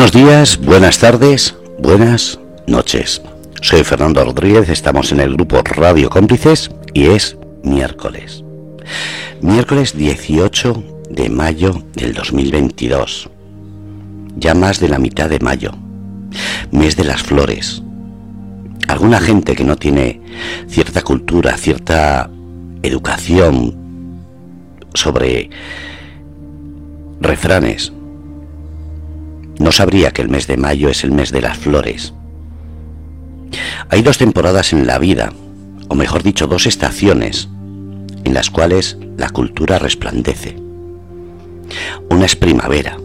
Buenos días, buenas tardes, buenas noches. Soy Fernando Rodríguez, estamos en el grupo Radio Cómplices y es miércoles. Miércoles 18 de mayo del 2022. Ya más de la mitad de mayo. Mes de las flores. Alguna gente que no tiene cierta cultura, cierta educación sobre refranes, no sabría que el mes de mayo es el mes de las flores. Hay dos temporadas en la vida, o mejor dicho, dos estaciones, en las cuales la cultura resplandece. Una es primavera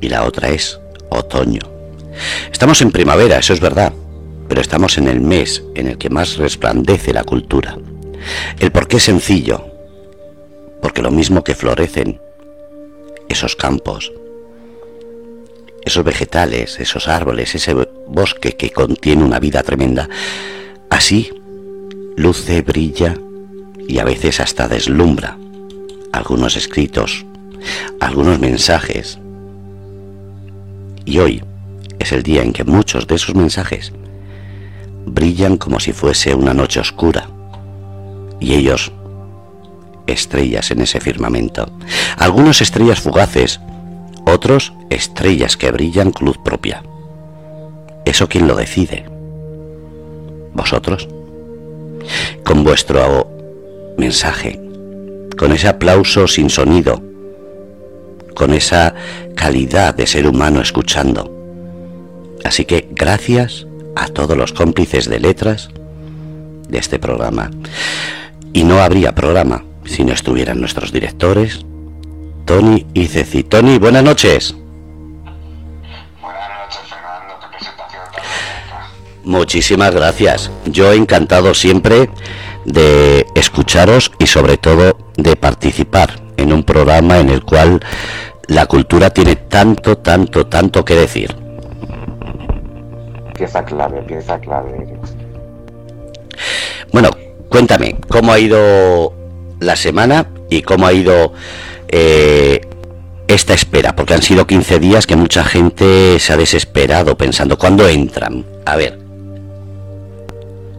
y la otra es otoño. Estamos en primavera, eso es verdad, pero estamos en el mes en el que más resplandece la cultura. El por qué es sencillo, porque lo mismo que florecen esos campos, esos vegetales, esos árboles, ese bosque que contiene una vida tremenda. Así luce, brilla y a veces hasta deslumbra algunos escritos, algunos mensajes. Y hoy es el día en que muchos de esos mensajes brillan como si fuese una noche oscura y ellos estrellas en ese firmamento. Algunos estrellas fugaces otros estrellas que brillan luz propia. ¿Eso quién lo decide? ¿Vosotros? Con vuestro mensaje, con ese aplauso sin sonido, con esa calidad de ser humano escuchando. Así que gracias a todos los cómplices de letras de este programa. Y no habría programa si no estuvieran nuestros directores, Tony y Ceci. Tony, buenas noches. Buenas noches, Fernando. Qué presentación Muchísimas gracias. Yo he encantado siempre de escucharos y sobre todo de participar en un programa en el cual la cultura tiene tanto, tanto, tanto que decir. Pieza clave, pieza clave. Bueno, cuéntame, ¿cómo ha ido la semana y cómo ha ido eh, esta espera? Porque han sido 15 días que mucha gente se ha desesperado pensando, ¿cuándo entran? A ver.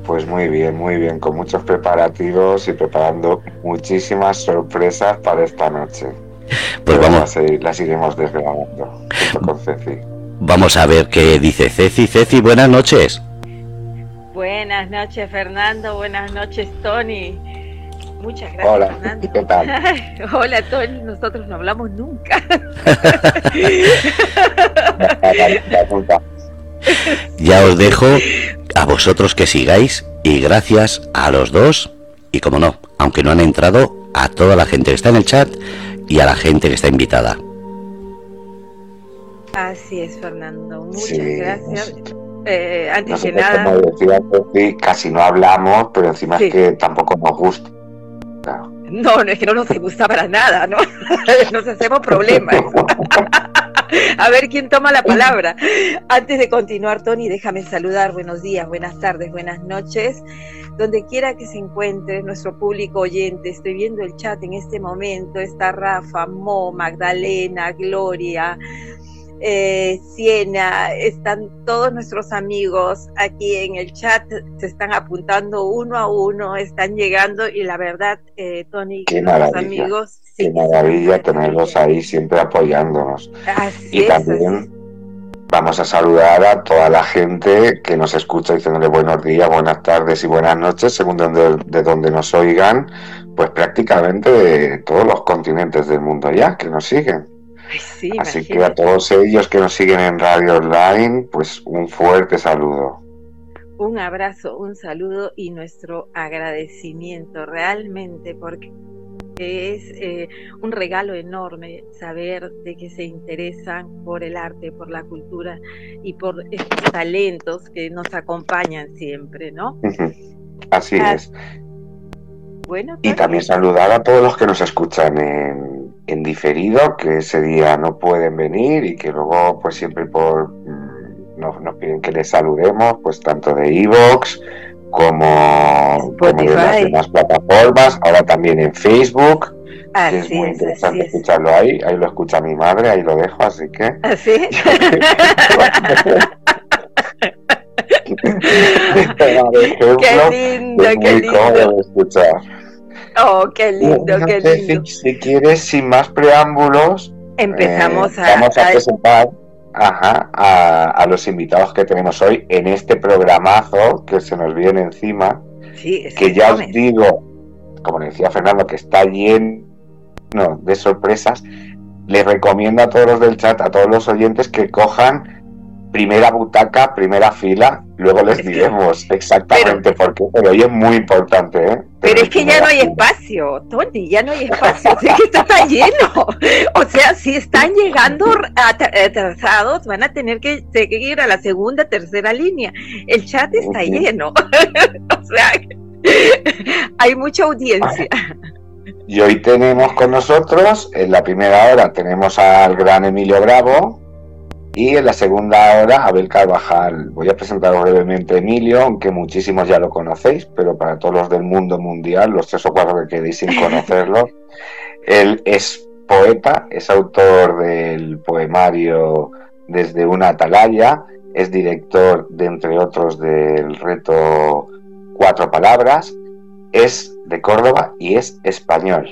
Pues muy bien, muy bien, con muchos preparativos y preparando muchísimas sorpresas para esta noche. Pues vamos. Las, iremos desvelando con Ceci. Vamos a ver qué dice Ceci. Ceci, buenas noches. Buenas noches, Fernando. Buenas noches, Tony. Muchas gracias. Hola, ¿qué tal? Hola, Tony, nosotros no hablamos nunca. ya os dejo a vosotros que sigáis y gracias a los dos y como no, aunque no han entrado, a toda la gente que está en el chat y a la gente que está invitada. Así es, Fernando. Muchas gracias. Eh, antes de nada. casi no hablamos, pero encima es que tampoco nos gusta. No, no es que no nos gusta para nada, ¿no? Nos hacemos problemas. A ver quién toma la palabra. Antes de continuar, Tony, déjame saludar. Buenos días, buenas tardes, buenas noches. Donde quiera que se encuentre nuestro público oyente, estoy viendo el chat en este momento. Está Rafa, Mo, Magdalena, Gloria, eh, Siena, están todos nuestros amigos aquí en el chat, se están apuntando uno a uno, están llegando y la verdad, eh, Tony, qué amigos. Qué maravilla tenerlos ahí siempre apoyándonos. y también vamos a saludar a toda la gente que nos escucha diciéndole buenos días, buenas tardes y buenas noches, según de, de donde nos oigan, pues prácticamente de todos los continentes del mundo ya que nos siguen. Así que a todos ellos que nos siguen en Radio Online, pues un fuerte saludo. Un abrazo, un saludo y nuestro agradecimiento realmente porque es eh, un regalo enorme saber de que se interesan por el arte, por la cultura y por estos talentos que nos acompañan siempre, ¿no? Así es. Bueno, y también saludar a todos los que nos escuchan en en diferido, que ese día no pueden venir y que luego pues siempre por mm, nos, piden que les saludemos, pues tanto de Evox como, como de las demás plataformas, ahora también en Facebook, es muy interesante escucharlo ahí, ahí lo escucha mi madre, ahí lo dejo, así que... ¿Así? qué lindo, qué lindo. escuchar. Oh, qué lindo, qué lindo. Si, quieres, sin más preámbulos, empezamos eh, a, vamos a, presentar a, los invitados que tenemos hoy en este programazo que se nos viene encima. Sí, que ya os digo, como decía Fernando, que está lleno de sorpresas. Les recomiendo a todos los del chat, a todos los oyentes, que cojan primera butaca, primera fila, luego les diremos exactamente por qué, pero hoy es muy importante. ¿eh? Pero, es que ya no hay espacio, Tony, ya no hay espacio, que está lleno. O sea, si están llegando atrasados, van a tener que seguir a la segunda, tercera línea. El chat está lleno. o sea, hay mucha audiencia. Y hoy tenemos con nosotros, en la primera hora tenemos al gran Emilio Bravo, y en la segunda hora, Abel Carvajal. Voy a presentar brevemente a Emilio, aunque muchísimos ya lo conocéis, pero para todos los del mundo mundial, los tres o cuatro que quedéis sin conocerlo, él es poeta, es autor del poemario Desde una atalaya, es director, de entre otros, del reto Cuatro Palabras, es de Córdoba y es español.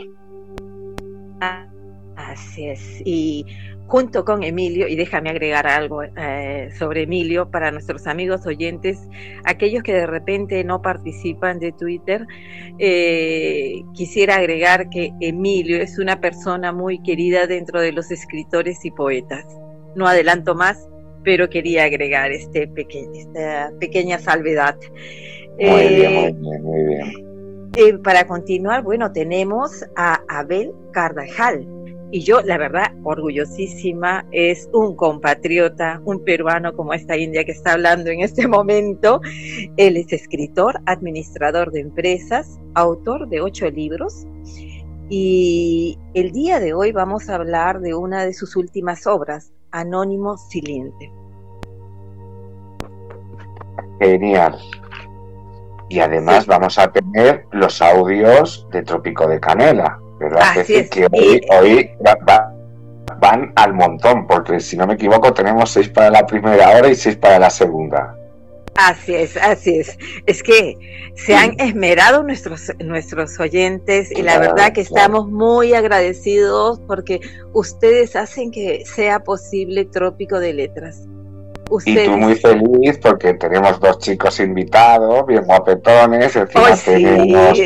Así es. Y junto con Emilio, y déjame agregar algo eh, sobre Emilio para nuestros amigos oyentes, aquellos que de repente no participan de Twitter, eh, quisiera agregar que Emilio es una persona muy querida dentro de los escritores y poetas. No adelanto más, pero quería agregar este esta pequeña salvedad. Muy bien, muy bien, muy bien. para continuar, bueno, tenemos a Abel Carvajal y yo, la verdad, orgullosísima, es un compatriota, un peruano como esta India que está hablando en este momento. Él es escritor, administrador de empresas, autor de ocho libros. Y el día de hoy vamos a hablar de una de sus últimas obras, Anónimo Silente. Genial. Y además vamos a tener los audios de Trópico de Canela. ¿Verdad? que hoy, van al montón, porque si no me equivoco tenemos seis para la primera hora y seis para la segunda. Así es, así es. Es que se han esmerado nuestros, nuestros oyentes y la verdad que estamos muy agradecidos porque ustedes hacen que sea posible Trópico de Letras. Y tú muy feliz porque tenemos dos chicos invitados, bien guapetones, encima tenemos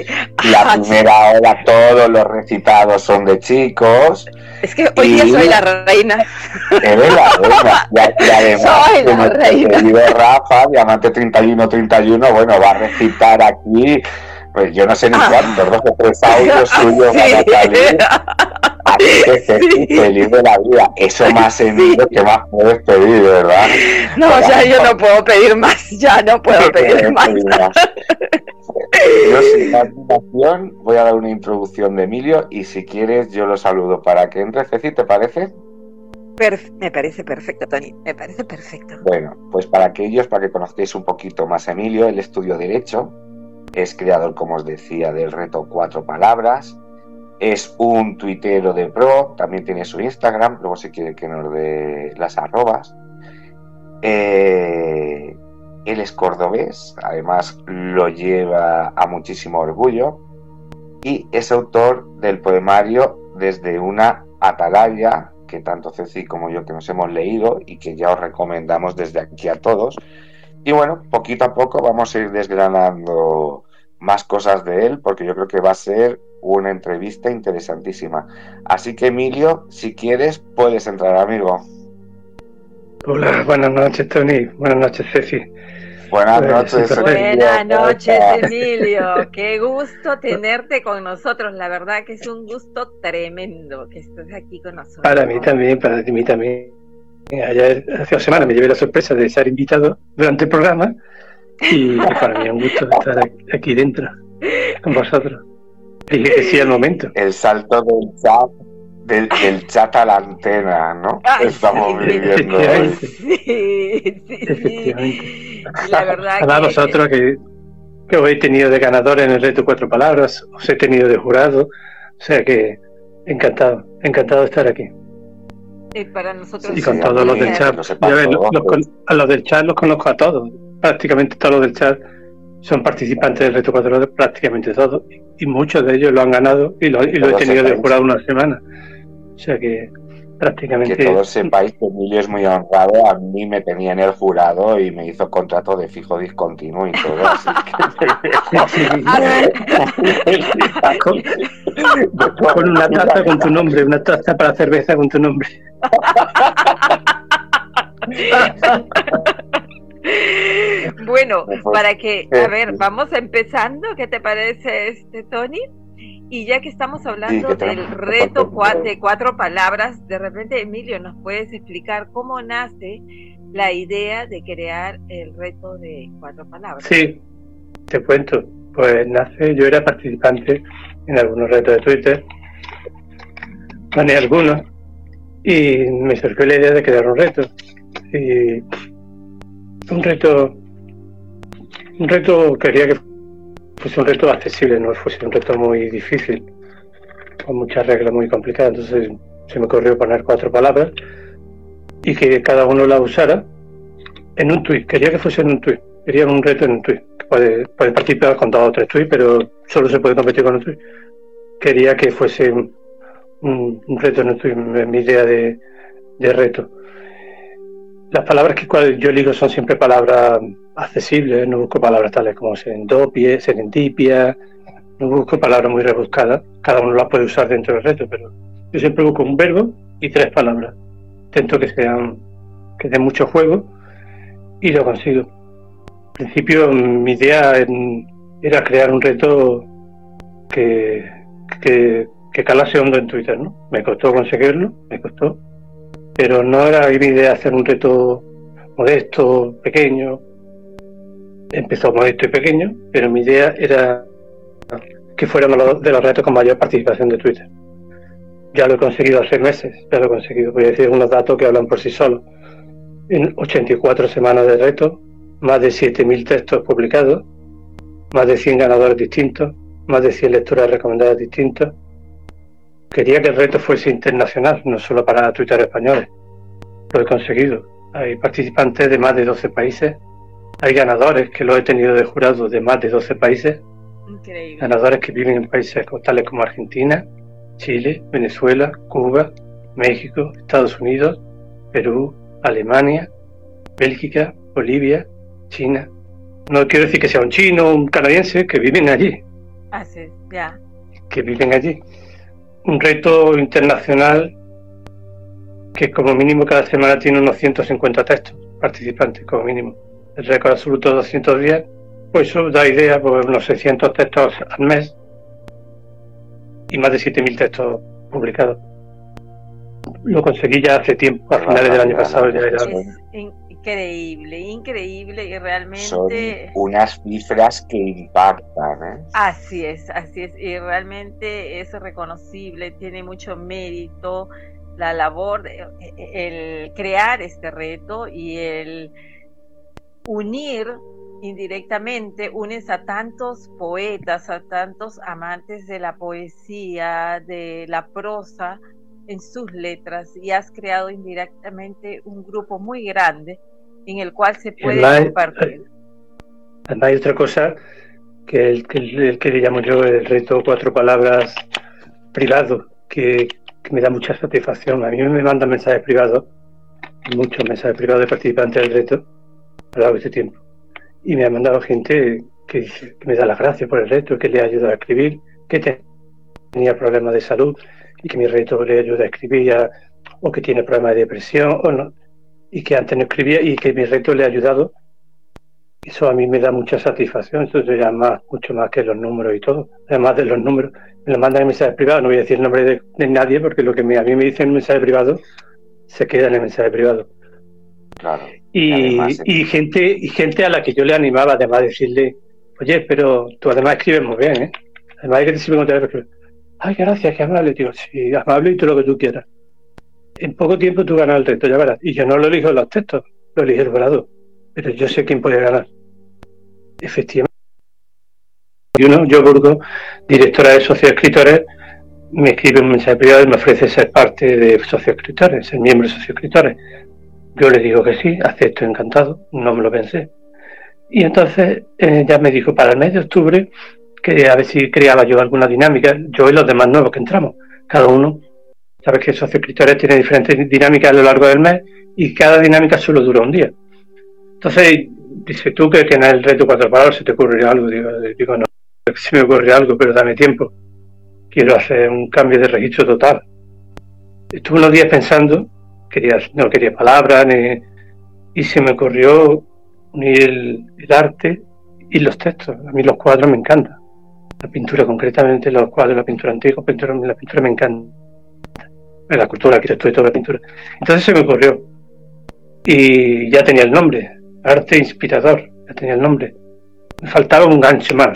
la primera hora, todos los recitados son de chicos. Es que hoy día soy la reina. Eres la reina. Y, además, soy la reina. Rafa, Diamante 31-31, bueno, va a recitar aquí, pues yo no sé ni ah. cuántos, dos o tres audios suyos van a salir. feliz de la vida. Eso más en que más puedes pedir, ¿verdad? No, ya yo no puedo pedir más, ya no puedo pedir más. Yo sin continuación voy a dar una introducción de Emilio y si quieres yo lo saludo para que entre Ceci, ¿te parece? me parece perfecto, Tony, me parece perfecto. Bueno, pues para aquellos, para que conozcáis un poquito más a Emilio, él estudió Derecho, es creador, como os decía, del reto Cuatro Palabras, es un tuitero de pro, también tiene su Instagram, luego si quiere que nos dé las arrobas. Eh, él es cordobés, además lo lleva a muchísimo orgullo y es autor del poemario Desde una atalaya, que tanto Ceci como yo que nos hemos leído y que ya os recomendamos desde aquí a todos. Y bueno, poquito a poco vamos a ir desgranando más cosas de él porque yo creo que va a ser una entrevista interesantísima. Así que Emilio, si quieres, puedes entrar, amigo. Hola, buenas noches, Tony. Buenas noches, Ceci. Buenas noches, Buenas noches, Emilio. Qué gusto tenerte con nosotros. La verdad que es un gusto tremendo que estés aquí con nosotros. Para mí también, para mí también. Ayer, hace dos semanas me llevé la sorpresa de ser invitado durante el programa y para mí es un gusto estar aquí dentro con vosotros. Que sí, el momento. El salto del chat, del, chat a la antena, ¿no? Estamos viviendo. Sí, sí, La verdad Además, que... vosotros que, que os he tenido de ganador en el reto Cuatro Palabras, os he tenido de jurado, o sea que Encantado, encantado de estar aquí. Y para nosotros. Y con todos los del chat. a los del chat los conozco a todos. Prácticamente todos los del chat son participantes del reto 4 horas, prácticamente todos. Y muchos de ellos lo han ganado y lo, y lo he tenido de jurado una semana. O sea que prácticamente. Que todos sepáis que Emilio es muy honrado, a mí me tenía en el jurado y me hizo contrato de fijo discontinuo y todo. Así con, una taza con tu nombre, una taza para cerveza con tu nombre. bueno, para que, a ver, vamos empezando, ¿qué te parece este, Tony? Y ya que estamos hablando del reto de cuatro palabras, de repente, Emilio, ¿nos puedes explicar cómo nace la idea de crear el reto de cuatro palabras? Sí, te cuento. Pues nace, yo era participante en algunos retos de Twitter, gané algunos, y me surgió la idea de crear un reto. Y un reto, un reto quería que fuese un reto accesible, no fuese un reto muy difícil, con muchas reglas muy complicadas. Entonces se me ocurrió poner cuatro palabras y que cada uno la usara en un tweet. Quería que fuese en un tweet. Quería un reto en un tweet. Puede, puede participar con dos o tres tweets, pero solo se puede competir con un tweet. Quería que fuese un, reto en un tweet, mi idea de, de reto. Las palabras que yo elijo son siempre palabras accesibles, no busco palabras tales como serendopia, serendipia, no busco palabras muy rebuscadas, cada uno las puede usar dentro del reto, pero yo siempre busco un verbo y tres palabras. Intento que sean, que den mucho juego y lo consigo. Al principio mi idea era crear un reto que, que, que calase hondo en Twitter, ¿no? Me costó conseguirlo, me costó, pero no era mi idea hacer un reto modesto, pequeño. Empezó modesto y pequeño, pero mi idea era que fuera uno de los retos con mayor participación de Twitter. Ya lo he conseguido hace meses, ya lo he conseguido. Voy a decir unos datos que hablan por sí solos. En 84 semanas de reto, más de 7.000 textos publicados, más de 100 ganadores distintos, más de 100 lecturas recomendadas distintas, Quería que el reto fuese internacional, no solo para Twitter españoles. Lo he conseguido. Hay participantes de más de 12 países. Hay ganadores que lo he tenido de jurado de más de 12 países. Increíble. Ganadores que viven en países tales como Argentina, Chile, Venezuela, Cuba, México, Estados Unidos, Perú, Alemania, Bélgica, Bolivia, China. No quiero decir que sea un chino o un canadiense, que viven allí. Ah, sí, ya. Que viven allí un reto internacional que como mínimo cada semana tiene unos 150 textos participantes, como mínimo. El récord absoluto 210, pues eso da idea pues, unos 600 textos al mes y más de 7.000 textos publicados. Lo conseguí ya hace tiempo, a finales del año pasado. Ya era... Increíble, increíble y realmente... Son unas cifras que impactan. ¿eh? Así es, así es. Y realmente es reconocible, tiene mucho mérito la labor, de, el crear este reto y el unir indirectamente, unes a tantos poetas, a tantos amantes de la poesía, de la prosa, en sus letras y has creado indirectamente un grupo muy grande en el cual se puede compartir. Además hay otra cosa que el, que el, que le llamo yo el reto cuatro palabras privado, que, me da mucha satisfacción. A mí me mandan mensajes privados, muchos mensajes privados de participantes del reto a lo largo de este tiempo. Y me ha mandado gente que, que me da las gracias por el reto, que le ha ayudado a escribir, que tenía problemas de salud y que mi reto le ayuda a escribir, o que tiene problemas de depresión, o no y que antes no escribía y que mi reto le ha ayudado. Eso a mí me da mucha satisfacción, eso ya más, mucho más que los números y todo. Además de los números, me lo mandan en mensaje privado, no voy a decir el nombre de, nadie porque lo que me, a mí me dicen en mensaje privado se queda en el mensaje privado. Claro. Y, y, gente, y gente a la que yo le animaba, además de decirle, oye, pero tú además escribes muy bien, ¿eh? Además de que te sirve con Ay, gracias, qué amable, tío. Sí, amable y todo lo que tú quieras en poco tiempo tú ganas el reto, ya verás. Y yo no lo elijo los textos, lo elige el jurado. Pero yo sé quién puede ganar. Efectivamente. Uno, yo Burgo, directora de Socios Escritores, me escribe un mensaje privado y me ofrece ser parte de socioescritores, ser miembro de socioescritores. Yo le digo que sí, acepto encantado, no me lo pensé. Y entonces eh, ya me dijo para el mes de octubre que a ver si creaba yo alguna dinámica, yo y los demás nuevos que entramos, cada uno. Sabes que socioescritores tienen diferentes dinámicas a lo largo del mes y cada dinámica solo dura un día. Entonces, dice tú que, en el reto cuatro palabras se te ocurre algo. Digo, digo no, si me ocurre algo, pero dame tiempo. Quiero hacer un cambio de registro total. Estuve unos días pensando, quería, no quería palabras, ni, y se me ocurrió unir el, arte y los textos. A mí los cuadros me encantan. La pintura, concretamente los cuadros, la pintura antigua, la pintura me encanta. La cultura, arquitectura y toda la pintura. Entonces se me ocurrió. Y ya tenía el nombre, arte inspirador, ya tenía el nombre. Me faltaba un gancho más.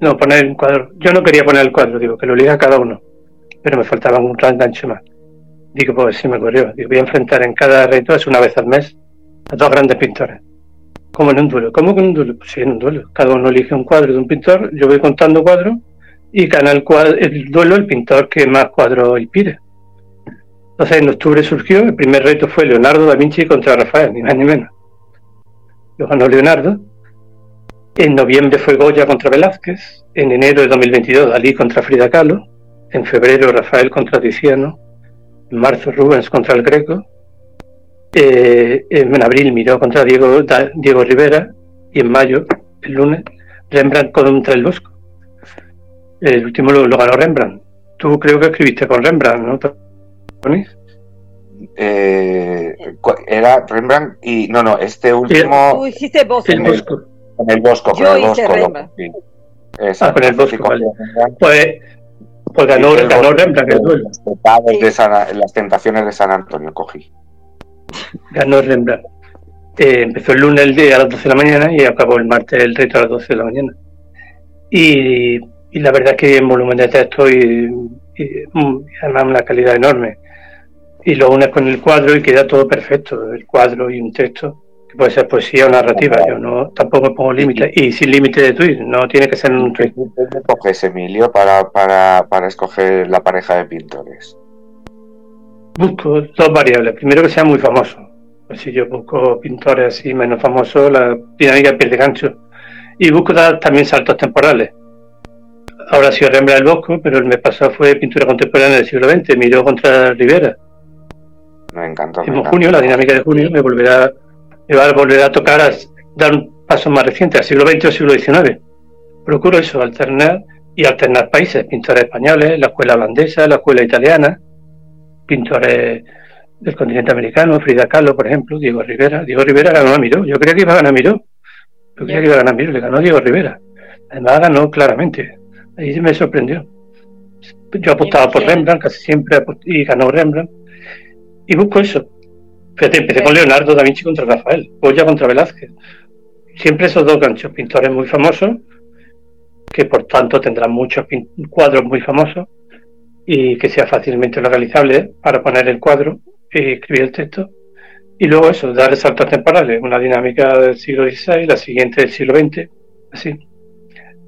No, poner un cuadro. Yo no quería poner el cuadro, digo, que lo liga cada uno. Pero me faltaba un gran gancho más. Digo, pues sí me ocurrió. Digo, voy a enfrentar en cada reto, es una vez al mes, a dos grandes pintores. Como en un duelo. ¿Cómo que en un duelo? Pues sí, en un duelo. Cada uno elige un cuadro de un pintor, yo voy contando cuadros y gana el, cuadro, el duelo el pintor que más cuadros pide. Entonces en octubre surgió, el primer reto fue Leonardo da Vinci contra Rafael, ni más ni menos. Lo ganó Leonardo. En noviembre fue Goya contra Velázquez. En enero de 2022 Dalí contra Frida Kahlo. En febrero Rafael contra Tiziano. En marzo Rubens contra el Greco. Eh, en abril Miró contra Diego, Diego Rivera. Y en mayo, el lunes, Rembrandt contra el Bosco. El último lo, ganó Rembrandt. Tú creo que escribiste con Rembrandt, ¿no? Eh, era Rembrandt y no, no, este último. Tú hiciste Bosco. El Bosco. Con el Bosco, con el Bosco. ah, con el Bosco. Pues, pues ganó, ganó Rembrandt el duelo. las tentaciones de San Antonio cogí. Ganó Rembrandt. Eh, empezó el lunes el día a las 12 de la mañana y acabó el martes el reto a las 12 de la mañana. Y, y la verdad es que en volumen de texto y, y, además una calidad enorme. Y lo unes con el cuadro y queda todo perfecto, el cuadro y un texto, que puede ser poesía o narrativa. Yo no tampoco pongo límites, y sin límite de tweet, no tiene que ser un tweet. ¿Qué coges, Emilio, para, para, para escoger la pareja de pintores? Busco dos variables. Primero que sea muy famoso. Pues si yo busco pintores así menos famosos, la dinámica pierde gancho. Y busco también saltos temporales ahora sido Rembrandt el Bosco, pero el mes pasado fue pintura contemporánea del siglo XX, miró contra Rivera. Me encantó. En junio, la dinámica de junio, me volverá, me va a volver a tocar a dar un paso más reciente, al siglo XX o siglo XIX. Procuro eso, alternar y alternar países, pintores españoles, la escuela holandesa, la escuela italiana, pintores del continente americano, Frida Kahlo, por ejemplo, Diego Rivera. Diego Rivera ganó a Miró. Yo creía que iba a ganar Miró. Yo creía que iba a ganar Miró, le ganó Diego Rivera. Además ganó claramente. Ahí me sorprendió. Yo apostaba por Rembrandt, casi siempre, y ganó Rembrandt. Y busco eso. Fíjate, empecé con Leonardo da Vinci contra Rafael, Goya contra Velázquez. Siempre esos dos ganchos, pintores muy famosos, que por tanto tendrán muchos cuadros muy famosos y que sea fácilmente localizable para poner el cuadro y escribir el texto. Y luego eso, dar saltos temporales, una dinámica del siglo XVI, la siguiente del siglo XX, así.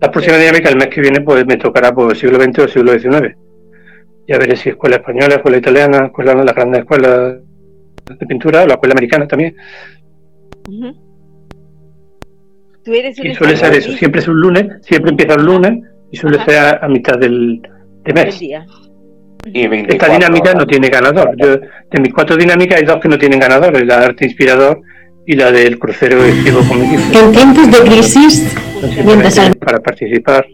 La próxima dinámica el mes que viene pues me tocará por el siglo XX o el siglo XIX. Ya veré si escuela española, escuela italiana, escuela la grandes escuelas de pintura, la escuela americana también. y suele ser eso, siempre es un lunes, siempre empieza el lunes y suele ser a, mitad del mes. Y Esta dinámica no tiene ganador. de mis cuatro dinámicas hay dos que no tienen ganador, la de arte inspirador y la del crucero como En tiempos de crisis, para participar.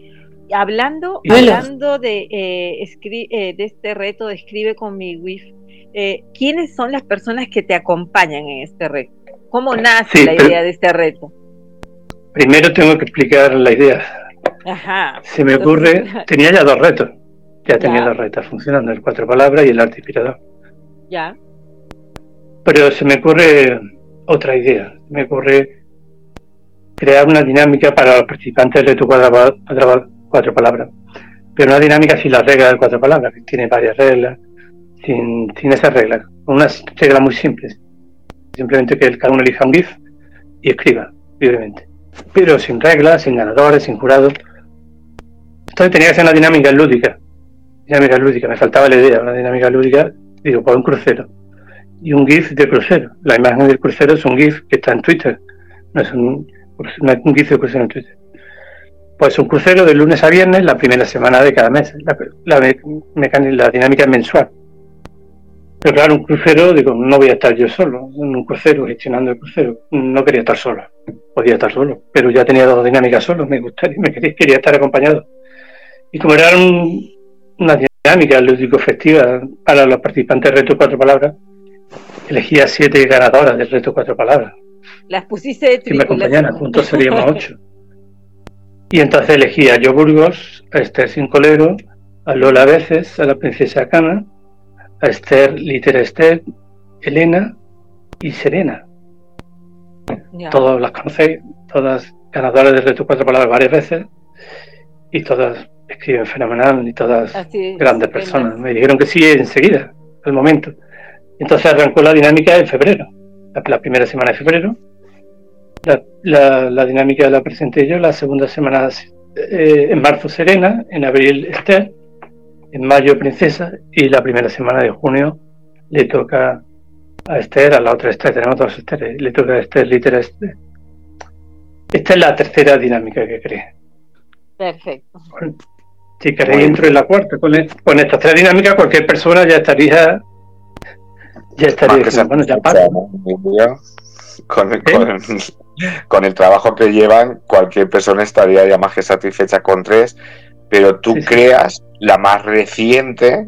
Hablando, hablando de, eh, eh, de este reto de Escribe con mi WIF, eh, ¿quiénes son las personas que te acompañan en este reto? ¿Cómo nace la idea de este reto? Primero tengo que explicar la idea. Ajá. Se me ocurre, tenía ya dos retos. Ya tenía dos retos funcionando, el cuatro palabras y el arte inspirador. Ya. Pero se me ocurre otra idea. Me ocurre crear una dinámica para los participantes de tu cuatro, cuatro palabras. Pero una dinámica sin las reglas de cuatro palabras, que tiene varias reglas, sin, sin esas reglas, con unas reglas muy simples. Simplemente que cada uno elija un GIF y escriba libremente. Pero sin reglas, sin ganadores, sin jurados. Entonces tenía que ser una dinámica lúdica. dinámica lúdica, me faltaba la idea, una dinámica lúdica, digo, pues un crucero. Y un GIF de crucero. La imagen del crucero es un GIF que está en Twitter. No es un, un GIF de crucero en Twitter. Pues un crucero de lunes a viernes, la primera semana de cada mes. La, la, la dinámica mensual. Pero claro, un crucero, digo, no voy a estar yo solo, en un crucero, gestionando el crucero. No quería estar solo, podía estar solo, pero ya tenía dos dinámicas solo, me gustaría, me quería, quería estar acompañado. Y como era una dinámica lúdico-festiva para los participantes del reto cuatro palabras, elegía siete ganadoras del reto cuatro palabras. Las pusiste de Que me acompañaran, juntos seríamos ocho. Y entonces elegía a Yo Burgos, a Esther Sincolero, a Lola Veces, a la princesa Cana, a Esther, Litera Esther, Elena y Serena. Todas las conocéis, todas ganadoras del reto cuatro palabras varias veces y todas escriben fenomenal y todas grandes personas. Me dijeron que sí enseguida, al momento. Entonces arrancó la dinámica en febrero, la, primera semana de febrero. La, dinámica la presenté yo, la segunda semana eh, en marzo Serena, en abril Esther en mayo Princesa y la primera semana de junio le toca a Esther, a la otra Esther, tenemos dos Esther, le toca a Esther litera Esther. Esta es la tercera dinámica que cree. Perfecto. Si queréis entro en la cuarta. Con, con, esta tercera dinámica cualquier persona ya estaría ya estaría bueno, ya con, ¿Eh? con, con, el trabajo que llevan, cualquier persona estaría ya más que satisfecha con tres pero tú creas la más reciente,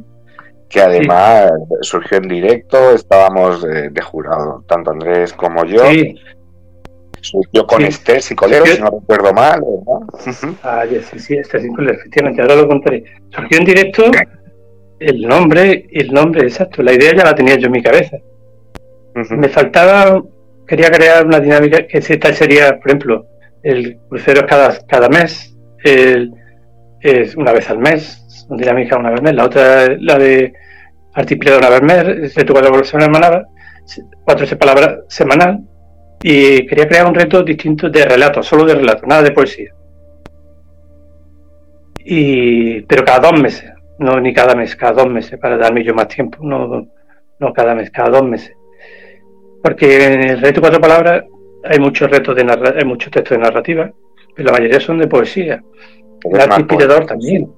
que además surgió en directo, estábamos de, jurado, tanto Andrés como yo. Surgió con Esther Sicolero, si no recuerdo mal. Ah, sí, sí, Esther Sicolero, efectivamente, ahora lo contaré. Surgió en directo el nombre, el nombre exacto, la idea ya la tenía yo en mi cabeza. Me faltaba, quería crear una dinámica que esta sería, por ejemplo, el crucero cada, cada mes, es una vez al mes, una dinámica una vez al mes, la otra la de articulado una vez al mes, reto cuatro por semana, cuatro palabras semanal, y quería crear un reto distinto de relato, solo de relato, nada de poesía. Y, pero cada dos meses, no ni cada mes, cada dos meses, para darme yo más tiempo, no, no cada mes, cada dos meses. Porque en el reto cuatro palabras hay muchos retos de hay muchos textos de narrativa, pero la mayoría son de poesía. El arte inspirador también.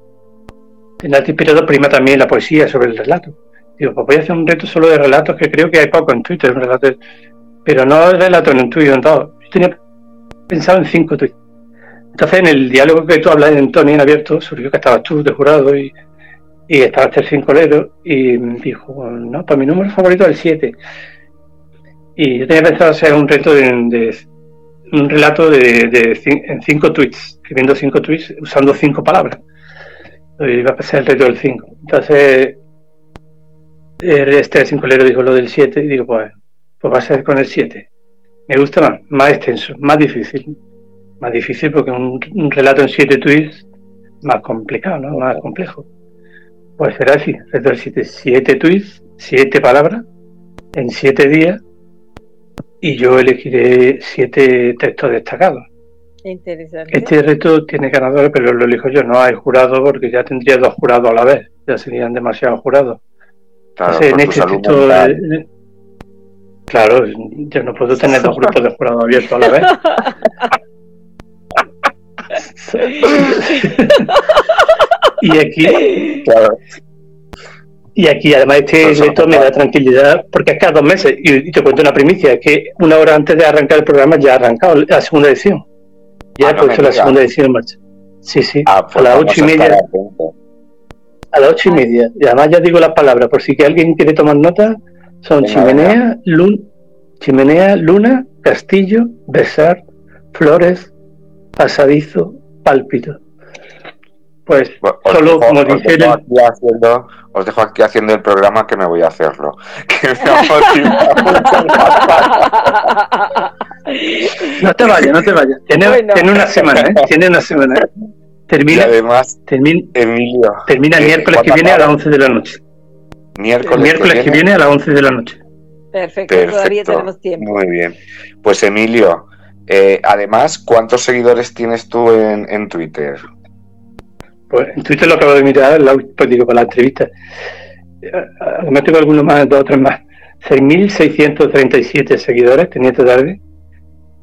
El arte inspirador prima también la poesía sobre el relato. Digo, pues voy a hacer un reto solo de relatos que creo que hay poco en Twitter, un relato, pero no relato en Twitter en todo. Yo tenía pensado en cinco tweets. Entonces, en el diálogo que tú hablas en Tony en abierto, surgió que estabas tú de jurado y, y estaba este Cincolero y dijo, no, pues mi número favorito es el 7. Y yo tenía pensado hacer un reto de un relato de, en cinco tweets, escribiendo cinco tweets usando cinco palabras. Y iba a pasar el reto del 5. Entonces, este cincolero dijo lo del 7 y digo, pues, pues va a ser con el 7. Me gusta más, más extenso, más difícil. Más difícil porque un, relato en siete tweets más complicado, ¿no? Más complejo. Pues será así, reto del 7. Siete tweets, siete palabras, en siete días y yo elegiré siete textos destacados. Interesante. Este reto tiene ganadores, pero lo elijo yo, no hay jurado porque ya tendría dos jurados a la vez, ya serían demasiados jurados. Claro, en este texto, eh, claro, yo no puedo tener dos grupos de jurados abiertos a la vez. y aquí, claro, y aquí además este reto me da tranquilidad porque es cada dos meses. Y, te cuento una primicia, que una hora antes de arrancar el programa ya ha arrancado la segunda edición. Ya ah, he puesto la segunda edición en marcha. Sí, sí. Ah, pues a las ocho y media. A las ocho y media. Y además ya digo las palabras, por si que alguien quiere tomar nota, son chimenea, lun, chimenea, luna, castillo, besar, flores, pasadizo, pálpito. Pues solo como el... os dejo aquí haciendo el programa que me voy a hacerlo. no te vayas, no te vayas. Tiene, una semana, ¿eh? Tiene una semana. Termina, además, termina, Emilio, termina el miércoles que viene a las 11 de la noche. Miércoles, el miércoles que, viene, a las 11 de la noche. Perfecto, todavía tenemos tiempo. Muy bien. Pues Emilio, eh, además, ¿cuántos seguidores tienes tú en, en Twitter? Pues en Twitter lo acabo de mirar, pues digo, para la entrevista. Además tengo algunos más, dos o tres más. 6.637 seguidores tenía esta tarde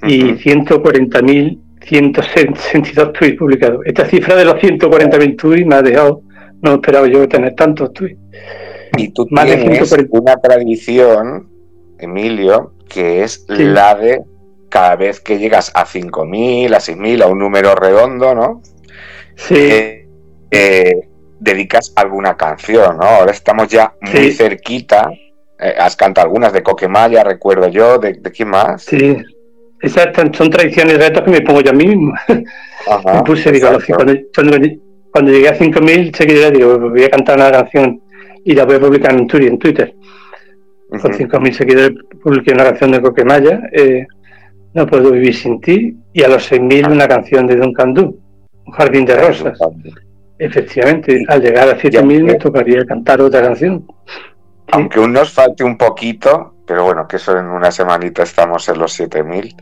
y 140.162 tweets publicados. Esta cifra de los 140.000 tweets me ha dejado, no esperaba yo tener tantos tweets. Y tú tienes una tradición, Emilio, que es la de cada vez que llegas a 5.000, a 6.000, a un número redondo, ¿no? Sí. Eh, eh, dedicas alguna canción, ¿no? Ahora estamos ya muy cerquita. Eh, has cantado algunas de Coquemaya, recuerdo yo, ¿de, de quién más? Sí, esas son tradiciones retos que me pongo yo mismo. me puse, digo, cuando, cuando, llegué a 5.000 seguidores, digo, voy a cantar una canción y la voy a publicar en Twitter. En Twitter. Con 5.000 seguidores publiqué una canción de Coquemaya, eh, No puedo vivir sin ti, y a los 6.000 una canción de Duncan Du, Un jardín de rosas. Efectivamente, al llegar a 7.000 me tocaría cantar otra canción. Aunque aún nos falte un poquito, pero bueno, que eso en una semanita estamos en los 7.000,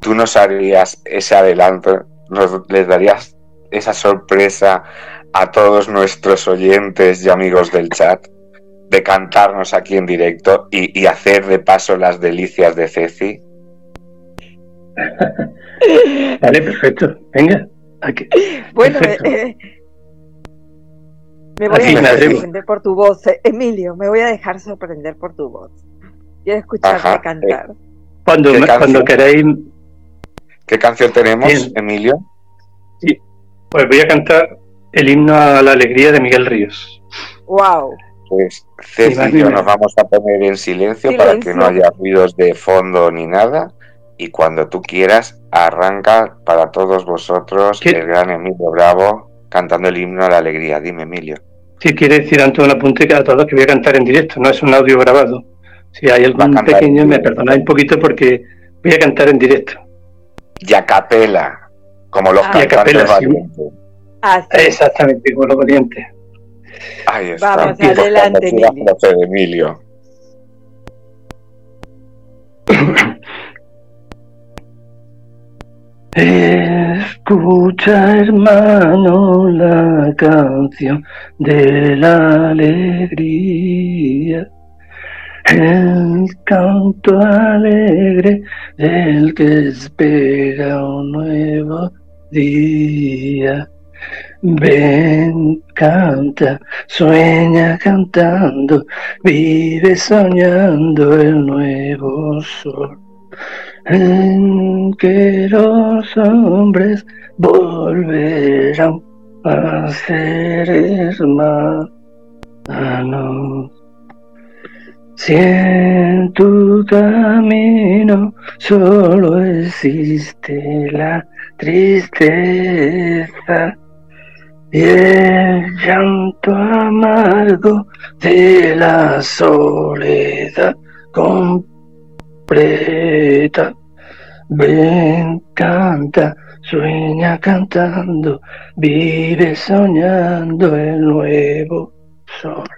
tú nos harías ese adelanto, nos les darías esa sorpresa a todos nuestros oyentes y amigos del chat de cantarnos aquí en directo y, hacer de paso las delicias de Ceci. vale, perfecto. Venga. Bueno, eh, me voy a dejar sorprender por tu voz, eh, Emilio. Me voy a dejar sorprender por tu voz. Quiero escucharte cantar. Cuando, cuando queréis. ¿Qué canción tenemos, Emilio? Sí, pues voy a cantar el himno a la alegría de Miguel Ríos. ¡Wow! Pues Ceci y yo nos vamos a poner en silencio, para que no haya ruidos de fondo ni nada. Y cuando tú quieras, arranca para todos vosotros el gran Emilio Bravo cantando el himno a la alegría. Dime, Emilio. Sí, quiere decir ante una apunte a todos que voy a cantar en directo, no es un audio grabado. Si hay algún pequeño, me perdonáis un poquito porque voy a cantar en directo. Y a capela, como los ah, cantantes valientes. Ah, Exactamente, como los valientes. Ahí está. Vamos, adelante, Emilio. Escucha, hermano, la canción de la alegría, el canto alegre del que espera un nuevo día. Ven, canta, sueña cantando, vive soñando el nuevo sol en que los hombres volverán a ser hermanos. Si en tu camino solo existe la tristeza y el llanto amargo de la soledad completa. Ven, canta, sueña cantando, vive soñando el nuevo sol.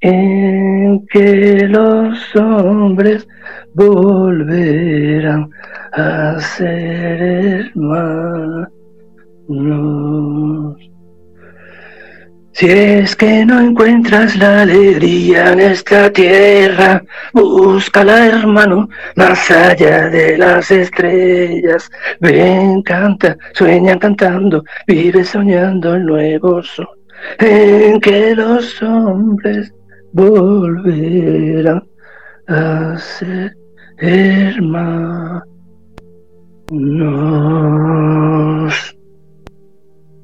en que los hombres volverán a ser hermanos. Si es que no encuentras la alegría en esta tierra, búscala, hermano, más allá de las estrellas. Ven, canta, sueña cantando, vive soñando el nuevo sol, en que los hombres volverán a ser hermanos.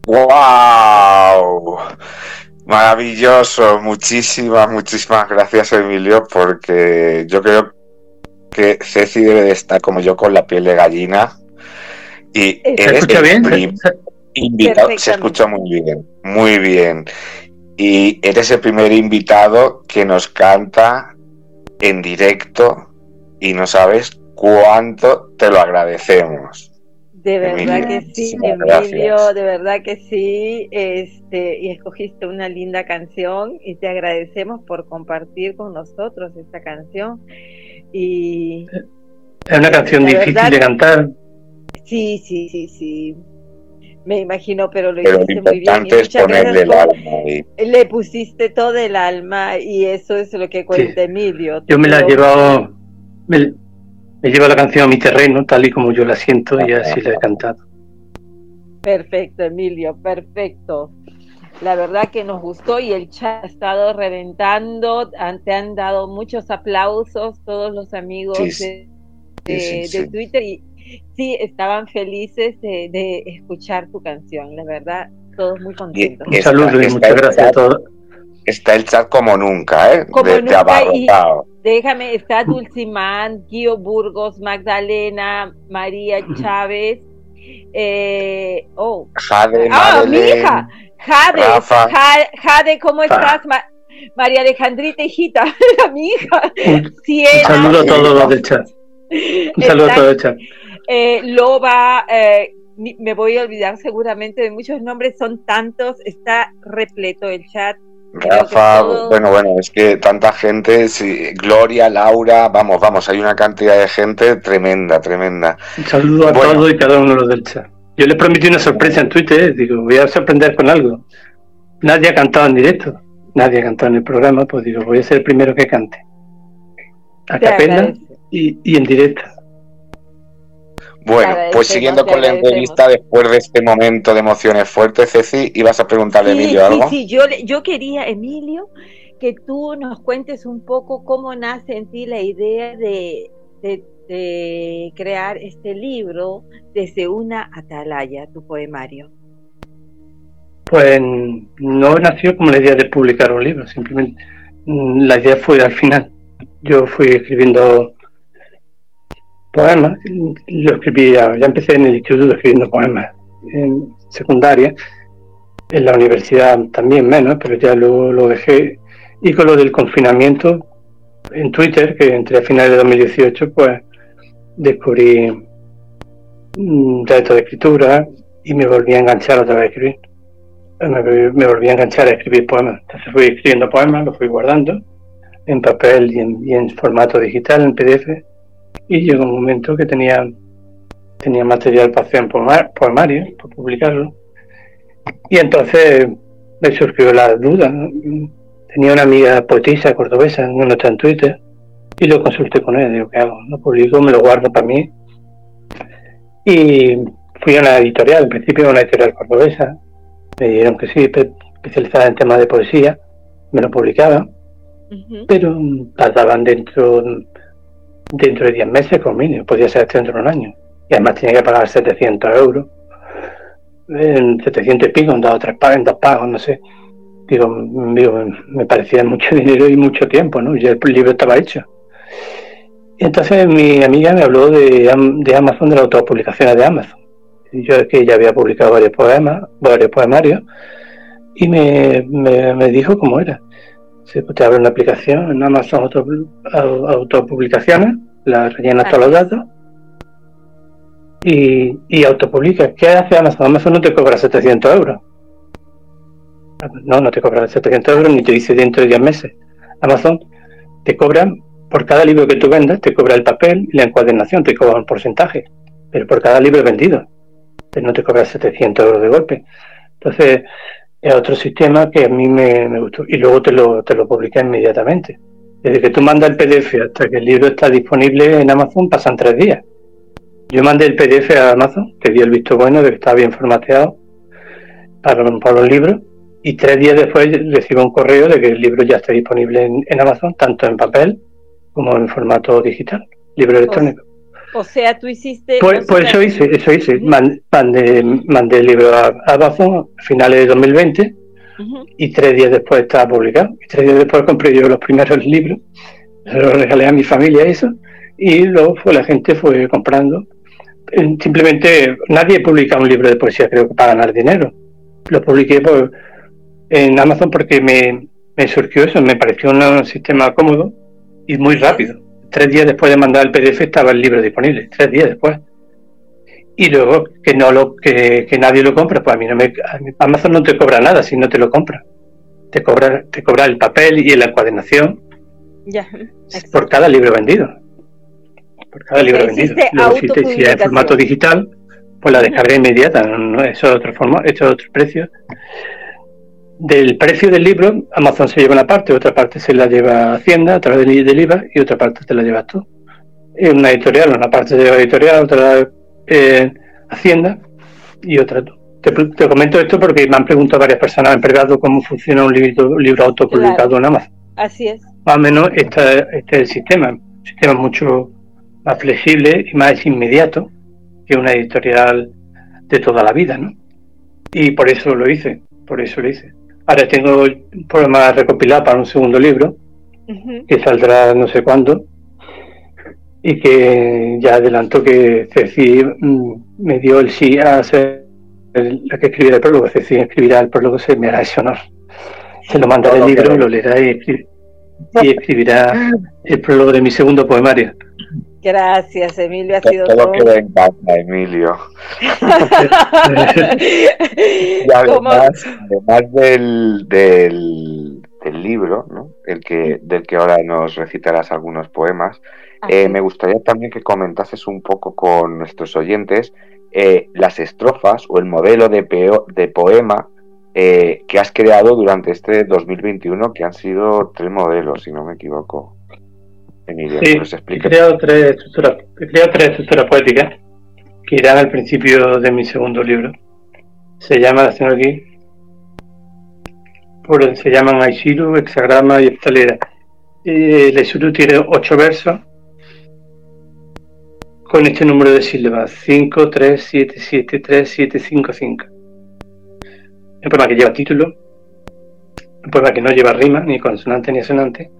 ¡Wow! Maravilloso, muchísimas, muchísimas gracias Emilio, porque yo creo que Ceci debe de estar como yo con la piel de gallina. Y ¿Se escucha bien? invitado, se escucha muy bien, muy bien. Y eres el primer invitado que nos canta en directo y no sabes cuánto te lo agradecemos. De verdad que sí, Emilio, de verdad que sí, este, y escogiste una linda canción y te agradecemos por compartir con nosotros esta canción. Y es una canción difícil de cantar. Sí, sí, sí, sí. Me imagino, pero lo hiciste muy bien. es ponerle el alma. Le pusiste todo el alma y eso es lo que cuenta Emilio. Yo me la he llevado, me, llevo la canción a mi terreno, tal y como yo la siento, y así la he cantado. Perfecto, Emilio, perfecto. La verdad que nos gustó y el chat ha estado reventando. Te han dado muchos aplausos todos los amigos de, Twitter y sí, estaban felices de, escuchar tu canción. La verdad, todos muy contentos. Un saludo y muchas gracias a todos. Está el chat como nunca, ¿eh? Como déjame, está Dulcimán, Guío Burgos, Magdalena, María Chávez. Eh, oh, Jade, ah, mi hija, Jade, Jade, ¿cómo estás? María Alejandrita, hijita, mi hija. Un, saludo a todos los del chat. Un saludo a todos del chat. Eh, Loba, eh, me voy a olvidar seguramente de muchos nombres, son tantos, está repleto el chat. Rafa, bueno, bueno, es que tanta gente, Gloria, Laura, vamos, vamos, hay una cantidad de gente tremenda, tremenda. Un saludo a todos y cada uno de los del chat. Yo les prometí una sorpresa en Twitter, eh, digo, voy a sorprender con algo. Nadie ha cantado en directo, nadie ha cantado en el programa, pues digo, voy a ser el primero que cante. A capella y, y en directo. Bueno, pues siguiendo con la entrevista, después de este momento de emociones fuertes, Ceci, ibas a preguntarle a Emilio algo. Sí, sí, yo, yo quería, Emilio, que tú nos cuentes un poco cómo nace en ti la idea de de crear este libro desde una atalaya, tu poemario? Pues no nació como la idea de publicar un libro, simplemente mm, la idea fue al final. Yo fui escribiendo poemas, lo escribía, ya empecé en el instituto escribiendo poemas en secundaria, en la universidad también menos, pero ya luego lo dejé. Y con lo del confinamiento en Twitter, que entre a finales de 2018, pues descubrí un reto de escritura y me volví a enganchar otra vez a escribir. Me, volví a enganchar a escribir poemas. Entonces fui escribiendo poemas, los fui guardando en papel y en, formato digital, en PDF. Y llegó un momento que tenía, tenía material para hacer un poemario, para publicarlo. Y entonces me surgió la duda. Tenía una amiga poetisa cordobesa, no está en Twitter, y lo consulté con él, digo, ¿qué hago? Lo publico, me lo guardo para mí. Y fui a una editorial, en principio a una editorial cordobesa, me dijeron que sí, especializada en temas de poesía, me lo publicaban, pero tardaban dentro, dentro de 10 meses con mínimo, podía ser dentro de un año. Y además tenía que pagar 700 euros, en 700 y pico, en dos, tres pagos, dos pagos, no sé. Digo, digo, me parecía mucho dinero y mucho tiempo, ¿no? Y el libro estaba hecho. Y entonces mi amiga me habló de, de Amazon, de las autopublicaciones de Amazon. Yo que ella había publicado varios poemas, varios poemarios, y me, me, dijo cómo era. Se pues te abre una aplicación en Amazon auto, autopublicaciones, la rellenas todos los datos y, y autopublicas. ¿Qué hace Amazon? Amazon no te cobra 700 euros. No, no te cobra 700 euros ni te dice dentro de 10 meses. Amazon te cobra por cada libro que tú vendas, te cobra el papel y la encuadernación, te cobra un porcentaje, pero por cada libro vendido, no te cobra 700 euros de golpe. Entonces, es otro sistema que a mí me, gustó y luego te lo, te lo publica inmediatamente. Desde que tú mandas el PDF hasta que el libro está disponible en Amazon pasan tres días. Yo mandé el PDF a Amazon, que dio el visto bueno de que estaba bien formateado para, para los libros, y tres días después recibo un correo de que el libro ya está disponible en Amazon, tanto en papel como en formato digital, libro electrónico. O, sea, tú hiciste... Pues, pues eso hice, eso hice. Mandé, mandé el libro a Amazon a finales de 2020 y tres días después estaba publicado. Y tres días después compré yo los primeros libros, los regalé a mi familia eso, y luego fue, la gente fue comprando. Simplemente nadie publica un libro de poesía, creo que para ganar dinero. Lo publiqué por, en Amazon porque me, me surgió eso, me pareció un sistema cómodo y muy rápido. Tres días después de mandar el PDF estaba el libro disponible, tres días después. Y luego que no lo que, nadie lo compra, pues a mí no me Amazon no te cobra nada si no te lo compra. Te cobra te cobra el papel y la encuadernación. Ya. Por cada libro vendido. Por cada libro vendido. si, si en formato digital, pues la descarga inmediata, no, eso es otro forma, eso es otro precio. Del precio del libro, Amazon se lleva una parte, otra parte se la lleva Hacienda a través del, IVA y otra parte te la llevas tú. Es una editorial, una parte se lleva editorial, otra eh, Hacienda y otra tú. Te, comento esto porque me han preguntado varias personas en privado cómo funciona un libro, libro autopublicado en Amazon. Así es. Más o menos este, este es el sistema. Un sistema mucho más flexible y más inmediato que una editorial de toda la vida, ¿no? Y por eso lo hice, por eso lo hice. Ahora tengo un programa recopilado para un segundo libro, que saldrá no sé cuándo, y que ya adelanto que Ceci mm, me dio el sí a ser la que escribirá el prólogo. Ceci escribirá el prólogo, se me hará ese honor. Se lo mandará el libro, lo leerá y, y escribirá el prólogo de mi segundo poemario. Gracias, Emilio. Ha sido todo, queda en casa, Emilio. y además, además del, del, libro, ¿no? el que, del que ahora nos recitarás algunos poemas, eh, me gustaría también que comentases un poco con nuestros oyentes eh, las estrofas o el modelo de, de poema eh, que has creado durante este 2021, que han sido tres modelos, si no me equivoco sí, He creado tres estructuras, he creado tres estructuras poéticas que irán al principio de mi segundo libro. Se llama, aquí, por, se llaman Aishiru, Hexagrama y Heptalera. el Aishiru tiene ocho versos con este número de sílabas: 5, 3, 7, 7, 3, 7, 5, 5. Un poema que lleva título, un poema que no lleva rima, ni consonante ni asonante,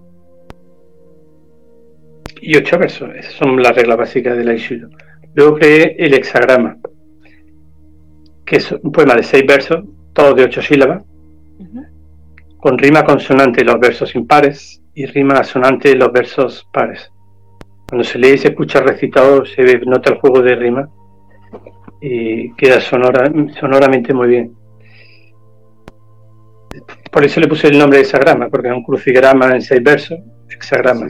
y ocho versos. Esas son las reglas básicas del Aishido. Luego creé el hexagrama, que es un poema de seis versos, todos de ocho sílabas, con rima consonante los versos impares y rima asonante los versos pares. Cuando se lee y se escucha recitado, se nota el juego de rima y queda sonora, sonoramente muy bien. Por eso le puse el nombre de hexagrama, porque es un crucigrama en seis versos, hexagrama.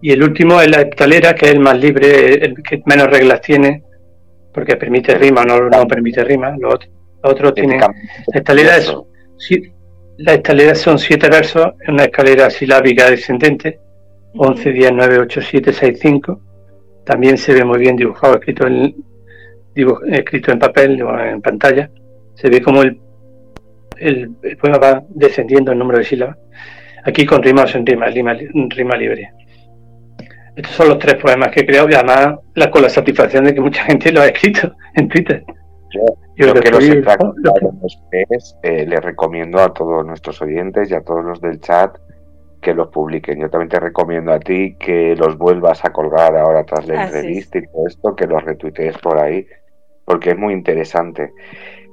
Y el último es la heptalera, que es el más libre, el que menos reglas tiene, porque permite rima, no, no permite rima. Lo otro, tiene. La escalera es, la escalera son siete versos, en una escalera silábica descendente, 11, 10, 9, 8, 7, 6, 5. También se ve muy bien dibujado, escrito en, escrito en papel o en pantalla. Se ve como el, el, poema va descendiendo en número de sílabas. Aquí con rima o sin rima, rima, rima libre. Estos son los tres poemas que he creado y además la, con la satisfacción de que mucha gente lo ha escrito en Twitter. Yo, que los eh, les recomiendo a todos nuestros oyentes y a todos los del chat que los publiquen. Yo también te recomiendo a ti que los vuelvas a colgar ahora tras la entrevista y todo esto, que los retuitees por ahí, porque es muy interesante.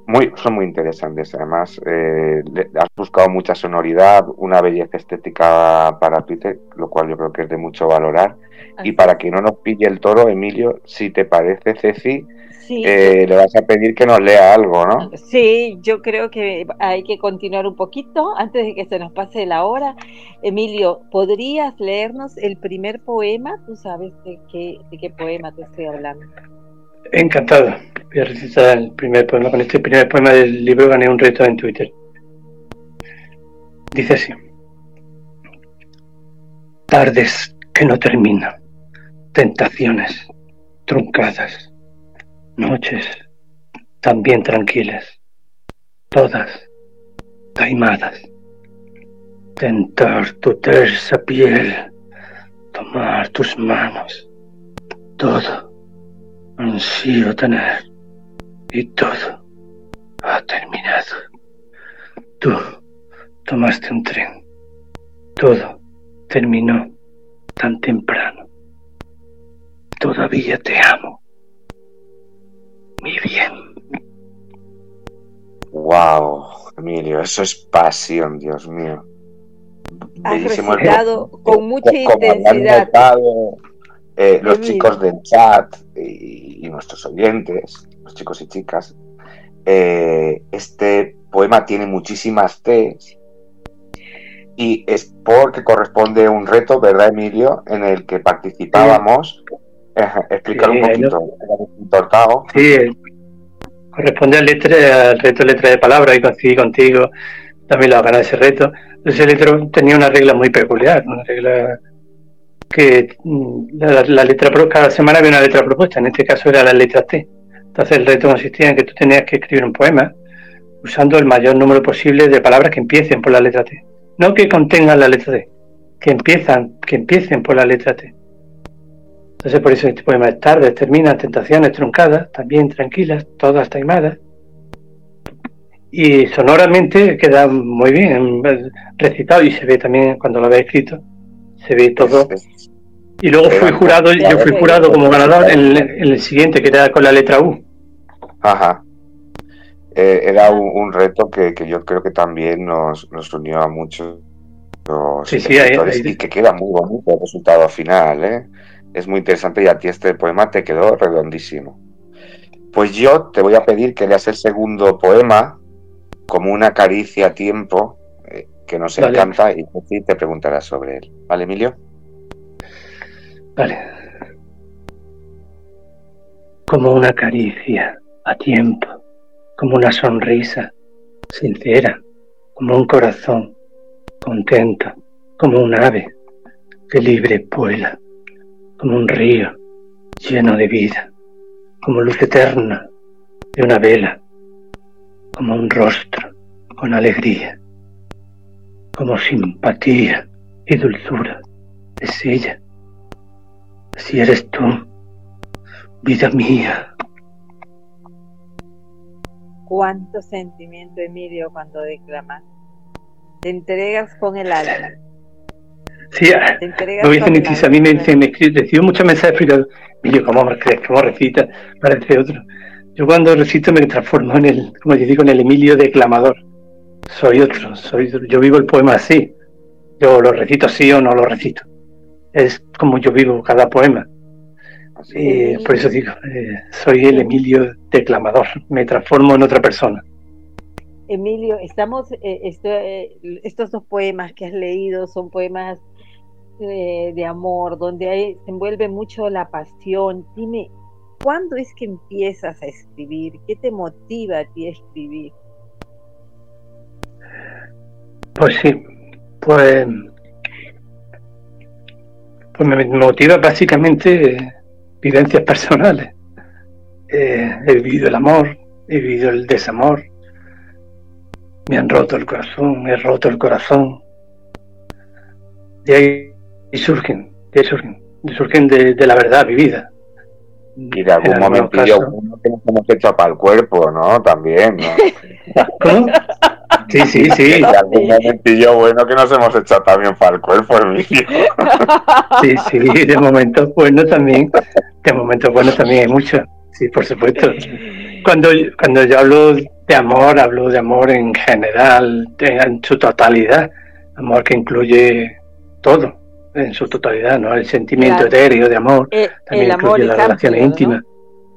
Muy, son muy interesantes. Además, eh, has buscado mucha sonoridad, una belleza estética para Twitter, lo cual yo creo que es de mucho valorar. Y para que no nos pille el toro, Emilio, si te parece, Ceci, eh, le vas a pedir que nos lea algo, ¿no? Sí, yo creo que hay que continuar un poquito antes de que se nos pase la hora. Emilio, ¿podrías leernos el primer poema? Tú sabes de qué, de qué poema te estoy hablando. Encantado. Voy a recitar el primer poema. Con este primer poema del libro gané un reto en Twitter. Dice así. Tardes que no terminan tentaciones truncadas, noches también tranquilas, todas taimadas. Tentar tu tersa piel, tomar tus manos, todo ansío tener y todo ha terminado. Tú tomaste un tren, todo terminó tan temprano todavía te amo. Mi bien. Wow, Emilio, eso es pasión, Dios mío. Has recitado con mucha intensidad. Eh, los chicos del chat y, nuestros oyentes, los chicos y chicas, eh, este poema tiene muchísimas T's y es porque corresponde un reto, ¿verdad, Emilio? En el que participábamos explicar un poquito. Sí, corresponde al, letra, al reto letra de palabra y coincidí contigo, también lo ganar ese reto. El letra tenía una regla muy peculiar, una regla que mm, la, letra cada semana había una letra propuesta, en este caso era la letra T. Entonces el reto consistía en que tú tenías que escribir un poema usando el mayor número posible de palabras que empiecen por la letra T. No que contengan la letra T, que empiezan, que empiecen por la letra T. Entonces por eso este poema es tarde, termina, tentaciones truncadas, también tranquilas, todas taimadas. Y sonoramente queda muy bien recitado y se ve también cuando lo habéis escrito, se ve todo. Y luego fui jurado, yo fui jurado como ganador en el, siguiente, que era con la letra U. Ajá. Eh, era un, reto que, yo creo que también nos, nos unió a muchos sí, sí, y que queda muy bonito el resultado final, ¿eh? Es muy interesante y a ti este poema te quedó redondísimo. Pues yo te voy a pedir que leas el segundo poema como una caricia a tiempo que nos encanta y te preguntarás sobre él. ¿Vale, Emilio? Vale. Como una caricia a tiempo, como una sonrisa sincera, como un corazón contento, como un ave que libre vuela, como un río lleno de vida, como luz eterna de una vela, como un rostro con alegría, como simpatía y dulzura. Es ella. Si eres tú, vida mía. Cuánto sentimiento, Emilio, cuando declamas. Te entregas con el alma. Sí, me dicen a mí me, me recibo muchos mensajes pero Emilio, ¿cómo crees? ¿Cómo recita? Parece otro. Yo cuando recito me transformo en el, como yo digo, en el Emilio declamador. Soy otro, soy yo vivo el poema así. Yo lo recito así o no lo recito. Es como yo vivo cada poema. Y por eso digo, eh, soy el Emilio declamador, me transformo en otra persona. Emilio, estamos, eh, eh, estos dos poemas que has leído son poemas de amor, donde se envuelve mucho la pasión. Dime, ¿cuándo es que empiezas a escribir? ¿Qué te motiva a ti a escribir? Pues sí, pues, pues me motiva básicamente vivencias personales. he vivido el amor, he vivido el desamor, me han roto el corazón, he roto el corazón. De ahí surgen, de ahí surgen, surgen de, la verdad vivida. Y de algún momentillo uno que nos hemos hecho para el cuerpo, ¿no? También, ¿no? ¿Cómo? Sí, sí, sí. De algún momentillo bueno que nos hemos hecho también para el cuerpo, Emilio. Sí, sí, de momentos buenos también. De momentos buenos también hay mucho. Sí, por supuesto. Cuando, cuando yo hablo de amor, hablo de amor en general, en su totalidad. Amor que incluye todo, en su totalidad, ¿no? El sentimiento etéreo de amor, eh, también incluye las relaciones íntimas.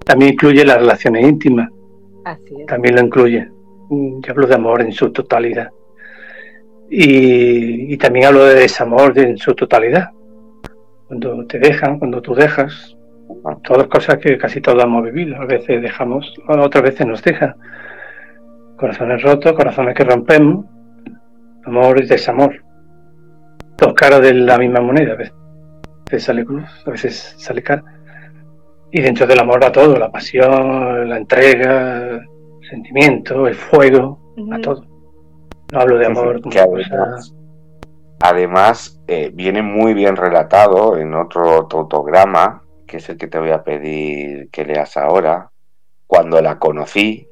También incluye las relaciones íntimas. También lo incluye. Yo hablo de amor en su totalidad. Y, también hablo de desamor en su totalidad. Cuando te dejan, cuando tú dejas, todas cosas que casi todos hemos vivido. A veces dejamos, otras veces nos dejan. Corazones rotos, corazones que rompemos, amor y desamor. Dos caras de la misma moneda. A veces sale cruz, a veces sale cara. Y dentro del amor va todo, la pasión, la entrega, sentimiento, el fuego, a todo. No hablo de amor. Que además, eh, viene muy bien relatado en otro autograma que es el que te voy a pedir que leas ahora, cuando la conocí,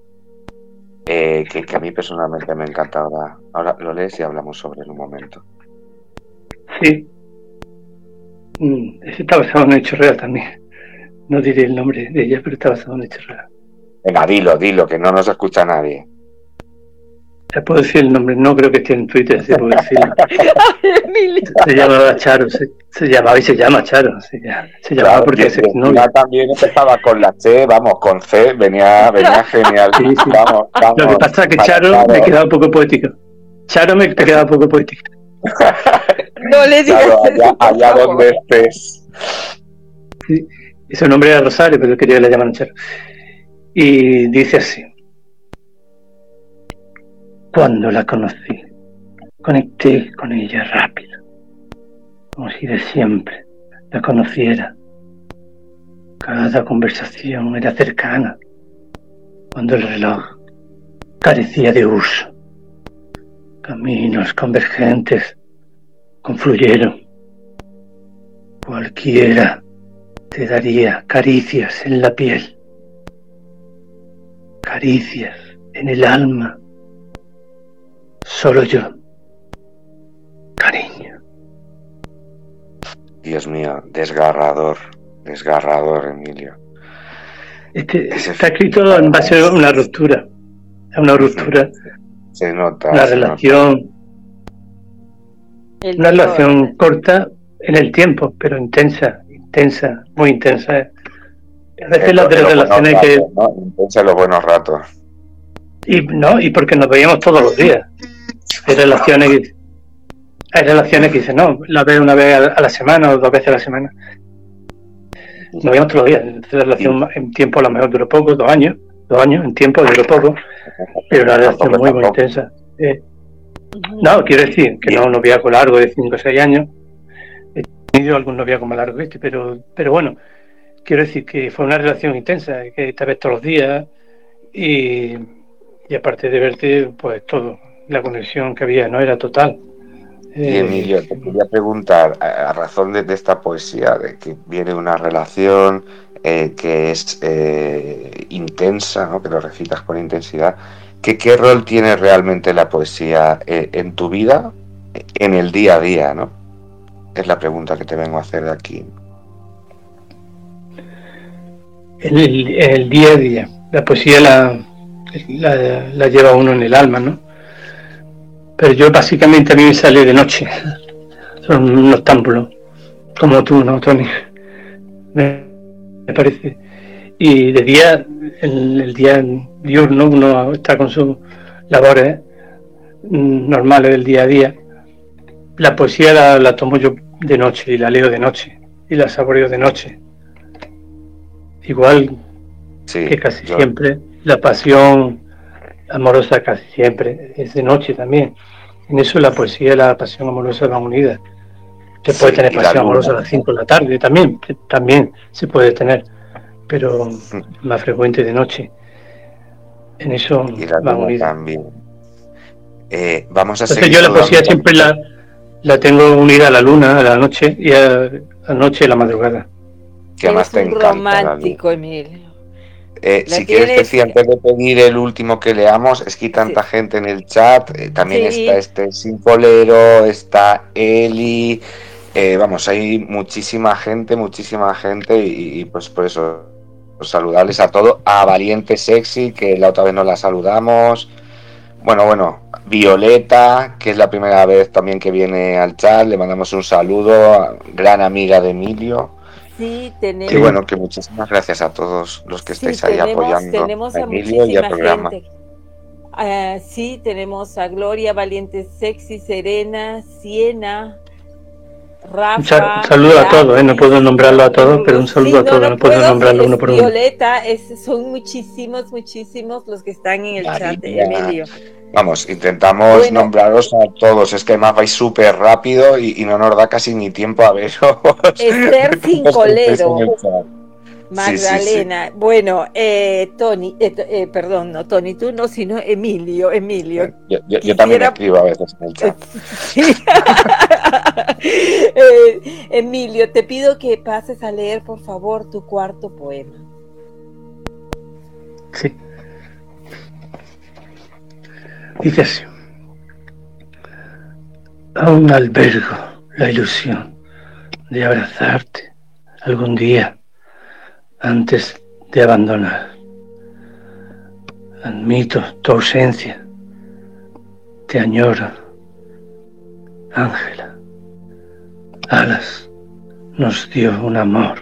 eh, que, a mí personalmente me encanta ahora. Ahora lo lees y hablamos sobre en un momento. Sí. Mm, ese está basado en un hecho real también. No diré el nombre de ella, pero está basado en un hecho real. Venga, dilo, dilo, que no nos escucha nadie. Ya puedo decir el nombre, no creo que esté en Twitter, se puede decir. se llamaba Charo, se, llamaba y se llama Charo, se, llamaba porque se también empezaba con la C, vamos, con C, venía, venía genial. Vamos, vamos, Lo que pasa es que Charo, me quedaba un poco poético. Charo me quedaba un poco poético. no le digas allá, allá donde estés. Sí, su nombre era Rosario, pero quería que le llamaran Charo. Y dice así. cuando la conocí. Conecté con ella rápido, como si de siempre la conociera. Cada conversación era cercana, cuando el reloj carecía de uso. Caminos convergentes confluyeron. Cualquiera te daría caricias en la piel, caricias en el alma. Solo yo, cariño. Dios mío, desgarrador, desgarrador, Emilio. Este, está escrito en base a una ruptura, a una ruptura. Se nota. Una relación, una relación corta en el tiempo, pero intensa, intensa, muy intensa. A veces las de relaciones que. Intensa los buenos ratos. Y no, y porque nos veíamos todos los días. Hay relaciones hay relaciones que dicen, no, la veo una vez a la semana o dos veces a la semana. Nos veíamos todos los días. La relación en tiempo a lo mejor duró poco, dos años, dos años en tiempo duró poco, pero una relación muy, muy intensa. Eh, no, quiero decir que no un noviazgo largo de cinco o seis años. He tenido algún noviazgo más largo este, pero, pero bueno, quiero decir que fue una relación intensa, que esta vez todos los días y, y aparte de verte, pues todo, la conexión que había no era total. Y eh, Emilio, te quería preguntar, a, razón de, esta poesía, de que viene una relación eh, que es eh, intensa, ¿no? que lo recitas con intensidad, ¿qué, ¿qué rol tiene realmente la poesía en tu vida, en el día a día? ¿no? Es la pregunta que te vengo a hacer de aquí. En el, día a día, la poesía la, la, la lleva uno en el alma, ¿no? Pero yo básicamente a mí me sale de noche. Son un noctámbulo, como tú, ¿no, Tony? Me, parece. Y de día, el, el día diurno, uno está con sus labores normales del día a día. La poesía la, tomo yo de noche y la leo de noche y la saboreo de noche. Igual que casi siempre, la pasión amorosa casi siempre, es de noche también. En eso la poesía y la pasión amorosa van unidas. Se puede tener pasión amorosa a las 5 de la tarde también, también se puede tener, pero más frecuente de noche. En eso van unidas. También. Eh, vamos a Entonces yo la poesía siempre la, la tengo unida a la luna, a la noche y a la noche y a la madrugada. Que más te encanta, romántico, Emilio. Eh, si quieres decir antes de pedir el último que leamos, es que hay tanta gente en el chat. Eh, también está este Sinfolero, está Eli. Eh, vamos, hay muchísima gente, muchísima gente. Y, pues por eso, pues saludarles a todos. A Valiente Sexy, que la otra vez no la saludamos. Bueno, bueno, Violeta, que es la primera vez también que viene al chat. Le mandamos un saludo. Gran amiga de Emilio. Sí, tenemos. Y bueno, que muchísimas gracias a todos los que estáis ahí apoyando tenemos a, Emilio y al programa. Gente. Uh, sí, tenemos a Gloria, Valiente Sexy, Serena, Siena, Rafa. Un saludo a todos, ¿eh? no puedo nombrarlo a todos, pero un saludo a todos, no, puedo, nombrarlo uno por uno. Violeta, es, son muchísimos, muchísimos los que están en el chat, Emilio. Vamos, intentamos nombraros a todos, es que además vais súper rápido y, no nos da casi ni tiempo a veros. Esther Cincolero. Magdalena, bueno, eh, Tony, eh, eh, perdón, no Tony, tú no, sino Emilio, Emilio. Yo, también escribo a veces en el chat. Emilio, te pido que pases a leer, por favor, tu cuarto poema. Sí. Dice así, aún albergo la ilusión de abrazarte algún día antes de abandonar. Admito tu ausencia, te añoro, Ángela. Alas nos dio un amor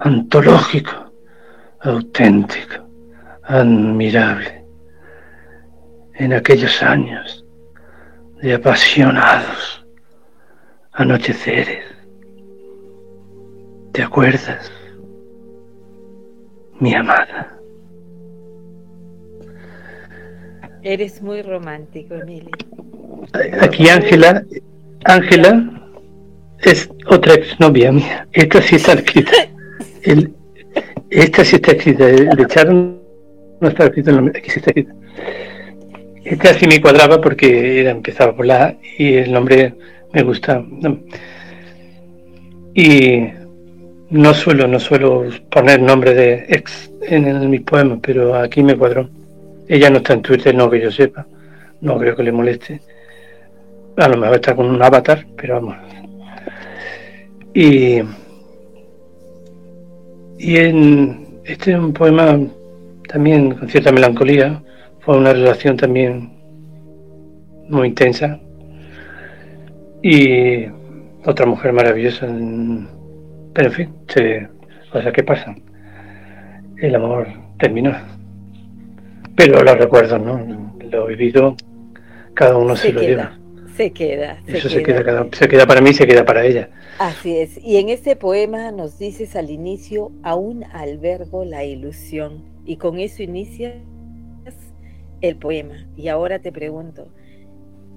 antológico, auténtico, admirable en aquellos años de apasionados anocheceres. ¿Te acuerdas, mi amada? Eres muy romántico, Emilio. Aquí Ángela, Ángela es otra exnovia mía. Esta sí está escrita. El, esta sí está escrita. El Charon no está escrito el nombre. Aquí sí está escrita. Esta sí me cuadraba porque era, empezaba por la y el nombre me gusta. Y no suelo, no suelo poner nombre de ex en, mis poemas, pero aquí me cuadró. Ella no está en Twitter, no que yo sepa. No creo que le moleste. A lo mejor está con un avatar, pero vamos. Y, y en, este es un poema también con cierta melancolía. Fue una relación también muy intensa. Y otra mujer maravillosa. Pero en fin, se, o sea, ¿qué pasa? El amor terminó. Pero los recuerdos, ¿no? Lo vivido, cada uno se, lo lleva. Se queda. Eso se queda, se queda para mí, se queda para ella. Así es. Y en este poema nos dices al inicio, aún albergo la ilusión. Y con eso inicias el poema. Y ahora te pregunto,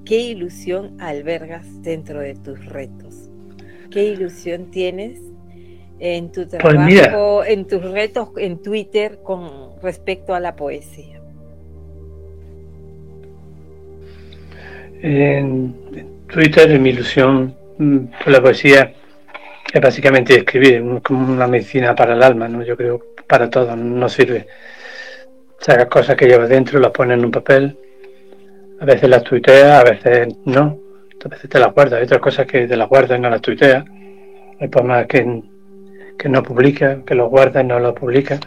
¿qué ilusión albergas dentro de tus retos? ¿Qué ilusión tienes en tu pues trabajo, en tus retos en Twitter con respecto a la poesía? En Twitter mi ilusión mm, por la poesía es básicamente escribir, como una medicina para el alma, ¿no? Yo creo para todo, no sirve. Sacas cosas que llevas dentro, las pones en un papel, a veces las tuiteas, a veces no, a veces te las guardas, hay otras cosas que te las guardas y no las tuiteas, hay poemas que que no publica, que lo guarda y no lo publica.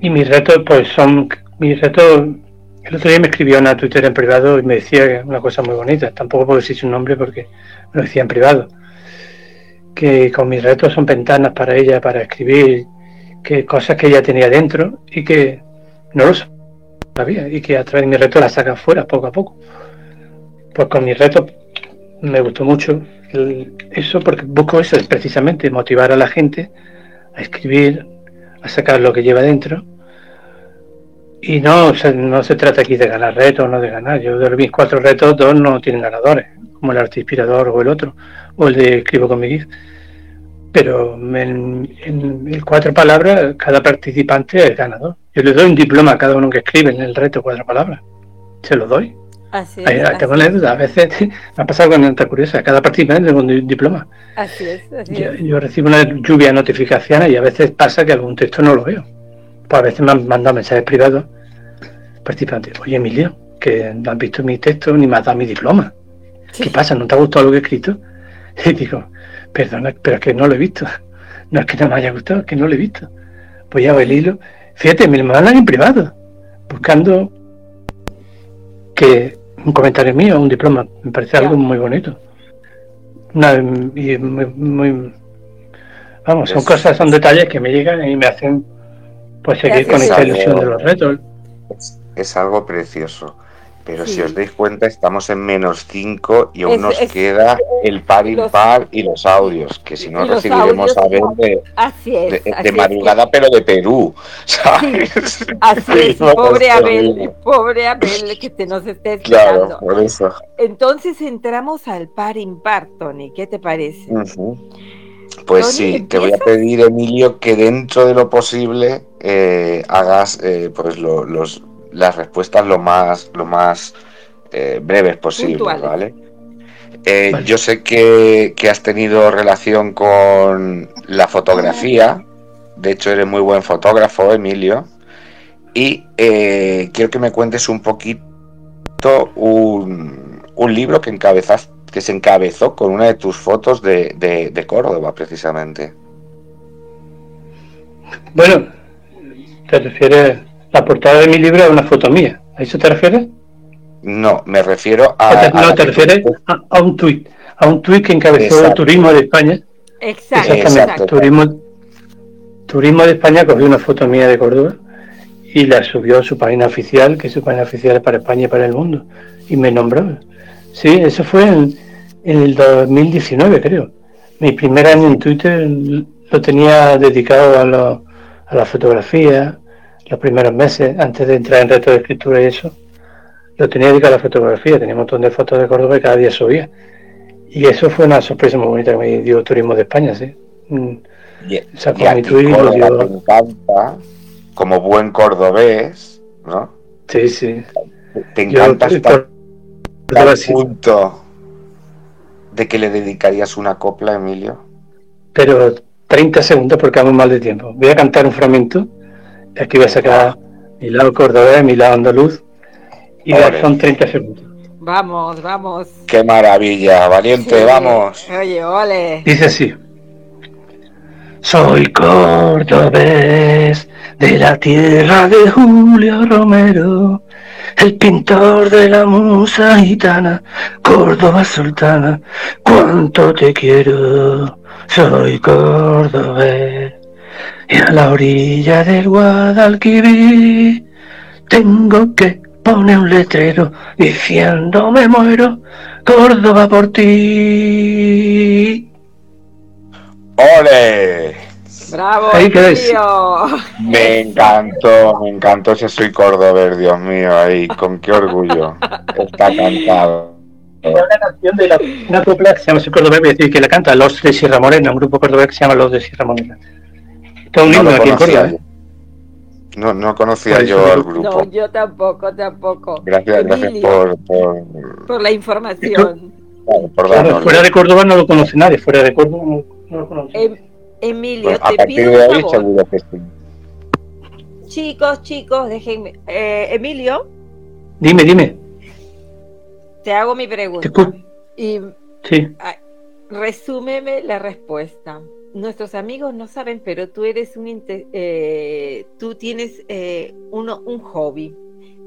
Y mis retos, pues son, mis retos, el otro día me escribió una Twitter en privado y me decía una cosa muy bonita, tampoco puedo decir su nombre porque lo decía en privado, que con mis retos son ventanas para ella, para escribir, que cosas que ella tenía dentro y que no lo sabía y que a través de mis retos las saca fuera poco a poco. Pues con mis retos me gustó mucho eso porque busco eso, es precisamente motivar a la gente a escribir, a sacar lo que lleva dentro. Y no, no se trata aquí de ganar retos o no de ganar. Yo de mis cuatro retos, dos no tienen ganadores, como el arte inspirador o el otro, o el de escribo con mi. Pero en, en, cuatro palabras, cada participante es ganador. Yo le doy un diploma a cada uno que escribe en el reto cuatro palabras. Se lo doy. Así es. tengo A veces me ha pasado con esta curiosa. Cada participante tengo un diploma. Así es. yo, recibo una lluvia de notificaciones y a veces pasa que algún texto no lo veo. Pues a veces me han mandado mensajes privados participantes. Oye, Emilio, que no has visto mi texto ni me has dado mi diploma. ¿Qué pasa? ¿No te ha gustado lo que he escrito? Y digo, perdona, pero es que no lo he visto. No es que no me haya gustado, es que no lo he visto. Pues ya el hilo. Fíjate, me lo mandan en privado, buscando que un comentario mío, un diploma, me parece algo muy bonito. y muy, vamos, son cosas, son detalles que me llegan y me hacen pues seguir con esta ilusión de los retos. es algo precioso. Pero si os dais cuenta, estamos en menos 5 y aún nos queda el par impar y los audios, que si no recibiremos a ver de, madrugada, pero de Perú. ¿sabes? así es, pobre Abel, pobre Abel que te nos esté esperando. Claro, por eso. Entonces entramos al par impar, Tony, ¿qué te parece? Pues sí, te voy a pedir, Emilio, que dentro de lo posible eh, hagas eh, pues los las respuestas lo más, lo más eh, breves posible, ¿vale? Eh, yo sé que, has tenido relación con la fotografía, de hecho eres muy buen fotógrafo, Emilio, y eh, quiero que me cuentes un poquito un, un libro que, encabezas, que se encabezó con una de tus fotos de, de, de Córdoba, precisamente. Bueno, te refieres la portada de mi libro es una foto mía. ¿A eso te refieres? No, me refiero a. No, te, refieres a, un tuit. A un tuit que encabezó el Turismo de España. Exacto. Exactamente. Turismo, Turismo de España cogió una foto mía de Córdoba y la subió a su página oficial, que es su página oficial para España y para el mundo. Y me nombró. Sí, eso fue en, en el 2019, creo. Mi primer año en Twitter lo tenía dedicado a, lo, a la fotografía, los primeros meses, antes de entrar en reto de escritura y eso, lo tenía dedicado a la fotografía, tenía un montón de fotos de Córdoba y cada día subía. Y eso fue una sorpresa muy bonita que me dio Turismo de España, sí. Mm, sacó mi dio... encanta, como buen cordobés, ¿no? Sí, sí. Te encanta estar al punto de que le dedicarías una copla, Emilio. Pero 30 segundos porque vamos mal de tiempo. Voy a cantar un fragmento. Aquí voy a sacar mi lado cordobés, mi lado andaluz. Y son 30 segundos. Vamos, vamos. Qué maravilla, valiente, vamos. Oye, ole. Dice así. Soy cordobés de la tierra de Julio Romero, el pintor de la musa gitana, Córdoba sultana, cuánto te quiero, soy cordobés. Y a la orilla del Guadalquivir tengo que poner un letrero diciendo me muero, Córdoba por ti. ¡Ole! ¡Bravo, Me encantó, me encantó ese soy cordobés, Dios mío, ahí, con qué orgullo. Está cantado. una canción de la, una copla que se llama Soy Cordobés, voy a decir que la canta Los de Sierra Morena, un grupo cordobés que se llama Los de Sierra Morena. Está un himno aquí en Córdoba. No, no conocía yo al grupo. No, yo tampoco, tampoco. Gracias, gracias por, por, la información. fuera de Córdoba no lo conoce nadie, fuera de Córdoba no Em, Emilio, te pido un favor. Chicos, chicos, déjenme. Eh, Emilio. Dime, dime. Te hago mi pregunta. y sí. resúmeme la respuesta. Nuestros amigos no saben, pero tú eres un eh, tú tienes eh, uno un hobby,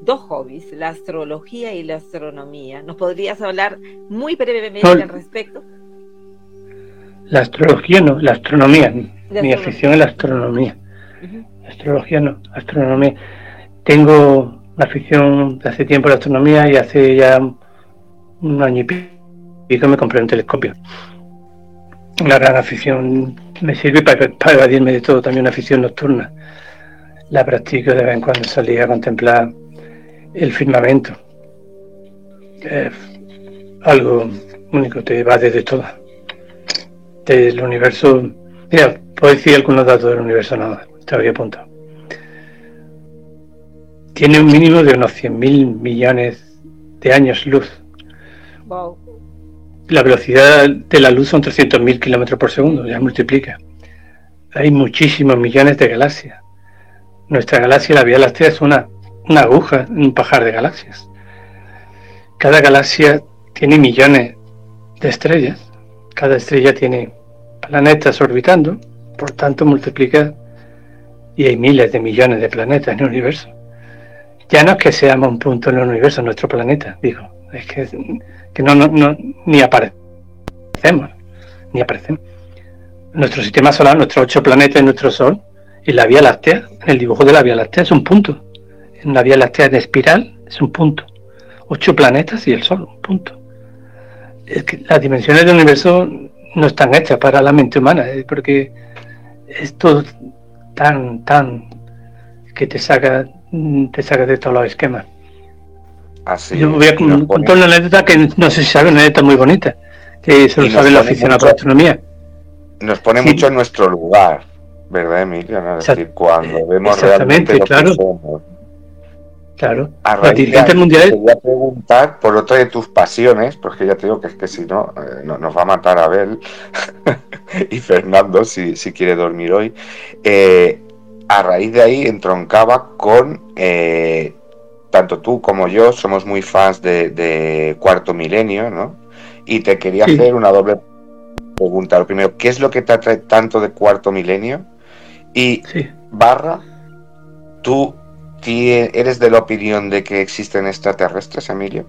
dos hobbies, la astrología y la astronomía. ¿Nos podrías hablar muy brevemente al respecto? La astrología no, la astronomía. Mi afición es la astronomía. La astrología no, astronomía. Tengo la afición de hace tiempo a la astronomía y hace ya un año y pico me compré un telescopio. Una gran afición me sirve para, evadirme de todo, también una afición nocturna. La practico de vez en cuando salía a contemplar el firmamento. algo único, te va de todo del universo. Mira, puedo decir algunos datos del universo nada, te había apuntado. Tiene un mínimo de unos 100.000 millones de años luz. La velocidad de la luz son 300.000 kilómetros por segundo, ya multiplica. Hay muchísimos millones de galaxias. Nuestra galaxia, la Vía Láctea, es una, una aguja un pajar de galaxias. Cada galaxia tiene millones de estrellas cada estrella tiene planetas orbitando, por tanto multiplica y hay miles de millones de planetas en el universo. Ya no es que seamos un punto en el universo, nuestro planeta, digo, es que, no, no, ni aparecemos, ni aparecemos. Nuestro sistema solar, nuestros ocho planetas nuestro Sol, y la Vía Láctea, el dibujo de la Vía Láctea es un punto. En la Vía Láctea en espiral es un punto. Ocho planetas y el Sol, un punto es que las dimensiones del universo no están hechas para la mente humana, eh, porque es todo tan, tan que te saca, te saca de todos los esquemas. Así Yo voy a contar una anécdota que no sé si sabe, una anécdota muy bonita, que se lo sabe la afición a la astronomía. Nos pone mucho en nuestro lugar, ¿verdad, Emilio? Es decir, cuando vemos realmente lo claro. Claro. A raíz de mundiales. Te voy a preguntar por otra de tus pasiones, porque ya te digo que es que si no, eh, nos va a matar Abel y Fernando si, quiere dormir hoy. Eh, a raíz de ahí entroncaba con eh, tanto tú como yo somos muy fans de, Cuarto Milenio, ¿no? Y te quería hacer una doble pregunta. Lo primero, ¿qué es lo que te atrae tanto de Cuarto Milenio? Y barra, tú ¿Eres de la opinión de que existen extraterrestres, Emilio?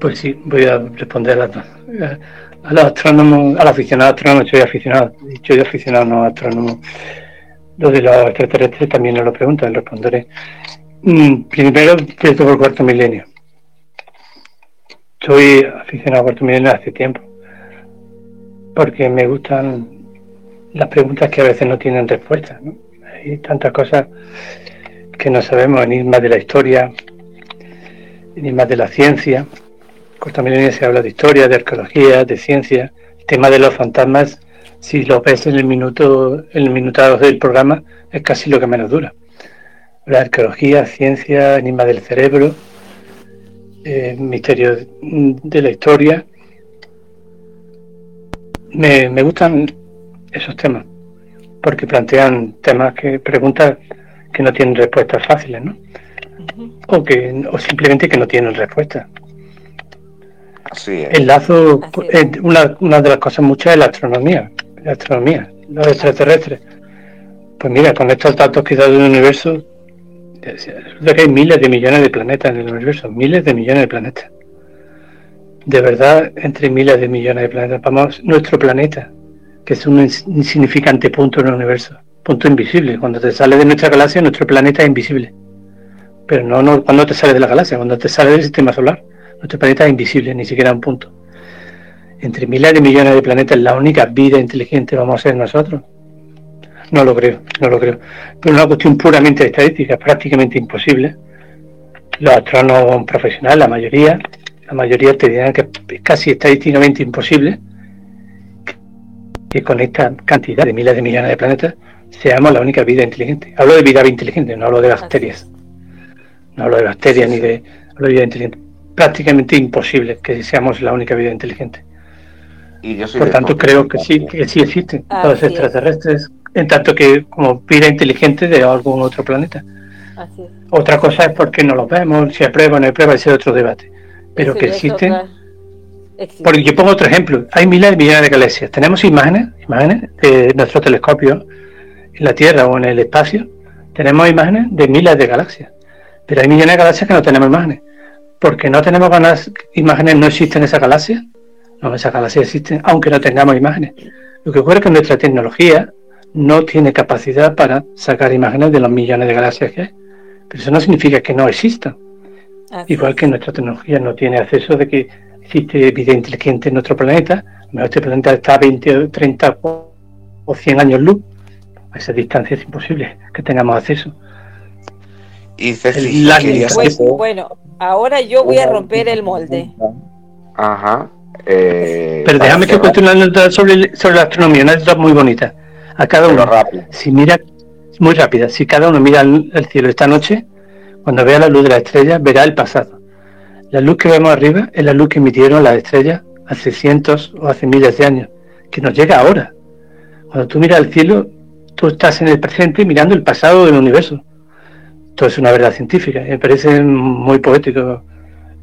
Pues sí, voy a responder a, a los astrónomos, al aficionado astrónomo, soy aficionado, soy aficionado no astrónomo. Lo de los extraterrestres también me lo preguntan, responderé. Mm, primero, esto por cuarto milenio. Soy aficionado a cuarto milenio hace tiempo, porque me gustan las preguntas que a veces no tienen respuesta. ¿no? Hay tantas cosas que no sabemos, enigmas de la historia, enigmas de la ciencia. Pues también se habla de historia, de arqueología, de ciencia. El tema de los fantasmas, si lo ves en el minuto, en el minutado del programa, es casi lo que menos dura. La arqueología, ciencia, enigma del cerebro, eh, misterios de la historia. Me, me gustan esos temas, porque plantean temas que preguntas que no tienen respuestas fáciles, ¿no? O que o simplemente que no tienen respuesta. Así El lazo, eh, una, una de las cosas muchas es la astronomía, la astronomía, los extraterrestres. Pues mira, con estos datos que da del universo, resulta que hay miles de millones de planetas en el universo, miles de millones de planetas. De verdad, entre miles de millones de planetas, vamos, nuestro planeta, que es un insignificante punto en el universo, punto invisible. Cuando te sale de nuestra galaxia, nuestro planeta es invisible. Pero no, no cuando te sale de la galaxia, cuando te sale del sistema solar, nuestro planeta es invisible, ni siquiera un punto. Entre miles de millones de planetas, la única vida inteligente vamos a ser nosotros. No lo creo, no lo creo. Pero una cuestión puramente estadística, es prácticamente imposible. Los astrónomos profesionales, la mayoría, la mayoría te dirán que es casi estadísticamente imposible que con esta cantidad de miles de millones de planetas seamos la única vida inteligente. Hablo de vida inteligente, no hablo de bacterias. No hablo de bacterias ni de, hablo de vida inteligente. Prácticamente imposible que seamos la única vida inteligente. Por tanto, creo que sí, que sí existen los extraterrestres, en tanto que como vida inteligente de algún otro planeta. Otra cosa es porque no los vemos, si hay prueba o no hay prueba, ese es otro debate. Pero que existen. Porque yo pongo otro ejemplo. Hay miles de millones de galaxias. Tenemos imágenes, imágenes de nuestro telescopio en la Tierra o en el espacio. Tenemos imágenes de miles de galaxias. Pero hay millones de galaxias que no tenemos imágenes. Porque no tenemos ganas, imágenes, no existen esas galaxias. No, esas galaxias existen, aunque no tengamos imágenes. Lo que ocurre es que nuestra tecnología no tiene capacidad para sacar imágenes de los millones de galaxias que hay. Pero eso no significa que no existan. Igual que nuestra tecnología no tiene acceso de que existe vida inteligente en nuestro planeta, este planeta está a 20, 30 o 100 años luz, a esa distancia es imposible que tengamos acceso. Y bueno, ahora yo voy a romper el molde. Ajá. Eh, Pero déjame que cuente una nota sobre, sobre la astronomía, una nota muy bonita. A cada uno, si mira, muy rápida, si cada uno mira el cielo esta noche, cuando vea la luz de la estrella, verá el pasado la luz que vemos arriba es la luz que emitieron las estrellas hace cientos o hace miles de años, que nos llega ahora. Cuando tú miras el cielo, tú estás en el presente mirando el pasado del universo. Todo es una verdad científica. Me parece muy poético,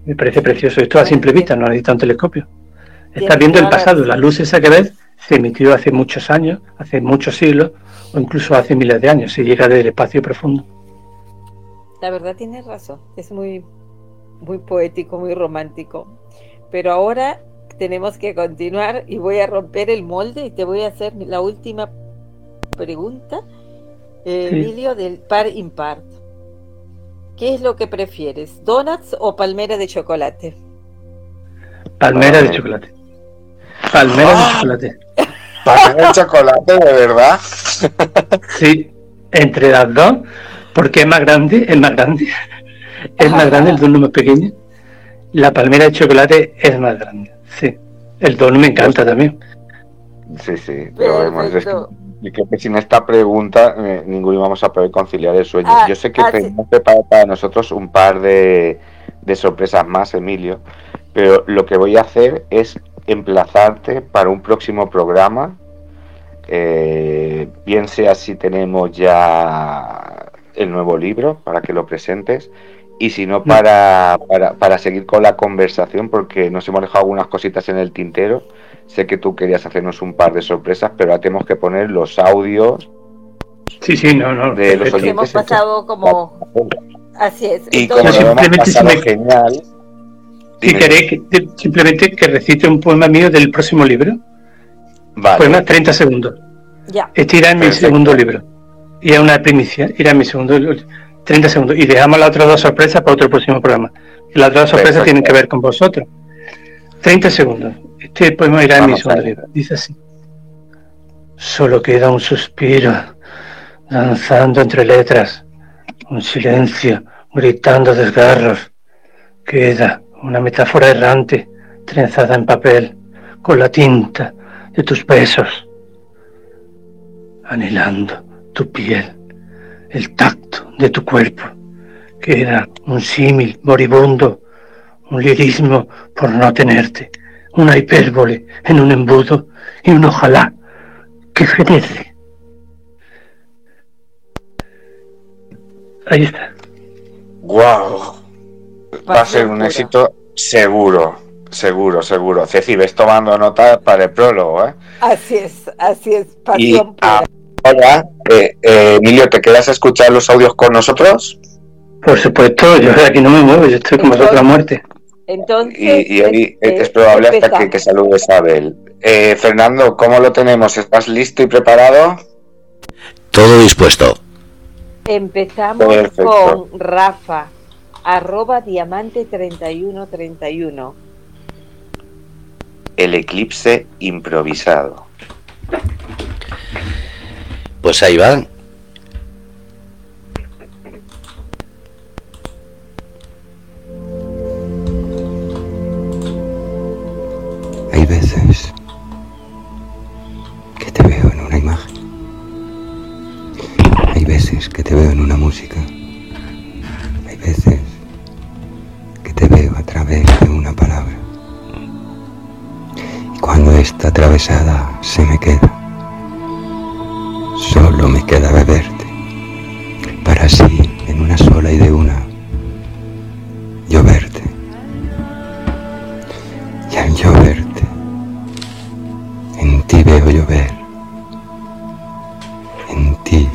me parece precioso. Esto a simple vista, no necesita un telescopio. Estás viendo el pasado. La luz esa que ves se emitió hace muchos años, hace muchos siglos, o incluso hace miles de años. Se llega del espacio profundo. La verdad tienes razón. Es muy muy poético, muy romántico. Pero ahora tenemos que continuar y voy a romper el molde y te voy a hacer la última pregunta, Emilio, del par impar. ¿Qué es lo que prefieres, donuts o palmera de chocolate? Palmera de chocolate. Palmera de chocolate. Palmera de chocolate, de verdad. Sí, entre las dos, porque es más grande, es más grande es más grande, el donut más pequeño. La palmera de chocolate es más grande, sí. El donut me encanta también. Sí, sí, pero creo que sin esta pregunta eh, ninguno vamos a poder conciliar el sueño. Ah, Yo sé que ah, tenemos preparado para nosotros un par de, sorpresas más, Emilio, pero lo que voy a hacer es emplazarte para un próximo programa, eh, bien sea si tenemos ya el nuevo libro para que lo presentes, y si no para, para, seguir con la conversación, porque nos hemos dejado algunas cositas en el tintero. Sé que tú querías hacernos un par de sorpresas, pero ahora tenemos que poner los audios. Sí, sí, no, no. De los hemos pasado como. Así es. Y como simplemente me... genial. Si queréis, que, simplemente que recite un poema mío del próximo libro. Vale. Poema 30 segundos. Ya. Este irá en mi segundo libro. Y es una primicia, irá en mi segundo libro 30 segundos. Y dejamos las otras dos sorpresas para otro próximo programa. Y las otras sorpresas tienen que ver con vosotros. 30 segundos. Este poema irá en mi segundo libro. Dice así. Solo queda un suspiro danzando entre letras, un silencio gritando desgarros. Queda una metáfora errante, trenzada en papel, con la tinta de tus besos, anhelando tu piel, el tacto de tu cuerpo. Queda un símil moribundo, un lirismo por no tenerte, una hipérbole en un embudo y un ojalá que fenece. Ahí está. ¡Wow! Va a ser un éxito seguro, seguro, seguro. Ceci, ves tomando nota para el prólogo, ¿eh? Así es, así es. Pasión ahora, eh, eh, Emilio, ¿te quedas a escuchar los audios con nosotros? Por supuesto, yo de aquí no me muevo, yo estoy con vosotros a muerte. Entonces, y, hoy es este, probable hasta que, que saludes a Abel. Eh, Fernando, ¿cómo lo tenemos? ¿Estás listo y preparado? Todo dispuesto. Empezamos con Rafa, arroba diamante 3131. El eclipse improvisado. Pues ahí va. Hay veces que te veo en una imagen. Hay veces que te veo en una música. Hay veces te veo a través de una palabra. Cuando está atravesada se me queda. Solo me queda beberte. Para así, en una sola y de una, lloverte. Y al lloverte, en ti veo llover, en ti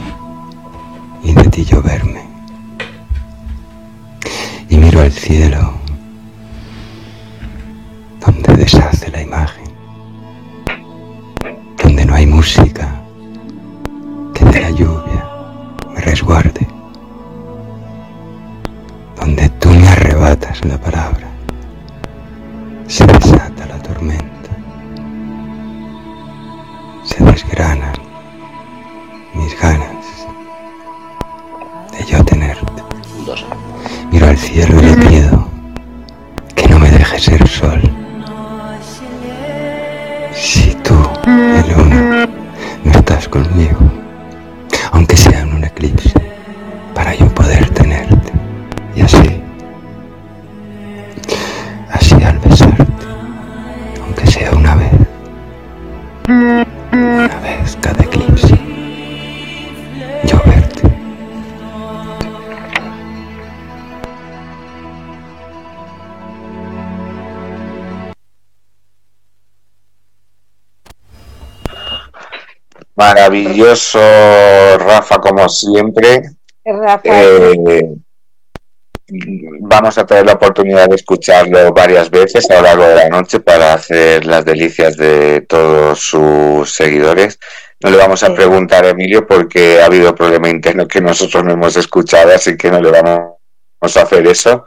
y de ti lloverme. Miro al cielo, donde deshace la imagen, donde no hay música, que de la lluvia me resguarde, donde tú me arrebatas la palabra, se desata la tormenta se desgranan Miro Maravilloso, Rafa, como siempre. Rafa. Eh, vamos a tener la oportunidad de escucharlo varias veces a lo largo de la noche para hacer las delicias de todos sus seguidores. No le vamos a preguntar a Emilio porque ha habido problema interno que nosotros no hemos escuchado, así que no le vamos a hacer eso.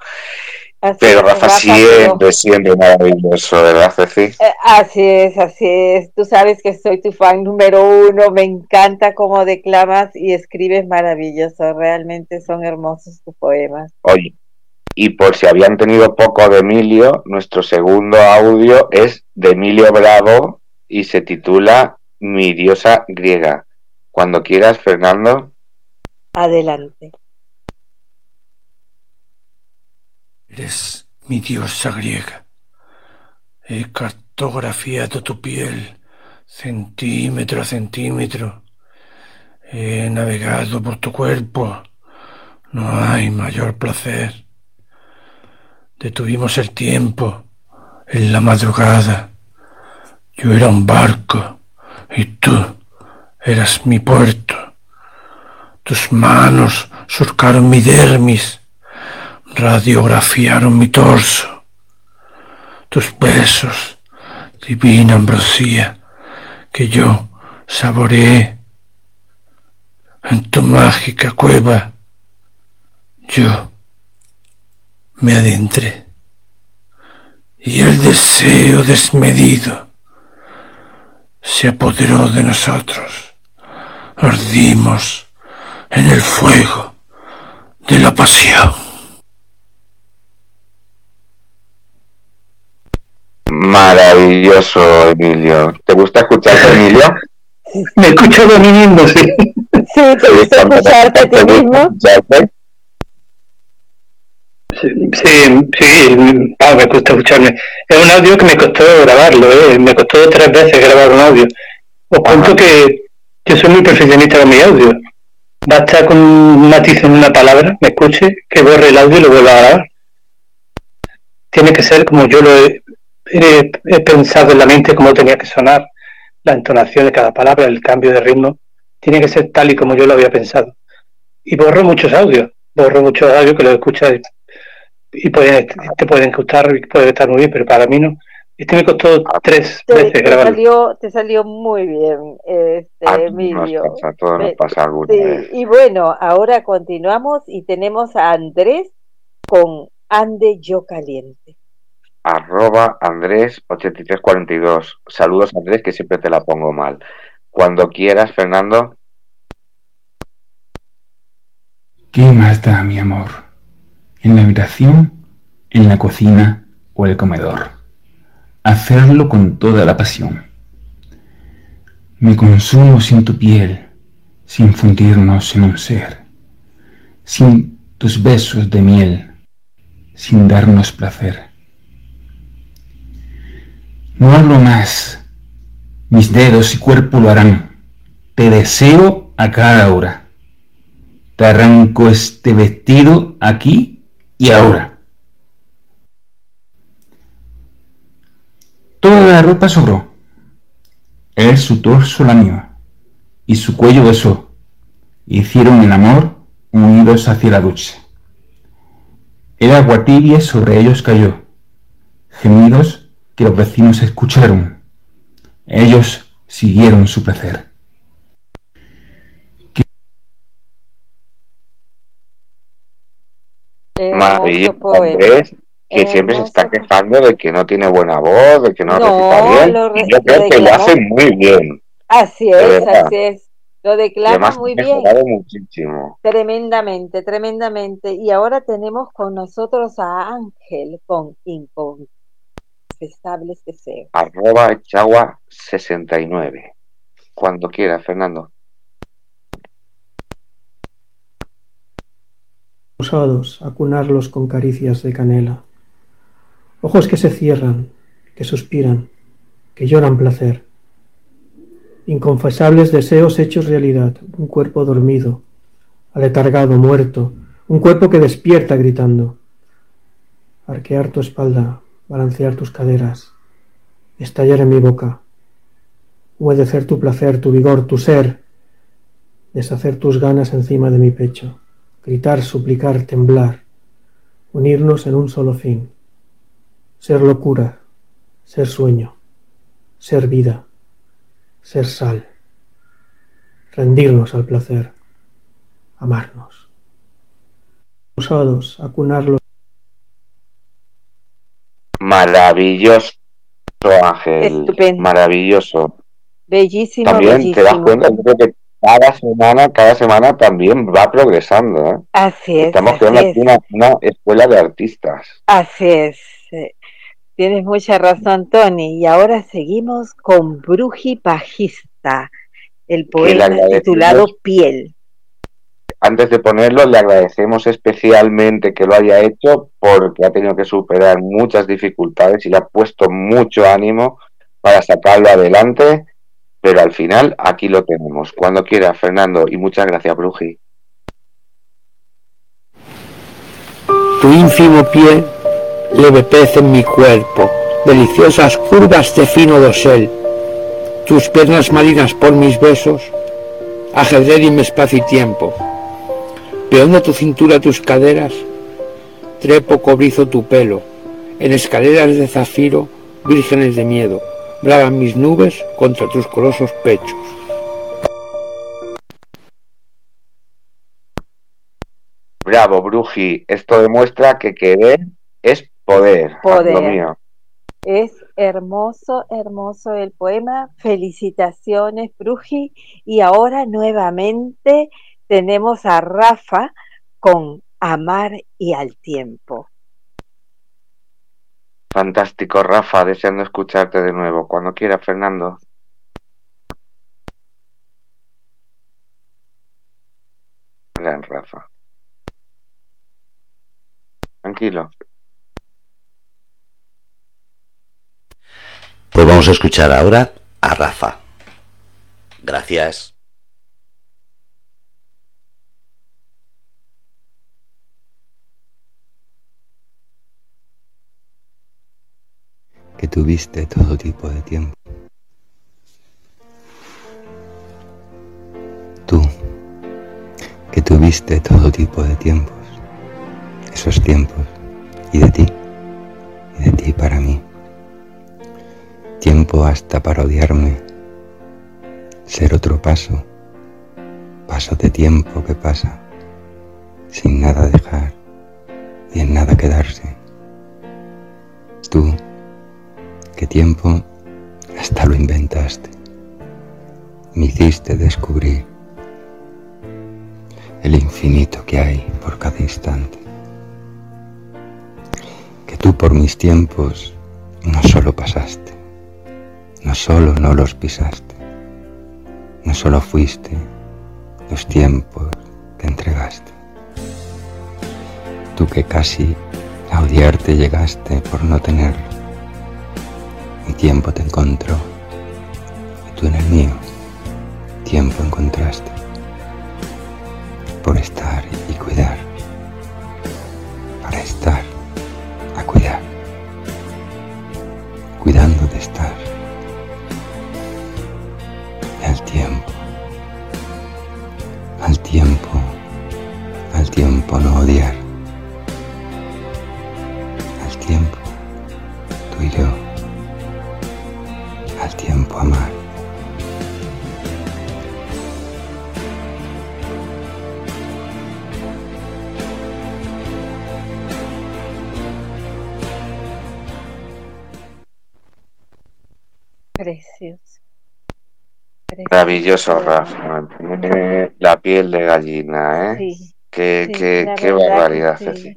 Pero Rafa, siempre, siempre maravilloso, ¿verdad, Ceci? Eh, así es, así es. Tú sabes que soy tu fan número uno. Me encanta cómo declamas y escribes maravilloso. Realmente son hermosos tus poemas. Oye, y por si habían tenido poco de Emilio, nuestro segundo audio es de Emilio Bravo y se titula Mi diosa griega. Cuando quieras, Fernando. Adelante. Eres mi diosa griega. He cartografiado tu piel centímetro a centímetro. He navegado por tu cuerpo. No hay mayor placer. Detuvimos el tiempo en la madrugada. Yo era un barco y tú eras mi puerto. Tus manos surcaron mi dermis radiografiaron mi torso. Tus besos, divina ambrosía, que yo saboreé en tu mágica cueva. Yo me adentré y el deseo desmedido se apoderó de nosotros. Ardimos en el fuego de la pasión. Maravilloso, Emilio. ¿Te gusta escucharte, Emilio? Me he escuchado a mí mismo, sí. Sí, ¿te gusta escucharte a ti mismo? Sí, sí, me gusta escucharme. Es un audio que me costó grabarlo, ¿eh? me costó tres veces grabar un audio. Os cuento que yo soy muy perfeccionista con mi audio. Basta con un matiz en una palabra, me escuche, que borre el audio y lo vuelva a grabar. Tiene que ser como yo lo he, he pensado en la mente, cómo tenía que sonar, la entonación de cada palabra, el cambio de ritmo. Tiene que ser tal y como yo lo había pensado. Y borro muchos audios, borro muchos audios que lo escuchas y pueden, te pueden gustar y puede estar muy bien, pero para mí no. Este me costó ah, tres te, veces te Salió, te salió muy bien, este, ah, Emilio. Y bueno, ahora continuamos y tenemos a Andrés con Ande Yo Caliente. Arroba Andrés8342. Saludos Andrés, que siempre te la pongo mal. Cuando quieras, Fernando. ¿Qué más da, mi amor? en la habitación, en la cocina o el comedor. Hacerlo con toda la pasión. Me consumo sin tu piel, sin fundirnos en un ser, sin tus besos de miel, sin darnos placer. No hablo más, mis dedos y cuerpo lo harán, te deseo a cada hora. Te arranco este vestido aquí y ahora. Toda la ropa sobró. Él su torso lamió y su cuello besó. Hicieron el amor unidos hacia la ducha. El agua tibia sobre ellos cayó. Gemidos que los vecinos escucharon. Ellos siguieron su placer. Maravilloso Andrés, que siempre se está quejando de que no tiene buena voz, de que no, recita bien. yo creo que lo hace muy bien. Así es, así es. Lo declara muy bien. Muchísimo. Tremendamente, tremendamente. Y ahora tenemos con nosotros a Ángel con Inconfesables Deseos. Arroba Chagua 69. Cuando quiera, Fernando. a cunarlos con caricias de canela. Ojos que se cierran, que suspiran, que lloran placer. Inconfesables deseos hechos realidad, un cuerpo dormido, aletargado, muerto, un cuerpo que despierta gritando. Arquear tu espalda, balancear tus caderas, estallar en mi boca, humedecer tu placer, tu vigor, tu ser, deshacer tus ganas encima de mi pecho gritar, suplicar, temblar, unirnos en un solo fin, ser locura, ser sueño, ser vida, ser sal, rendirnos al placer, amarnos. Usados, acunarlos. Maravilloso, Ángel. Maravilloso. Bellísimo. También te das cuenta, que cada semana, cada semana también va progresando. ¿eh? Así es. Estamos creando aquí una, escuela de artistas. Así es. Tienes mucha razón, Tony. Y ahora seguimos con Bruji Pajista, el poema titulado Piel. Antes de ponerlo, le agradecemos especialmente que lo haya hecho porque ha tenido que superar muchas dificultades y le ha puesto mucho ánimo para sacarlo adelante pero al final aquí lo tenemos. Cuando quiera, Fernando, y muchas gracias, Bruji. Tu ínfimo pie, leve pez en mi cuerpo, deliciosas curvas de fino dosel, tus piernas marinas por mis besos, ajedrez mi espacio y tiempo. Peón tu cintura tus caderas, trepo cobrizo tu pelo, en escaleras de zafiro, vírgenes de miedo bragan mis nubes contra tus colosos pechos. Bravo, Bruji. Esto demuestra que querer es poder. Poder. Es hermoso, hermoso el poema. Felicitaciones, Bruji. Y ahora nuevamente tenemos a Rafa con Amar y al tiempo. Fantástico, Rafa, deseando escucharte de nuevo. Cuando quiera, Fernando. Gran Rafa. Tranquilo. Pues vamos a escuchar ahora a Rafa. Gracias. Que tuviste todo tipo de tiempo. Tú, que tuviste todo tipo de tiempos. Esos tiempos. Y de ti. Y de ti para mí tiempo hasta para odiarme, ser otro paso, paso de tiempo que pasa, sin nada dejar y en nada quedarse. Tú, tiempo hasta lo inventaste, me hiciste descubrir el infinito que hay por cada instante. Que tú por mis tiempos no solo pasaste, no solo no los pisaste, no solo fuiste los tiempos que entregaste. Tú que casi a odiarte llegaste por no tenerlo. Mi tiempo te encontró. Y tú en el mío tiempo encontraste por estar Maravilloso, Rafa. La piel de gallina, ¿eh? Sí. Qué, sí, qué, qué verdad barbaridad, sí. Ceci.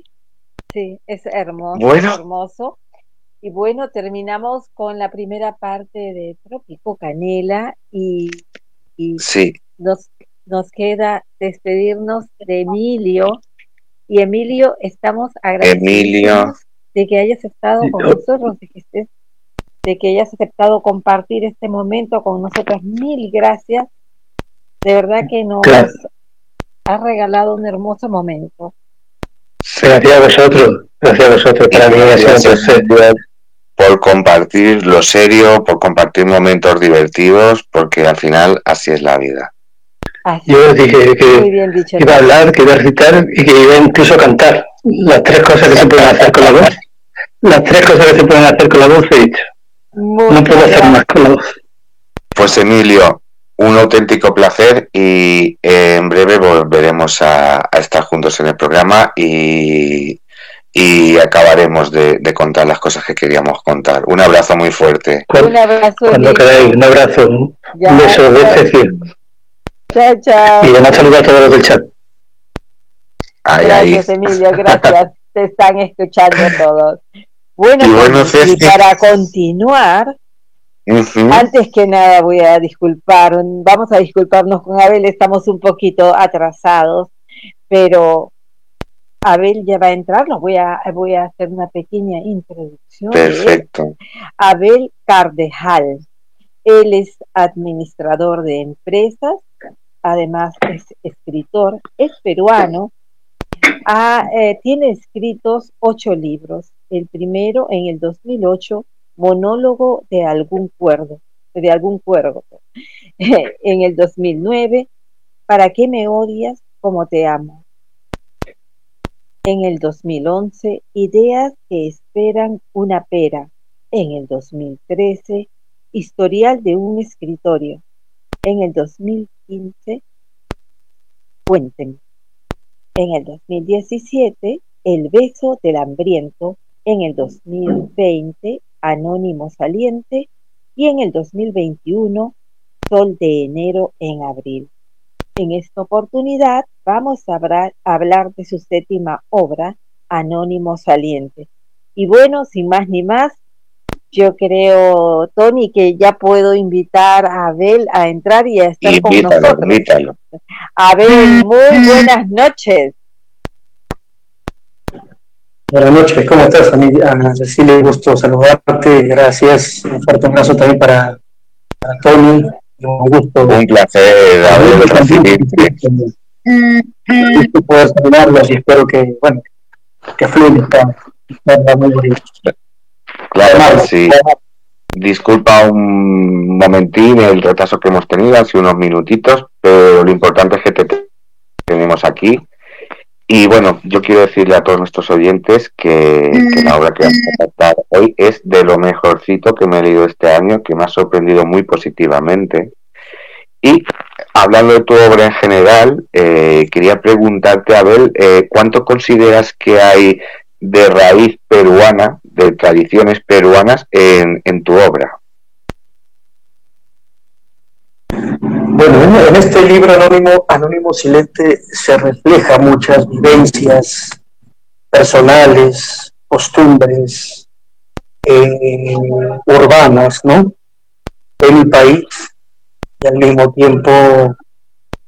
Sí, es hermoso, Bueno. hermoso. Y bueno, terminamos con la primera parte de Trópico Canela y, y Sí, nos, nos queda despedirnos de Emilio. Y Emilio, estamos agradecidos Emilio. de que hayas estado con nosotros, de que estés, de que hayas aceptado compartir este momento con nosotros. Mil gracias. De verdad que nos Claro. has regalado un hermoso momento. Gracias a vosotros, gracias a vosotros. Para mí ha sido un Gracias, por compartir lo serio, por compartir momentos divertidos, porque al final así es la vida. Así Yo dije que dicho. iba a hablar, que iba a recitar y que iba incluso a cantar. Las tres cosas que se pueden hacer con la voz. Las tres cosas que se pueden hacer con la voz he dicho. No puedo hacer más con la voz. Pues Emilio, un auténtico placer y eh, en breve volveremos a, a estar juntos en el programa y, y acabaremos de, de contar las cosas que queríamos contar. Un abrazo muy fuerte. Un abrazo. cuando queráis, un abrazo, un Ya, beso de chao. Chao, chao. Y además saludo a todos los del chat. Ay, ay. Gracias, Emilio, gracias. Te están escuchando todos. Bueno, Y bueno, y Ceci. para continuar, antes que nada voy a disculpar, vamos a disculparnos con Abel, estamos un poquito atrasados, pero Abel ya va a entrar, los voy a, voy a hacer una pequeña introducción. Perfecto. Abel Cardejal. Él es administrador de empresas, además es escritor, es peruano, ha, eh, tiene escritos ocho libros. El primero en el 2008, Monólogo de algún cuerdo, de algún cuervo. en el 2009, ¿Para qué me odias como te amo? En el 2011, Ideas que esperan una pera. En el 2013, Historial de un escritorio. En el 2015, Cuénteme. En el 2017, El beso del hambriento. En el 2020, Anónimo saliente. Y en el 2021, Sol de enero en abril. En esta oportunidad vamos a hablar de su séptima obra, Anónimo Saliente. Y bueno, sin más ni más, yo creo, Tony, que ya puedo invitar a Abel a entrar y a estar con nosotros. Invítalo. Abel, muy buenas noches. Buenas noches, ¿cómo estás, Ana Cecilia? Gusto saludarte, gracias. Un fuerte abrazo también para, Tony. Un gusto. Un placer, Abel, recibirte. Un poder saludarlos y espero que, bueno, que fluya muy bonito. Claro, sí. Disculpa un momentín el retraso que hemos tenido, hace unos minutitos, pero lo importante es que te tenemos aquí. Y bueno, yo quiero decirle a todos nuestros oyentes que, la obra que vamos a tratar hoy es de lo mejorcito que me he leído este año, que me ha sorprendido muy positivamente. Y hablando de tu obra en general, eh, quería preguntarte, Abel, eh, ¿cuánto consideras que hay de raíz peruana, de tradiciones peruanas en, tu obra? Bueno, en este libro anónimo, Anónimo Silente, se refleja muchas vivencias personales, costumbres eh, urbanas, ¿no? En mi país y al mismo tiempo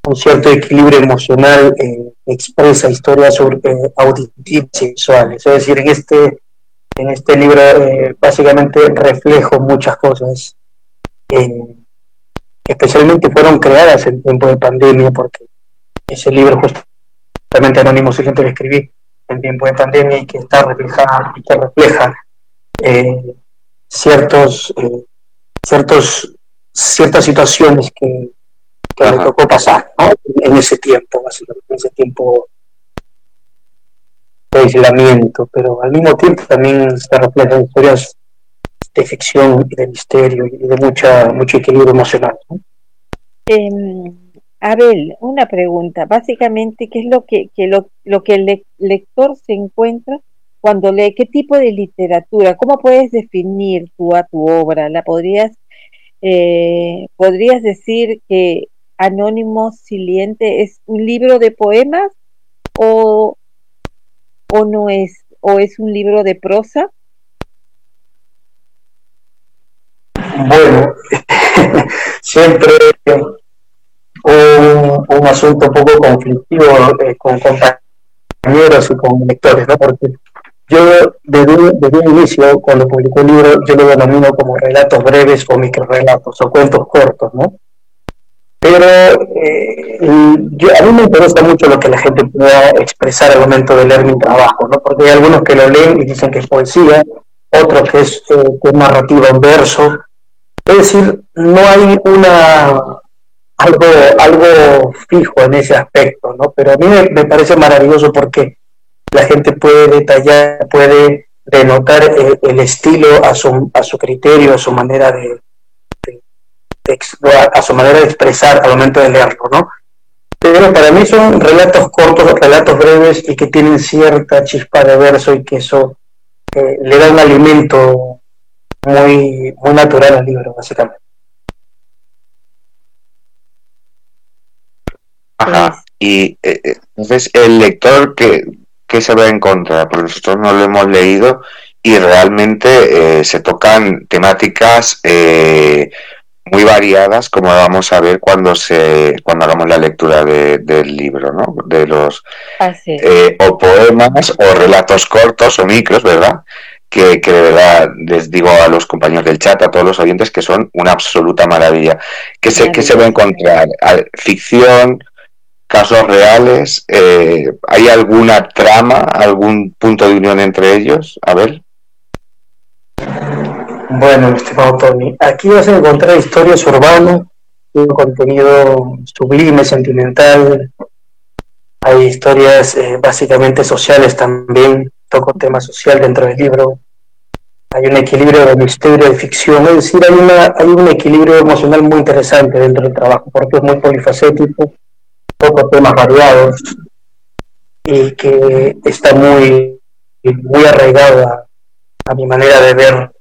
un cierto equilibrio emocional eh, expresa historias sobre, eh, auditivas y visuales. Es decir, en este, en este libro eh, básicamente reflejo muchas cosas especialmente fueron creadas en tiempo de pandemia, porque ese libro justamente anónimo gente que escribí en tiempo de pandemia y que está reflejada y que refleja ciertos, ciertos, ciertas situaciones que que le tocó pasar en ese tiempo, básicamente, en ese tiempo de aislamiento, pero al mismo tiempo también se reflejan historias de ficción y de misterio y de mucha, mucho equilibrio emocional. Em, Abel, una pregunta. Básicamente, ¿qué es lo que, lo, lo, que el lector se encuentra cuando lee? ¿Qué tipo de literatura? ¿Cómo puedes definir tú a tu obra? ¿La podrías, eh, podrías decir que Anónimo Siliente es un libro de poemas o, o no es o es un libro de prosa? Bueno, siempre un, un asunto un poco conflictivo eh, con compañeros y con lectores, ¿no? Porque yo desde, desde un inicio, cuando publicó el libro, yo lo denomino como relatos breves o microrelatos o cuentos cortos, ¿no? Pero eh, a mí me interesa mucho lo que la gente pueda expresar al momento de leer mi trabajo, ¿no? porque hay algunos que lo leen y dicen que es poesía, otros que es, eh, narrativa en verso, es decir, no hay una algo, algo fijo en ese aspecto, ¿no? pero a mí me, parece maravilloso porque la gente puede detallar, puede denotar eh, el estilo a su, a su criterio, a su manera de, a, su manera de expresar al momento de leerlo, ¿no? Pero para mí son relatos cortos, relatos breves y que tienen cierta chispa de verso y que eso eh, le da un alimento muy, muy natural al libro, básicamente. Ajá. Y eh, eh, entonces el lector que, que se va a encontrar, porque nosotros no lo hemos leído y realmente se tocan temáticas muy variadas, como vamos a ver cuando se cuando hagamos la lectura del libro, ¿no? De los eh, o poemas o relatos cortos o micros, ¿verdad? Que, que, de verdad les digo a los compañeros del chat, a todos los oyentes, que son una absoluta maravilla. Que se, que se va a encontrar? Ficción, casos reales, eh, ¿hay alguna trama, algún punto de unión entre ellos? A ver. Bueno, estimado Tony, aquí vas a encontrar historias urbanas, un contenido sublime, sentimental. Hay historias eh, básicamente sociales también, toco tema social dentro del libro. Hay un equilibrio de misterio, de ficción, es decir, hay, una, hay un equilibrio emocional muy interesante dentro del trabajo, porque es muy polifacético, toco temas variados y que está muy, muy arraigado a mi manera de ver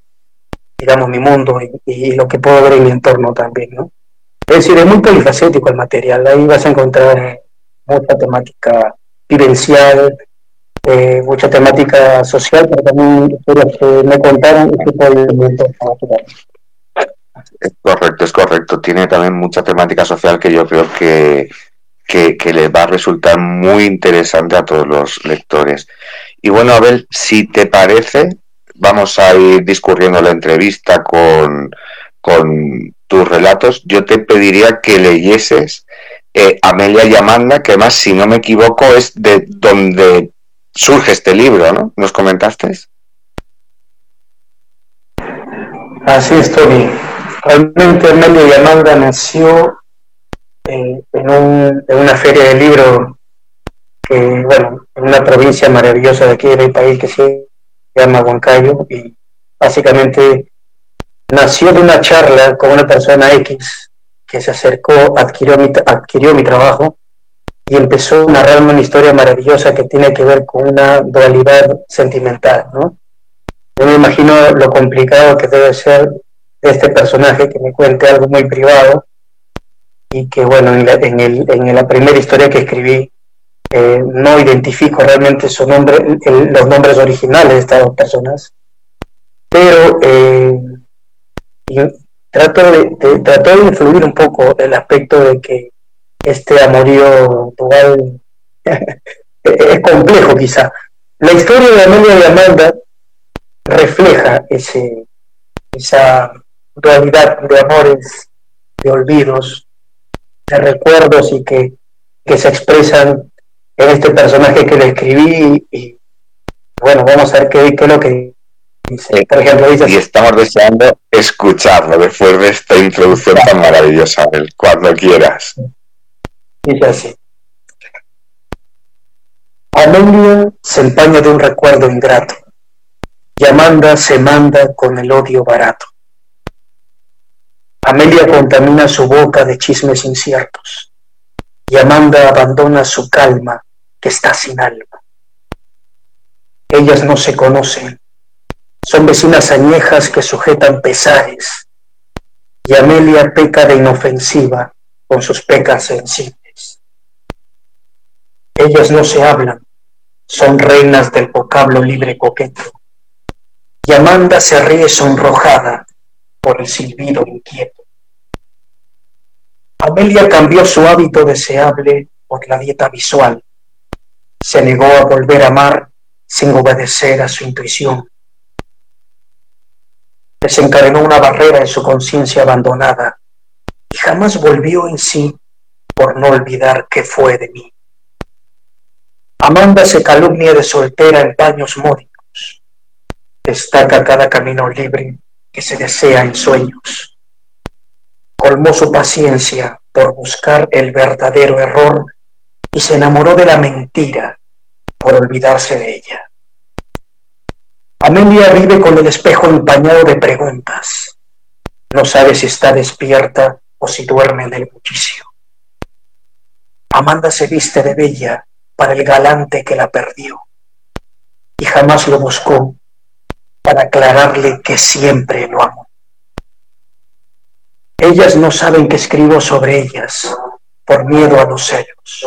digamos, mi mundo y, lo que puedo ver en mi entorno también, ¿no? Es decir, es muy polifacético el material. Ahí vas a encontrar mucha temática vivencial, eh, mucha temática social, pero también historias que me contaron y que Es correcto, es correcto. Tiene también mucha temática social que yo creo que, que, que va a resultar muy interesante a todos los lectores. Y bueno, Abel, si te parece, vamos a ir discurriendo la entrevista con, con tus relatos. Yo te pediría que leyeses eh, Amelia y Amanda, que además, si no me equivoco, es de donde surge este libro, ¿no? ¿Nos comentaste? Así es, Tony. Realmente Amelia y Amanda nació en, un, en una feria de libros que, bueno, en una provincia maravillosa de aquí del país que se llama Huancayo y básicamente nació de una charla con una persona X que se acercó, adquirió mi, adquirió mi trabajo y empezó a narrarme una historia maravillosa que tiene que ver con una dualidad sentimental, ¿no? Yo me imagino lo complicado que debe ser este personaje que me cuente algo muy privado y que, bueno, en la, en el, en la primera historia que escribí eh, no identifico realmente su nombre, los nombres originales de estas dos personas, pero eh, trato, de, de influir un poco el aspecto de que este amorío dual es complejo quizá. La historia de Amelia y Amanda refleja ese, esa dualidad de amores, de olvidos, de recuerdos y que, que se expresan en este personaje que le escribí y bueno, vamos a ver qué, qué es lo que dice. Por ejemplo, dice... Y estamos deseando escucharlo después de esta introducción tan maravillosa, cuando quieras. Dice así. Amelia se empaña de un recuerdo ingrato y Amanda se manda con el odio barato. Amelia contamina su boca de chismes inciertos y Amanda abandona su calma que está sin alma. Ellas no se conocen, son vecinas añejas que sujetan pesares, y Amelia peca de inofensiva con sus pecas sensibles. Ellas no se hablan, son reinas del vocablo libre coqueto, y Amanda se ríe sonrojada por el silbido inquieto. Amelia cambió su hábito deseable por la dieta visual, se negó a volver a amar sin obedecer a su intuición. Desencadenó una barrera en su conciencia abandonada y jamás volvió en sí por no olvidar qué fue de mí. Amanda se calumnia de soltera en baños módicos. Destaca cada camino libre que se desea en sueños. Colmó su paciencia por buscar el verdadero error y se enamoró de la mentira por olvidarse de ella. Amelia vive con el espejo empañado de preguntas. No sabe si está despierta o si duerme en el bullicio. Amanda se viste de bella para el galante que la perdió y jamás lo buscó para aclararle que siempre lo amó. Ellas no saben que escribo sobre ellas por miedo a los celos.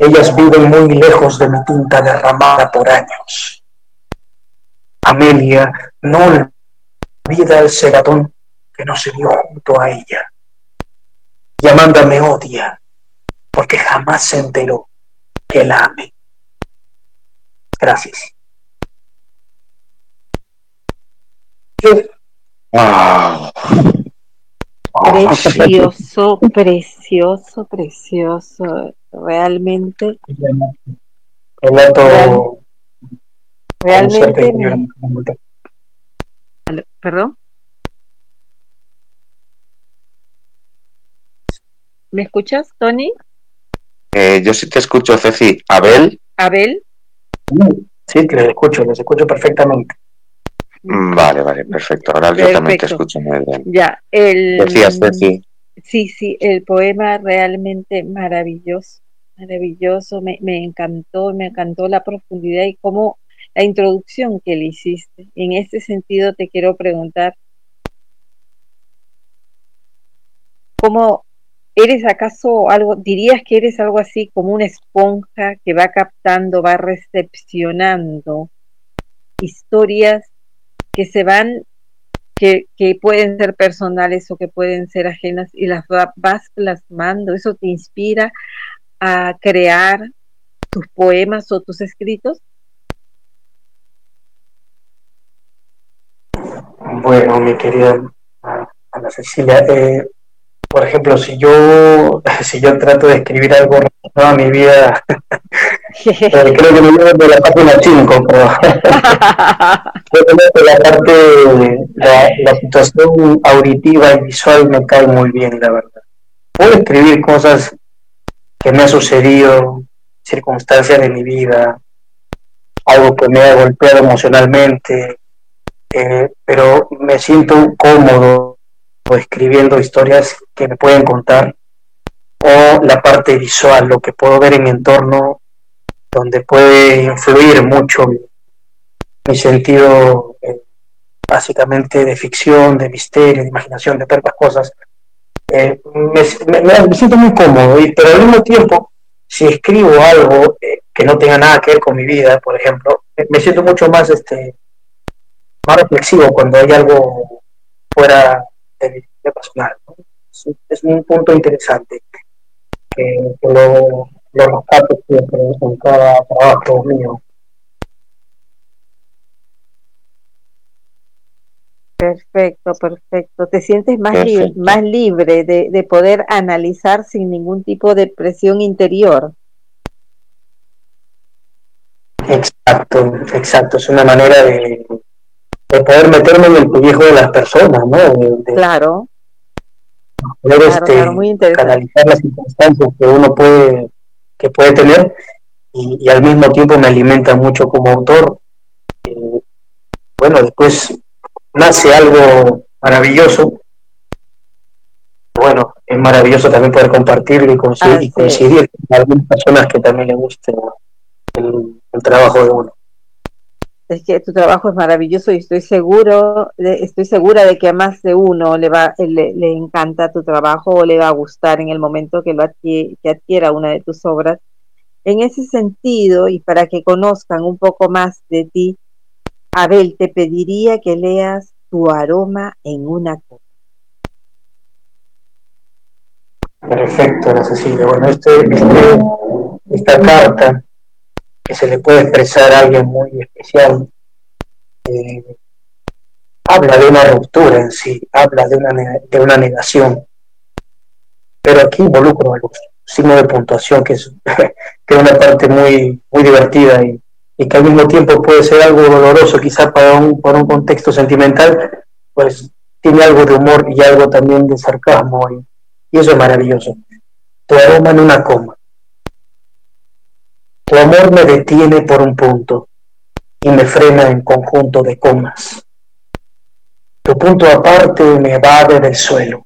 Ellas viven muy lejos de mi tinta derramada por años. Amelia no olvida el segadón que no se vio junto a ella. Y Amanda me odia porque jamás se enteró que la ame. Gracias. Precioso, precioso, precioso realmente realmente perdón ¿me escuchas Tony? Eh, yo sí te escucho Ceci ¿Abel? ¿Abel? sí que les escucho les escucho perfectamente Vale, vale, perfecto. Ahora yo también te escucho muy bien. Ya, el... Decías, Ceci. Sí, sí, el poema realmente maravilloso, maravilloso, me, me encantó, me encantó la profundidad y cómo la introducción que le hiciste. En este sentido te quiero preguntar, ¿Cómo eres acaso algo, dirías que eres algo así como una esponja que va captando, va recepcionando historias que se van, que, que pueden ser personales o que pueden ser ajenas y las vas plasmando? ¿Eso te inspira a crear tus poemas o tus escritos? Bueno, mi querida Ana Cecilia, eh, por ejemplo, si yo, si yo trato de escribir algo relacionado a mi vida, creo que me llevo de la página 5, pero creo que la parte, la, la situación auditiva y visual me cae muy bien, la verdad. Puedo escribir cosas que me ha sucedido, circunstancias de mi vida, algo que me ha golpeado emocionalmente, eh, pero me siento cómodo escribiendo historias que me pueden contar o la parte visual, lo que puedo ver en mi entorno, donde puede influir mucho mi, sentido eh, básicamente de ficción, de misterio, de imaginación, de tantas cosas. Eh, me, siento muy cómodo, pero al mismo tiempo, si escribo algo que no tenga nada que ver con mi vida, por ejemplo, me siento mucho más este, más reflexivo cuando hay algo fuera de mi vida personal. Es, un punto interesante que, lo, lo siempre en cada trabajo mío. Perfecto, perfecto. Te sientes más, libre, más libre de, de, poder analizar sin ningún tipo de presión interior. Exacto, exacto. Es una manera de, de poder meterme en el pellejo de las personas, ¿no? claro. Poder este, canalizar las circunstancias que uno puede, que puede tener y, al mismo tiempo me alimenta mucho como autor. Eh, bueno, después nace algo maravilloso. Bueno, es maravilloso también poder compartirlo y, coincidir, con algunas personas que también le guste el trabajo de uno es que tu trabajo es maravilloso y estoy seguro, estoy segura de que a más de uno le va, le, encanta tu trabajo o le va a gustar en el momento que lo que adquiera una de tus obras. En ese sentido, y para que conozcan un poco más de ti, Abel, te pediría que leas tu aroma en una copa. Perfecto, Cecilia. Bueno, este, este, esta carta que se le puede expresar a alguien muy especial. Eh, habla de una ruptura en sí, habla de una, de una negación. Pero aquí involucro los signos de puntuación, que es, que es una parte muy, muy divertida y, que al mismo tiempo puede ser algo doloroso, quizá para un, para un contexto sentimental, pues tiene algo de humor y algo también de sarcasmo, y, y eso es maravilloso. Aroma en una coma. Tu amor me detiene por un punto y me frena en conjunto de comas. Tu punto aparte me evade del suelo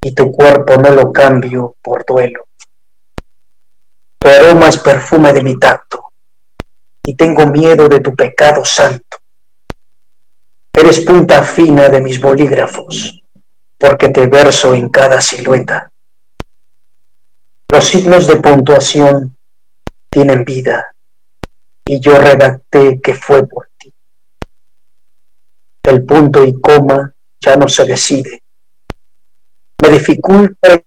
y tu cuerpo no lo cambio por duelo. Tu aroma es perfume de mi tacto y tengo miedo de tu pecado santo. Eres punta fina de mis bolígrafos porque te verso en cada silueta. Los signos de puntuación tienen vida y yo redacté que fue por ti. El punto y coma ya no se decide. Me dificulta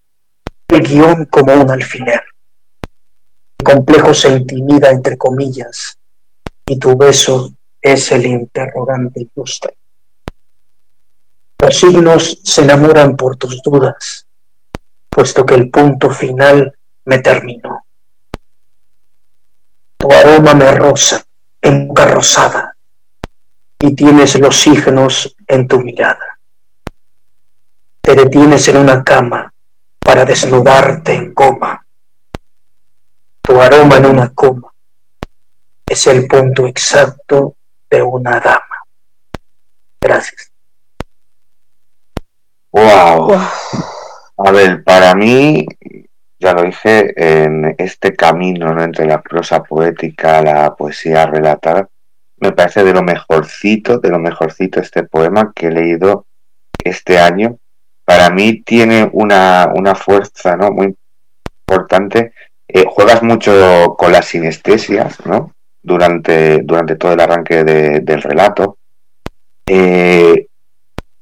el guion como un alfiler. El complejo se intimida entre comillas y tu beso es el interrogante ilustre. Los signos se enamoran por tus dudas, puesto que el punto final me terminó. Tu aroma me rosa en boca rosada y tienes los signos en tu mirada. Te detienes en una cama para desnudarte en coma. Tu aroma en una coma es el punto exacto de una dama. Gracias. Wow. A ver, para mí ya lo dije, en este camino entre la prosa poética, la poesía relatada, me parece de lo mejorcito, de lo mejorcito este poema que he leído este año para mí tiene una, una fuerza ¿no? muy importante. Eh, juegas mucho con las sinestesias ¿no? durante, durante todo el arranque del relato. Eh,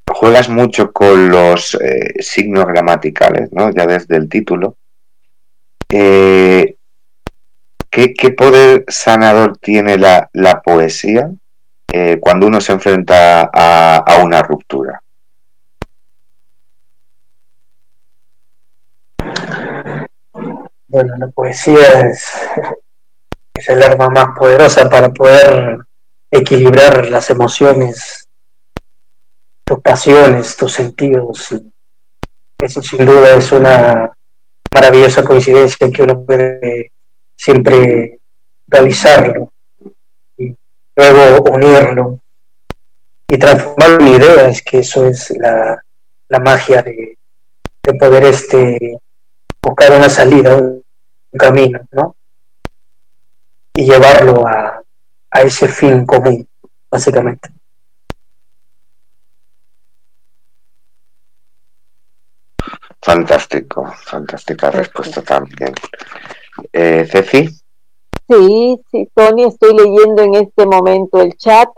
juegas mucho con los eh, signos gramaticales, ¿no? ya desde el título. ¿Qué, ¿qué, poder sanador tiene la, la poesía cuando uno se enfrenta a, a una ruptura? Bueno, la poesía es, es el arma más poderosa para poder equilibrar las emociones, tus pasiones, tus sentidos. Eso sin duda es una maravillosa coincidencia que uno puede siempre realizarlo y luego unirlo y transformarlo en ideas, que eso es la, la magia de, de poder este buscar una salida, un camino, ¿no? Y llevarlo a, a ese fin común, básicamente. Fantástico, fantástica respuesta también. Eh, Ceci. Sí, sí, Tony, estoy leyendo en este momento el chat.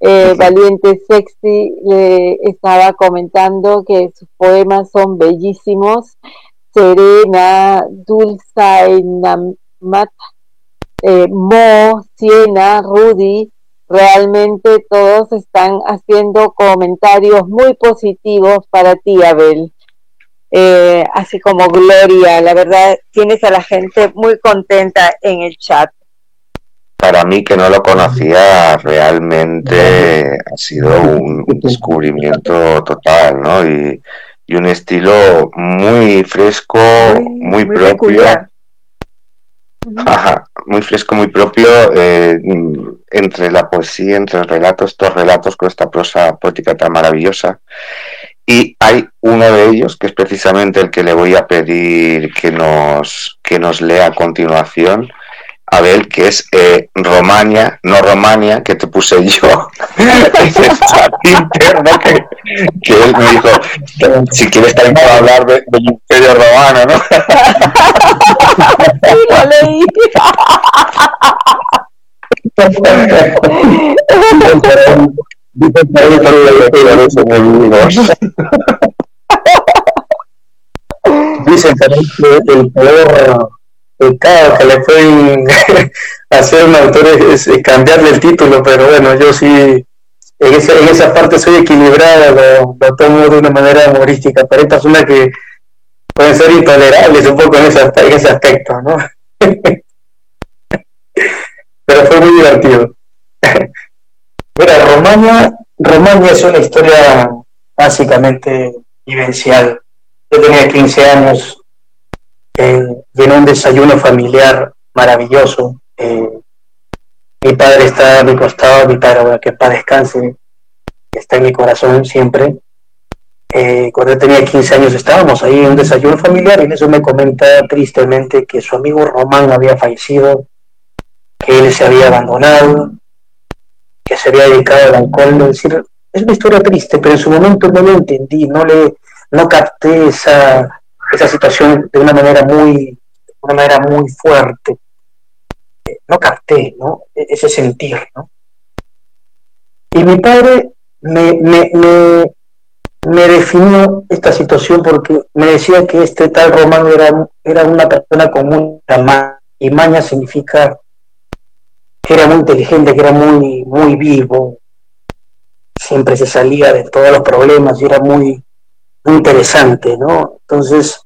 Eh, Valiente Sexy le estaba comentando que sus poemas son bellísimos Serena, Dulza, Namat, eh, Mo, Siena, Rudy, realmente todos están haciendo comentarios muy positivos para ti, Abel. Eh, así como Gloria, la verdad, tienes a la gente muy contenta en el chat. Para mí que no lo conocía, realmente ha sido un descubrimiento total, ¿no? Y, y un estilo muy fresco, muy, propio. muy fresco, muy propio eh, entre la poesía, entre el relato, estos relatos con esta prosa poética tan maravillosa. Y hay uno de ellos que es precisamente el que le voy a pedir que nos, que nos lea a continuación, Abel, que es eh, Romania, no Romania, que te puse yo en el chat interno, que, que, él me dijo, si quieres también para hablar del Imperio Romano, ¿no? sí, lo leí. Dicen que el peor pecado que le pueden hacer a un autor es, cambiarle el título, pero bueno, yo sí, en esa, en esa parte soy equilibrada, lo, tomo de una manera humorística, pero hay personas que pueden ser intolerables un poco en ese, en ese aspecto, ¿no? pero fue muy divertido. Mira, Romania, Romania es una historia básicamente vivencial. Yo tenía 15 años eh, en un desayuno familiar maravilloso. Eh, mi padre está a mi costado, mi padre, bueno, que para descanse, está en mi corazón siempre. Eh, cuando yo tenía 15 años estábamos ahí en un desayuno familiar y en eso me comenta tristemente que su amigo Román había fallecido, que él se había abandonado, que se había dedicado al alcohol. Es decir, es una historia triste, pero en su momento no lo entendí, no le no capté esa, esa situación de una manera muy, una manera muy fuerte. No capté, ¿no? E-, ese sentir, ¿no? Y mi padre me, me, me, me definió esta situación porque me decía que este tal Román era, era una persona con mucha maña, y maña significa que era muy inteligente, que era muy, muy vivo, siempre se salía de todos los problemas y era muy, interesante, ¿no? Entonces,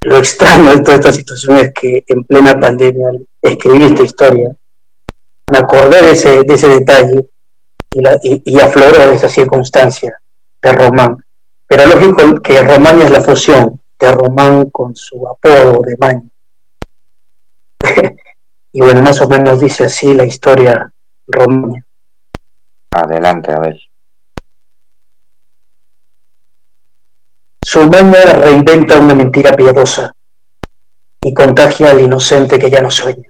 lo extraño de toda esta situación es que en plena pandemia escribí esta historia, me acordé de ese, de ese detalle y, la, y, afloró esa circunstancia de Román. Pero lógico que Román es la fusión de Román con su apodo de Maño. y bueno, más o menos dice así la historia romana. Adelante, a ver. Su maña reinventa una mentira piadosa y contagia al inocente que ya no sueña.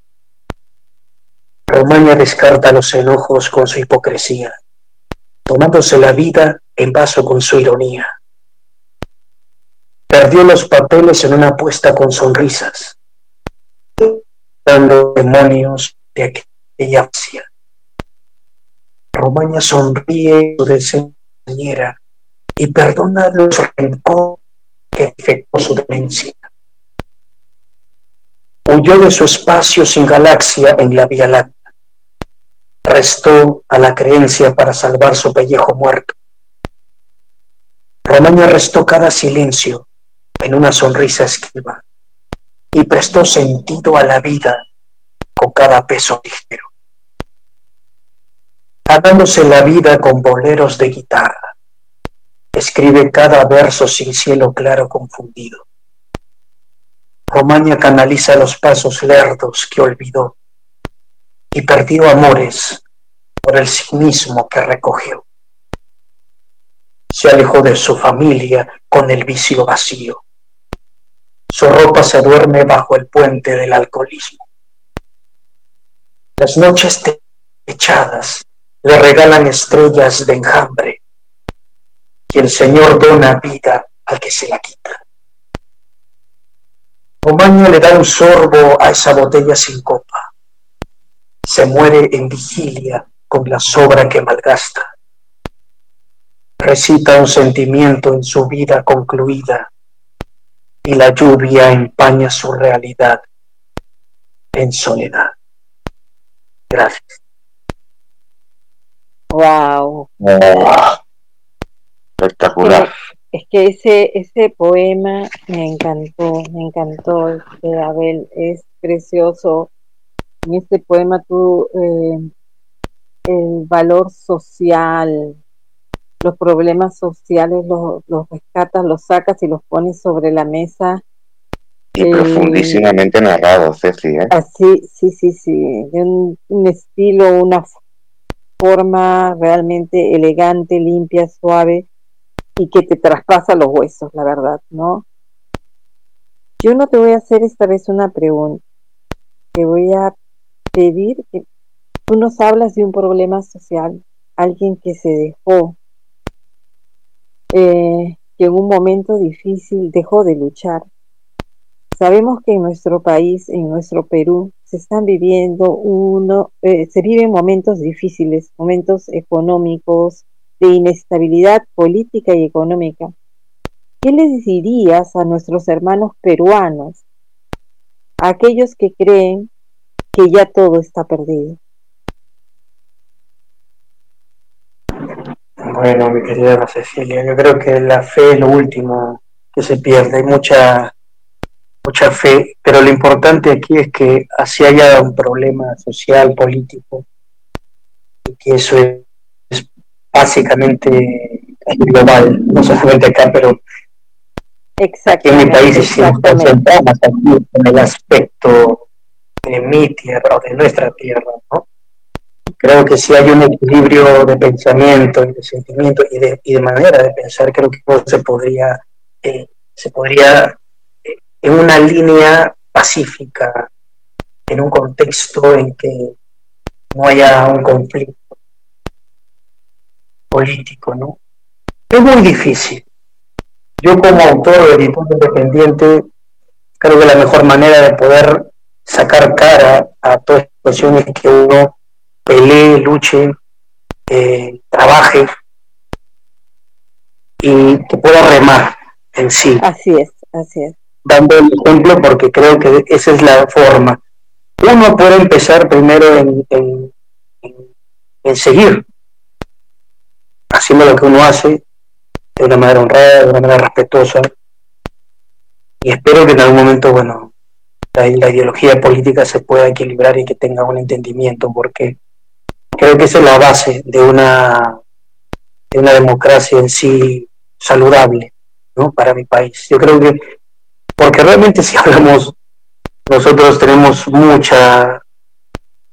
Romaña descarta los enojos con su hipocresía, tomándose la vida en vaso con su ironía. perdió los papeles en una apuesta con sonrisas, dando demonios de aquella Asia. Romaña sonríe su compañera y perdona los rencor que efectuó su demencia. Huyó de su espacio sin galaxia en la Vía Láctea. Restó a la creencia para salvar su pellejo muerto. Romaña restó cada silencio en una sonrisa esquiva y prestó sentido a la vida con cada peso ligero. Hagándose la vida con boleros de guitarra, escribe cada verso sin cielo claro confundido. Romaña canaliza los pasos lerdos que olvidó y perdió amores por el cinismo que recogió. Se alejó de su familia con el vicio vacío. Su ropa se duerme bajo el puente del alcoholismo. Las noches techadas le regalan estrellas de enjambre y el Señor dona vida al que se la quita. Romaña le da un sorbo a esa botella sin copa. Se muere en vigilia con la sobra que malgasta. Recita un sentimiento en su vida concluida y la lluvia empaña su realidad en soledad. Gracias. Wow. Espectacular. Es que ese, ese poema me encantó, me encantó, este, Abel, es precioso. En este poema tú, eh, el valor social, los problemas sociales los, los rescatas, los sacas y los pones sobre la mesa. Y profundísimamente narrado, Ceci. ¿eh? Así, sí, sí, sí, de un, un estilo, una forma realmente elegante, limpia, suave y que te traspasa los huesos, la verdad, ¿no? Yo no te voy a hacer esta vez una pregunta. Te voy a pedir que tú nos hablas de un problema social, alguien que se dejó, eh, que en un momento difícil dejó de luchar. Sabemos que en nuestro país, en nuestro Perú, se están viviendo uno, eh, se viven momentos difíciles, momentos económicos, de inestabilidad política y económica. ¿Qué les dirías a nuestros hermanos peruanos, a aquellos que creen que ya todo está perdido? Bueno, mi querida Cecilia, yo creo que la fe es lo último que se pierde. Hay mucha, mucha fe, pero lo importante aquí es que así haya un problema social, político, y que eso es, básicamente global, no solamente acá, pero aquí en mi país si nos concentramos aquí en el aspecto de mi tierra o de nuestra tierra, ¿no? Creo que si hay un equilibrio de pensamiento y de sentimiento y de, y de manera de pensar, creo que se podría, eh, se podría eh, en una línea pacífica, en un contexto en que no haya un conflicto político, ¿no? Es muy difícil. Yo como autor, editor independiente, creo que la mejor manera de poder sacar cara a todas las situaciones que uno pelee, luche, eh, trabaje y que pueda remar en sí. Así es, así es. Dando el ejemplo porque creo que esa es la forma. Uno puede empezar primero en, en, en seguir haciendo lo que uno hace de una manera honrada, de una manera respetuosa. Y espero que en algún momento, bueno, la, la, ideología política se pueda equilibrar y que tenga un entendimiento, porque creo que esa es la base de una, de una democracia en sí saludable ¿no? para mi país. Yo creo que, porque realmente si hablamos, nosotros tenemos mucha,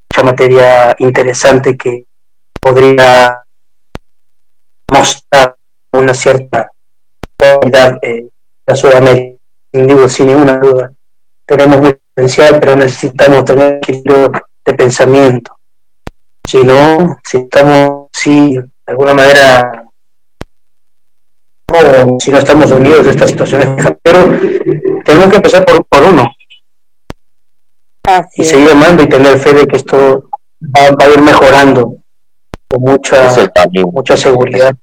mucha materia interesante que podría mostrar una cierta calidad en la Sudamérica, digo, sin ninguna duda. Tenemos potencial, pero necesitamos tener equilibrio de pensamiento si no, si estamos, si de alguna manera si no estamos unidos de estas situaciones, pero tenemos que empezar por, por uno. y seguir amando y tener fe de que esto va, a ir mejorando con mucha, mucha seguridad.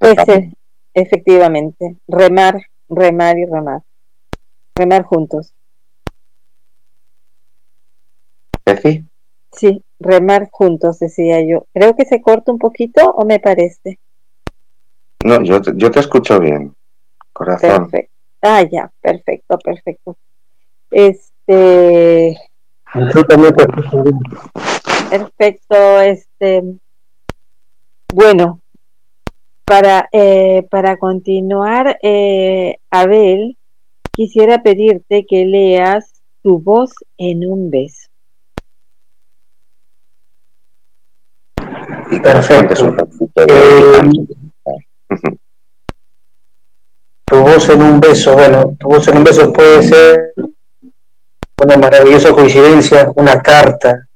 Ese, efectivamente, remar, remar y remar. Remar juntos. ¿Sí? Sí, remar juntos, decía yo. Creo que se corta un poquito o me parece. No, yo, yo te escucho bien, corazón. Perfecto. Ah, ya, perfecto, perfecto. Este. Perfecto, este. Bueno, para, eh, para continuar, eh, Abel, quisiera pedirte que leas tu voz en un beso. Perfecto. Eh, tu voz en un beso, bueno, tu voz en un beso puede ser una maravillosa coincidencia, una carta,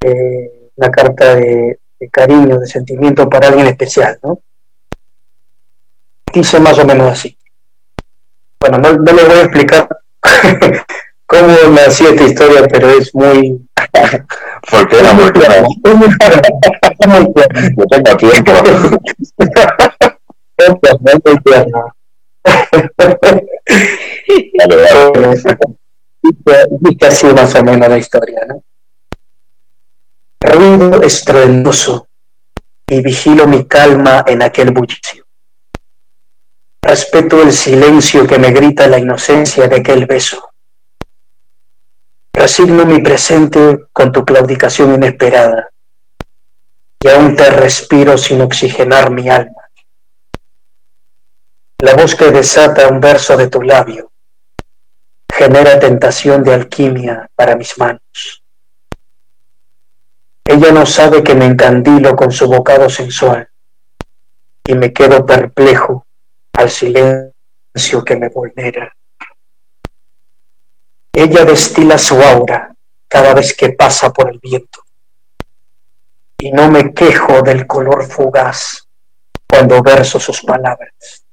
eh, una carta de, cariño, de sentimiento para alguien especial, ¿no? Dice más o menos así. Bueno, no, no le voy a explicar cómo nació esta historia, pero es muy... Porque era muy claro. No tengo tiempo. Dice así más o menos la historia, ¿no? Ruido estruendoso y vigilo mi calma en aquel bullicio. Respeto el silencio que me grita la inocencia de aquel beso. Resigno mi presente con tu claudicación inesperada y aún te respiro sin oxigenar mi alma la voz que desata un verso de tu labio genera tentación de alquimia para mis manos. Ella no sabe que me encandilo con su bocado sensual y me quedo perplejo al silencio que me vulnera. Ella destila su aura cada vez que pasa por el viento y no me quejo del color fugaz cuando verso sus palabras.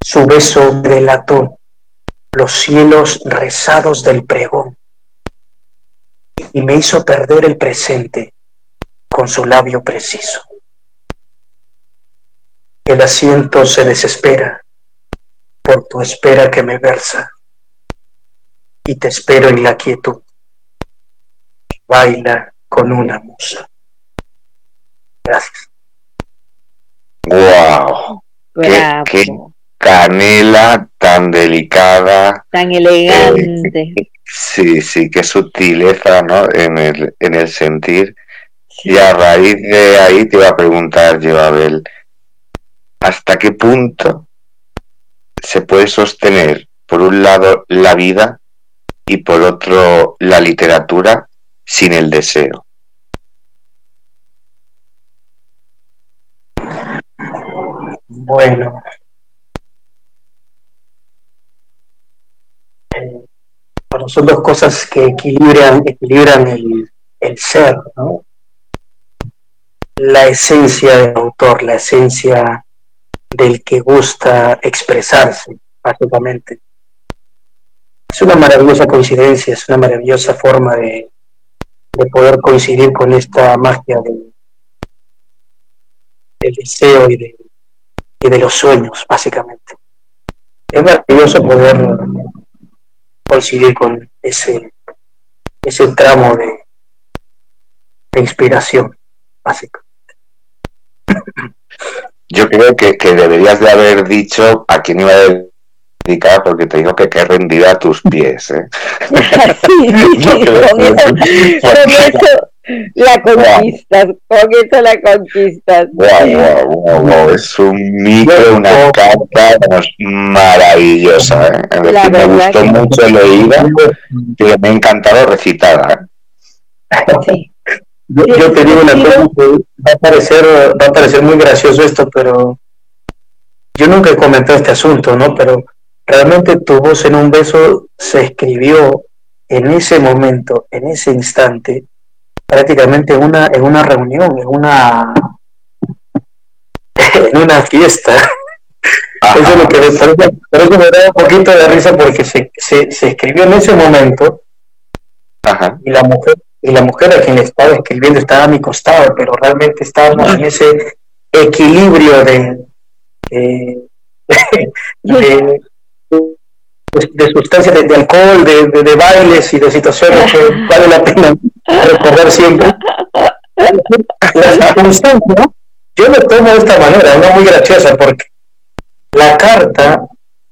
Su beso delató los cielos rezados del pregón y me hizo perder el presente con su labio preciso. El asiento se desespera por tu espera que me versa y te espero en la quietud. Baila con una musa. Gracias. Wow. ¿Qué, canela tan delicada. Tan elegante. sí, sí, qué sutileza, ¿no? En el, en el sentir. Y a raíz de ahí te iba a preguntar yo, Abel, ¿hasta qué punto se puede sostener, por un lado, la vida y por otro, la literatura sin el deseo? Bueno, bueno, son dos cosas que equilibran, equilibran el, ser, ¿no? La esencia del autor, la esencia del que gusta expresarse, básicamente. Es una maravillosa coincidencia, es una maravillosa forma de, de poder coincidir con esta magia del, deseo y de, y de los sueños, básicamente. Es maravilloso poder coincidir con ese, ese tramo de, inspiración básica. Yo creo que, deberías de haber dicho a quién iba a porque te digo que qué rendida a tus pies. ¿eh? La conquistas, con eso la conquistas. Es un micro, una carta maravillosa. ¿eh? me gustó mucho el oído y me ha encantado recitada. ¿eh? Yo, te digo una cosa va a, parecer, va a parecer muy gracioso esto, pero yo nunca he comentado este asunto, ¿no? Pero realmente tu voz en un beso se escribió en ese momento, en ese instante, prácticamente una, en una reunión, en una, en una fiesta. Eso es lo que me, eso me da un poquito de risa porque se, se, se escribió en ese momento. Y la mujer y la mujer a quien estaba escribiendo estaba a mi costado, pero realmente estábamos en ese equilibrio de, de, de, sustancias, de, alcohol, de, de, bailes y de situaciones que vale la pena recordar siempre. La circunstancia, yo lo tomo de esta manera, no muy graciosa, porque la carta,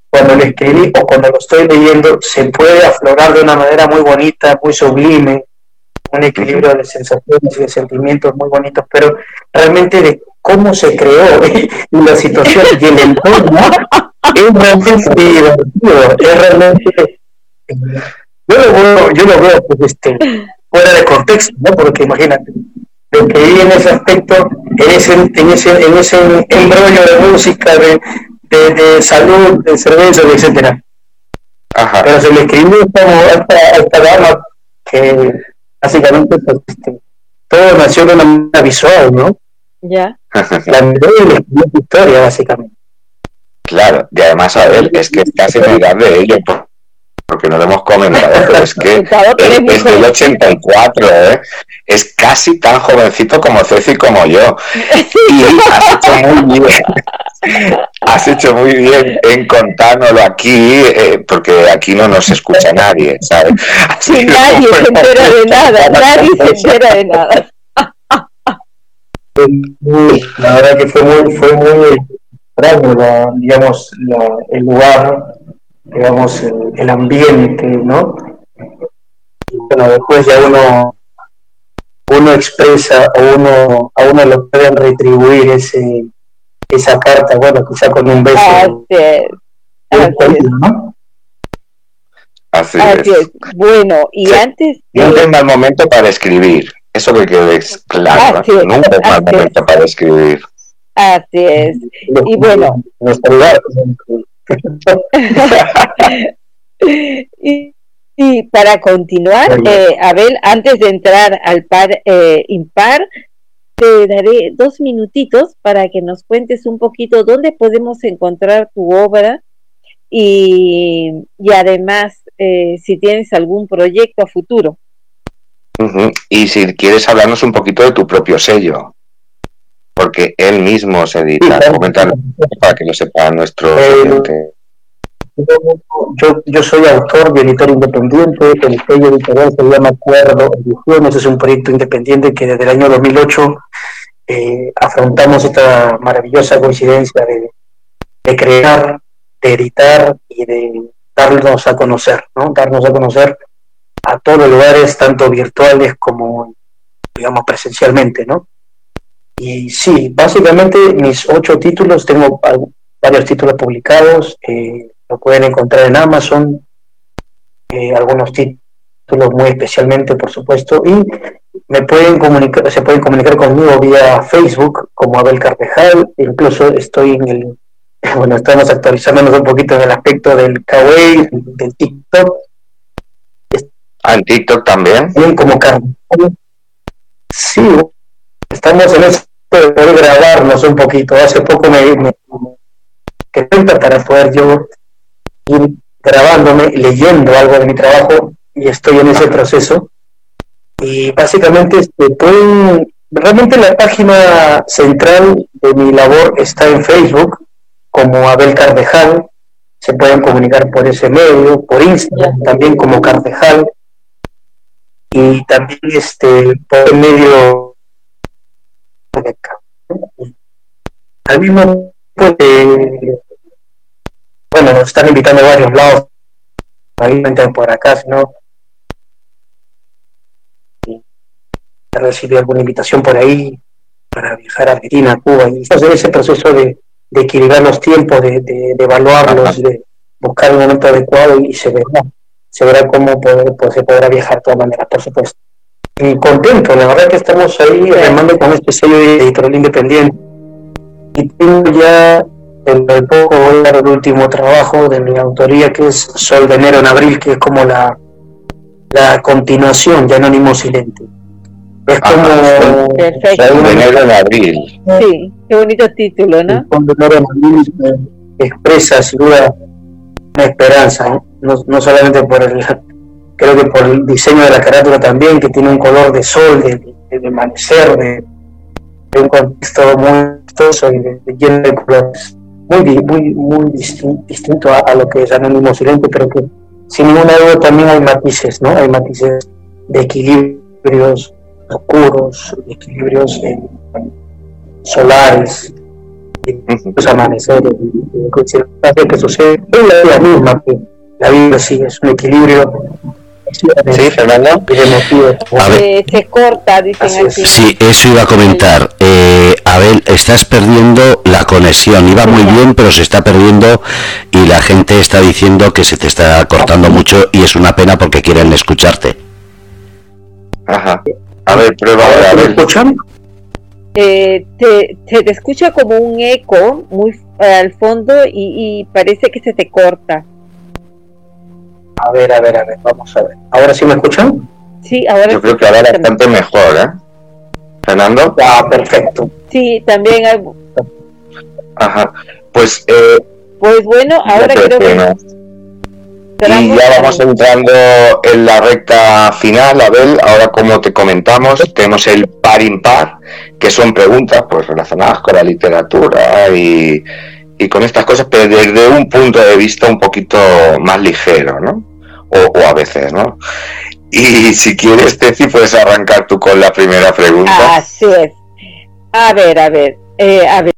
cuando la escribí o cuando lo estoy leyendo, se puede aflorar de una manera muy bonita, muy sublime, un equilibrio de sensaciones y de sentimientos muy bonitos, pero realmente de cómo se creó y la situación y el entorno es realmente divertido, es realmente... Yo lo veo, yo lo veo pues, este, fuera de contexto, ¿no? Porque imagínate, lo que vi en ese aspecto, en ese, en ese, en ese embrollo de música, de, de, de salud, de cerveza, etcétera. Ajá. Pero se le escribió a esta, dama que básicamente pues, este, todo nació de una manera visual, ¿no? Ya. La historia, básicamente. Claro, y además, a ver, es que es casi edad de ello, porque no lo hemos comentado, pero es que es, del 84, ¿eh? es casi tan jovencito como Ceci como yo. Y has hecho muy bien, has hecho muy bien en contárnoslo aquí, eh, porque aquí no nos escucha nadie, ¿sabes? Sí, nadie se entera de nada, nadie se entera de nada. La verdad que fue muy, fue muy extraño, digamos, el lugar digamos, el, ambiente, ¿no? Y bueno, después ya uno, uno expresa o uno, a uno lo pueden retribuir ese, esa carta, bueno, quizá con un beso. Así es. Bueno, y antes. Nunca es mal momento para escribir. Eso que quede claro. Nunca es mal momento para escribir. Así es. Y bueno. y, para continuar, eh, Abel, antes de entrar al par eh, impar, te daré dos minutitos para que nos cuentes un poquito dónde podemos encontrar tu obra y, y además eh, si tienes algún proyecto a futuro. Y si quieres hablarnos un poquito de tu propio sello porque él mismo se edita. para que lo sepan nuestros eh, Yo, yo soy autor y editor independiente, el sello editorial se llama Acuerdo Ediciones, es un proyecto independiente que desde el año 2008 eh, afrontamos esta maravillosa coincidencia de, de, crear, de editar y de darnos a conocer, ¿no? darnos a conocer a todos los lugares, tanto virtuales como, digamos, presencialmente, ¿no? Y sí, básicamente mis ocho títulos, tengo varios títulos publicados, eh, lo pueden encontrar en Amazon, eh, algunos títulos muy especialmente, por supuesto, y me pueden comunicar, se pueden comunicar conmigo vía Facebook como Abel Carvejal, incluso estoy en el, bueno, estamos actualizándonos un poquito en el aspecto del Kawaii, del TikTok. Ah, en TikTok también. Bien, como Carvejal. Sí, estamos en eso de poder grabarnos un poquito. Hace poco me, me que cuenta para poder yo ir grabándome, leyendo algo de mi trabajo y estoy en ese proceso. Y básicamente este, pueden, realmente la página central de mi labor está en Facebook como Abel Carvejal. Se pueden comunicar por ese medio, por Instagram también como Carvejal. Y también este, por el medio al mismo tiempo, eh, bueno, nos están invitando a varios lados, ahí por acá, si no, recibir alguna invitación por ahí para viajar a Argentina, Cuba, y hacer ese proceso de, de equilibrar los tiempos, de, de, evaluarlos, de buscar un momento adecuado y se verá, se verá cómo poder, pues, se podrá viajar de todas maneras, por supuesto. Y contento, la verdad que estamos ahí remando con este sello editorial independiente. Y tengo ya, dentro de poco voy a dar el último trabajo de mi autoría, que es Sol de enero en abril, que es como la, la continuación de Anónimo Silente. Es como... Sol de enero en abril. Sí, Qué bonito título, ¿no? expresa sin duda una esperanza, ¿no? no, solamente por el, creo que por el diseño de la carátula también, que tiene un color de sol, de, de, amanecer, de, un contexto muy vistoso y de, lleno de colores, muy, muy, muy distinto, a, lo que es Anónimo Silente, pero que sin ninguna duda también hay matices, ¿no? Hay matices de equilibrios oscuros, de equilibrios eh, solares, los amaneceres, circunstancias que suceden en la vida misma, que la vida sí es un equilibrio Sí, Fernando. Se corta, dicen así. Sí, eso iba a comentar. Eh, Abel, estás perdiendo la conexión. Iba muy bien, pero se está perdiendo y la gente está diciendo que se te está cortando mucho y es una pena porque quieren escucharte. Ajá. A ver, prueba ahora. ¿Me escuchan? Eh, te, te, escucha como un eco muy al fondo y, parece que se te corta. A ver, a ver, a ver, vamos a ver. ¿Ahora sí me escuchan? Sí, ahora Yo creo que ahora bastante mejor, ¿eh? Fernando. Ah, perfecto. Sí, también hay... Ajá. Pues, eh, pues bueno, ahora creo que... Y ya vamos entrando en la recta final, Abel. Ahora, como te comentamos, tenemos el par impar, que son preguntas pues relacionadas con la literatura y, con estas cosas, pero desde un punto de vista un poquito más ligero, ¿no? O, a veces, ¿no? Y si quieres, Teci, puedes arrancar tú con la primera pregunta. Así es. A ver, a ver, eh, a ver.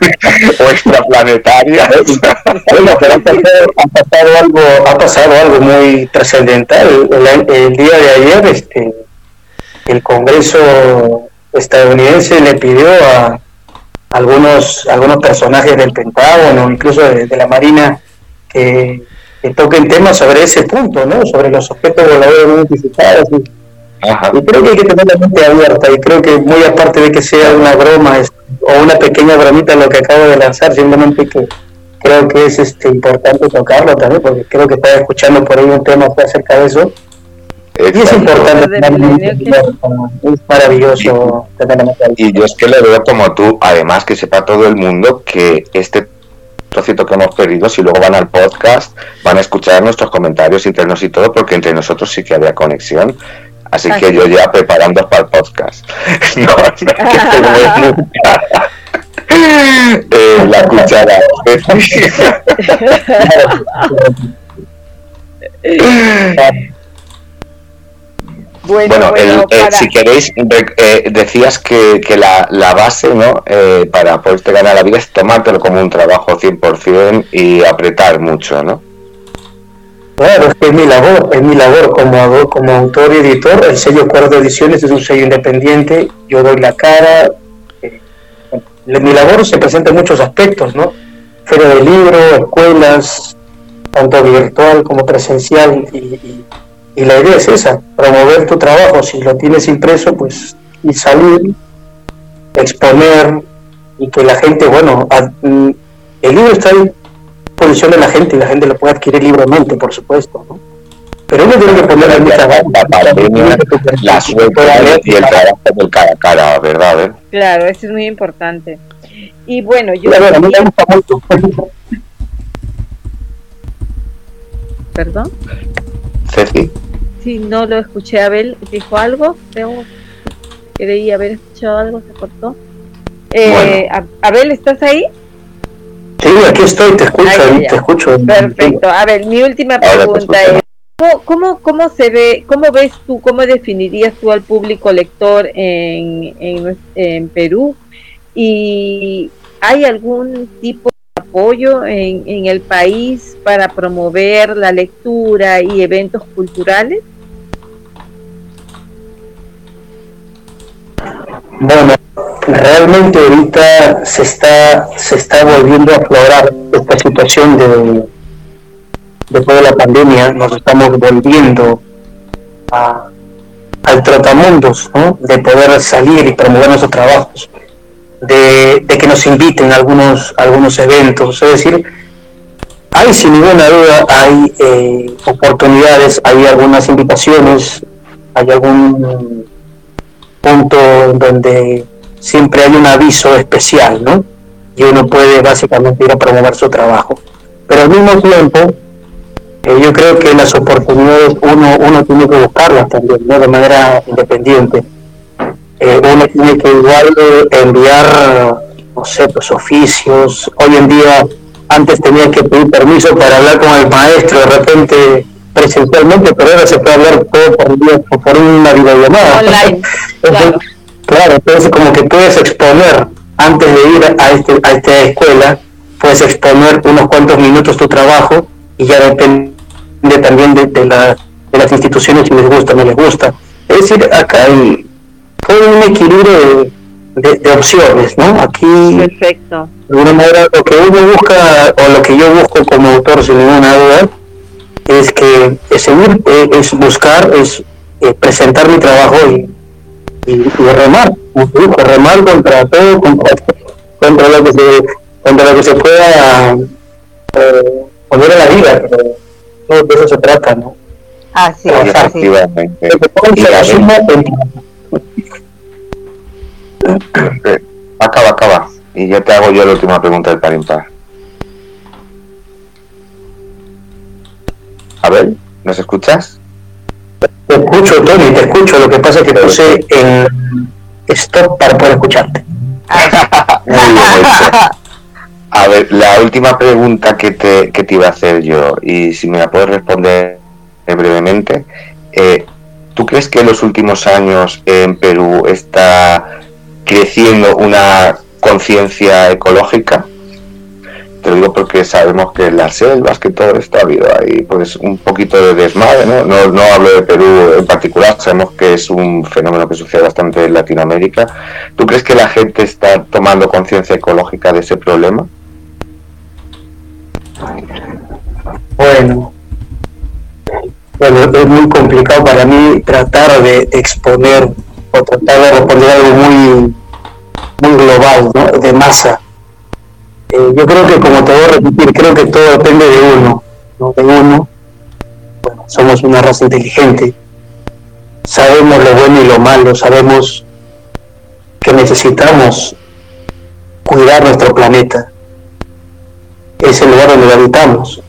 o extraplanetaria. bueno, pero ha pasado, algo, ha pasado algo muy trascendental. El, día de ayer, este, el Congreso estadounidense le pidió a algunos algunos personajes del Pentágono, incluso de, la Marina, que, toquen temas sobre ese punto, ¿no? Sobre los objetos voladores no identificados. Y, y creo que hay que tener la mente abierta y creo que muy aparte de que sea una broma o una pequeña bromita lo que acabo de lanzar, simplemente que creo que es este importante tocarlo también porque creo que estaba escuchando por ahí un tema acerca de eso. Y es importante, es maravilloso y, y yo es que le veo como tú, además que sepa todo el mundo que este trocito que hemos perdido, si luego van al podcast, van a escuchar nuestros comentarios internos y todo, porque entre nosotros sí que había conexión. Así que yo ya preparando para el podcast. no, eh, la cuchara. Bueno, eh, si queréis, eh, decías que, que la, la, base ¿no? Eh, para poderte ganar la vida es tomártelo como un trabajo 100% y apretar mucho, ¿no? Claro, es que es mi labor, es mi labor como, como autor y editor. El sello Cuerdo Ediciones es un sello independiente, yo doy la cara. Eh, mi labor se presenta en muchos aspectos, ¿no? Feria de libro, escuelas, tanto virtual como presencial. Y, la idea es esa, promover tu trabajo. Si lo tienes impreso, pues, y salir, exponer, y que la gente, bueno, el libro está ahí posición de la gente y la gente lo puede adquirir libremente, por supuesto. ¿no? Pero uno tiene que poner en mucha la pandemia, la suerte y el trabajo del cara a cara, ¿verdad? Claro, eso es muy importante. Y bueno, yo... a mí me gusta mucho. ¿Perdón? Ceci. Sí, no lo escuché. Abel dijo algo. Creí haber escuchado algo, se cortó. Eh, Abel, ¿estás ahí? Sí, aquí estoy, te escucho, te escucho. Perfecto. A ver, mi última pregunta es, ¿cómo, ¿cómo, se ve, cómo ves tú, cómo definirías tú al público lector en, en, en Perú? ¿Y hay algún tipo de apoyo en, en el país para promover la lectura y eventos culturales? Bueno, realmente ahorita se está, se está volviendo a aflorar esta situación de después de la pandemia, nos estamos volviendo a, al trotamundos, de poder salir y promover nuestros trabajos, de, que nos inviten a algunos, algunos eventos, es decir, hay sin ninguna duda, hay eh, oportunidades, hay algunas invitaciones, hay algún punto donde siempre hay un aviso especial, ¿no? Y uno puede básicamente ir a promover su trabajo. Pero al mismo tiempo, eh, yo creo que las oportunidades uno, uno tiene que buscarlas también, ¿no? De manera independiente. Eh, uno tiene que igual enviar, no sé, pues oficios. Hoy en día, antes tenía que pedir permiso para hablar con el maestro, de repente presencialmente, pero ahora se puede hablar todo por, por una videollamada. Online. claro. Claro, entonces como que puedes exponer, antes de ir a, este, a esta escuela, puedes exponer unos cuantos minutos tu trabajo y ya depende también de, de, la, de las instituciones si les gusta o no les gusta. Es decir, acá hay todo un equilibrio de, de, opciones, ¿no? Aquí, Perfecto. de alguna manera, lo que uno busca o lo que yo busco como autor, sin ninguna duda, es que es seguir, es buscar, es eh, presentar mi trabajo y, y, remar, remar contra todo, contra, contra, lo que se, contra lo que se pueda eh, poner a la vida, pero de eso se trata, ¿no? Así es, Efectivamente. Acaba, acaba. Y yo te hago yo la última pregunta del par impar. A ver, ¿nos escuchas? Te escucho, Tony, te escucho. Lo que pasa es que puse en stop para poder escucharte. a ver, la última pregunta que te, que te iba a hacer yo, y si me la puedes responder brevemente, eh, ¿tú crees que en los últimos años en Perú está creciendo una conciencia ecológica? Te digo porque sabemos que las selvas, que todo esto ha habido ahí, pues un poquito de desmadre, ¿no? ¿no? No hablo de Perú en particular, sabemos que es un fenómeno que sucede bastante en Latinoamérica. ¿Tú crees que la gente está tomando conciencia ecológica de ese problema? Bueno, bueno, es muy complicado para mí tratar de exponer o tratar de responder algo muy, muy global, ¿no? de masa eh, yo creo que, como te voy a repetir, creo que todo depende de uno, ¿no? De uno. Bueno, somos una raza inteligente. Sabemos lo bueno y lo malo, sabemos que necesitamos cuidar nuestro planeta. Es el lugar donde habitamos.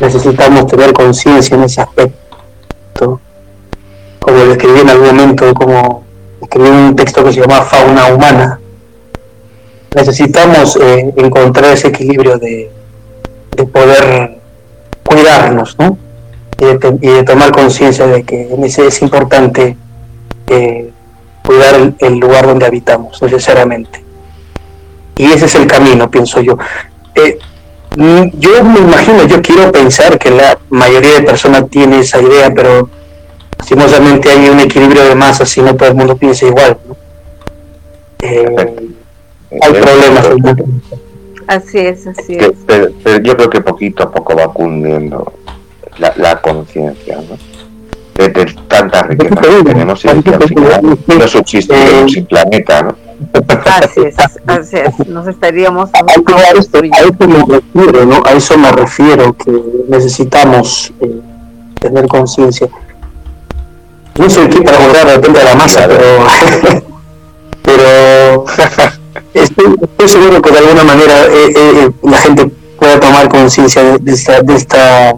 Necesitamos tener conciencia en ese aspecto. Como lo escribí en algún momento, como escribí un texto que se llama Fauna Humana necesitamos eh, encontrar ese equilibrio de, de poder cuidarnos, ¿no? Y de, tomar conciencia de que es importante eh, cuidar el, lugar donde habitamos, necesariamente. Y ese es el camino, pienso yo. Eh, mm, yo me imagino, yo quiero pensar que la mayoría de personas tiene esa idea, pero lastimosamente hay un equilibrio de masas y no todo el mundo piensa igual. ¿no? Hay problemas. Así es, así es. Pero, yo creo que poquito a poco va cundiendo la, la conciencia, ¿no? De, de tantas riquezas que tenemos y que al final no subsistiremos sin planeta, ¿no? Así es, así es, nos estaríamos a, a, eso, me refiero, ¿no? A eso me refiero, que necesitamos eh, tener conciencia. No soy aquí para jugar de repente a la masa, pero pero estoy, seguro que de alguna manera eh, eh, eh, la gente pueda tomar conciencia de, esta, de esta,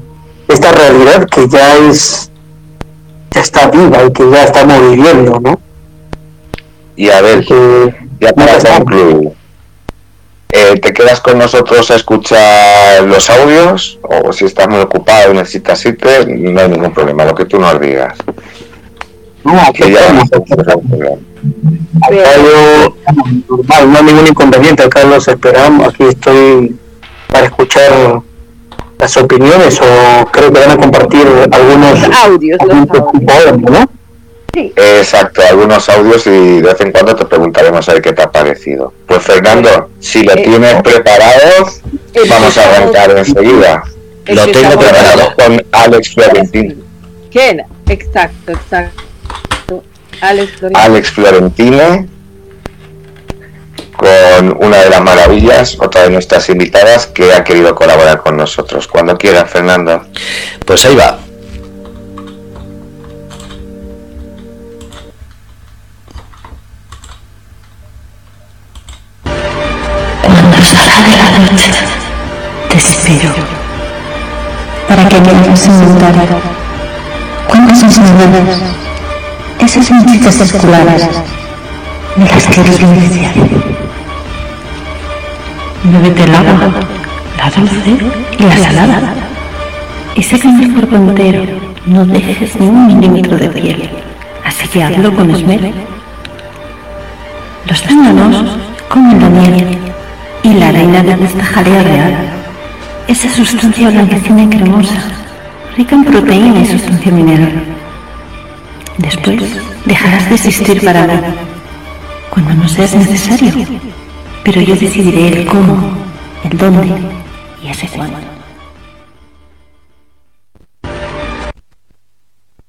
esta realidad que ya es ya está viva y que ya estamos viviendo, ¿no? Y a ver, ya para concluir, ¿te quedas con nosotros a escuchar los audios? O si estás muy ocupado y necesitas irte, no hay ningún problema, lo que tú nos digas. No, que ya Acá yo, normal, no hay ningún inconveniente, acá los esperamos, aquí estoy para escuchar las opiniones o creo que van a compartir algunos audios, ¿no? Sí. Exacto, algunos audios y de vez en cuando te preguntaremos a ver qué te ha parecido. Pues Fernando, si lo eh, tienes preparado, vamos a arrancar enseguida. Lo tengo preparado con Alex Florentino. ¿Quién? Exacto, exacto. Alex Florentino. con una de las maravillas, otra de nuestras invitadas que ha querido colaborar con nosotros. Cuando quiera, Fernando. Pues ahí va. Cada la noche te espero para que hayamos inventado cuántas mañanas esas manchitas circulares me las quieres beneficiar. Bébete el agua, la dulce y la salada, y seca el cuerpo entero, no dejes ni un milímetro de piel, así que hazlo con esmero. Los trándanos comen la miel y la reina de esta jalea real, esa sustancia blanquecina y cremosa, rica en proteína y sustancia mineral. Después dejarás de existir para mí, cuando no seas necesario, pero yo decidiré el cómo, el dónde y ese cuándo.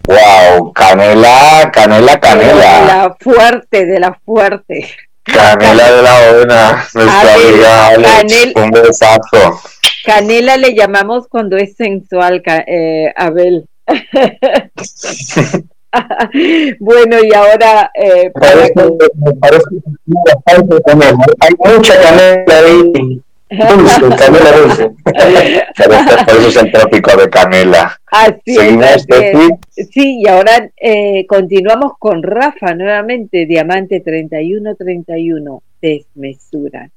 Wow, canela, canela, canela. De la fuerte, de la fuerte. Canela de la buena, nuestra amiga Alex, un besazo. Canela le llamamos cuando es sensual, eh, Abel. bueno, y ahora... Eh, para... Me parece que hay mucha canela ahí. Dulce, canela dulce. Por eso es el trópico de canela. Así es. sí, y ahora eh, continuamos con Rafa nuevamente, Diamante 3131, desmesura.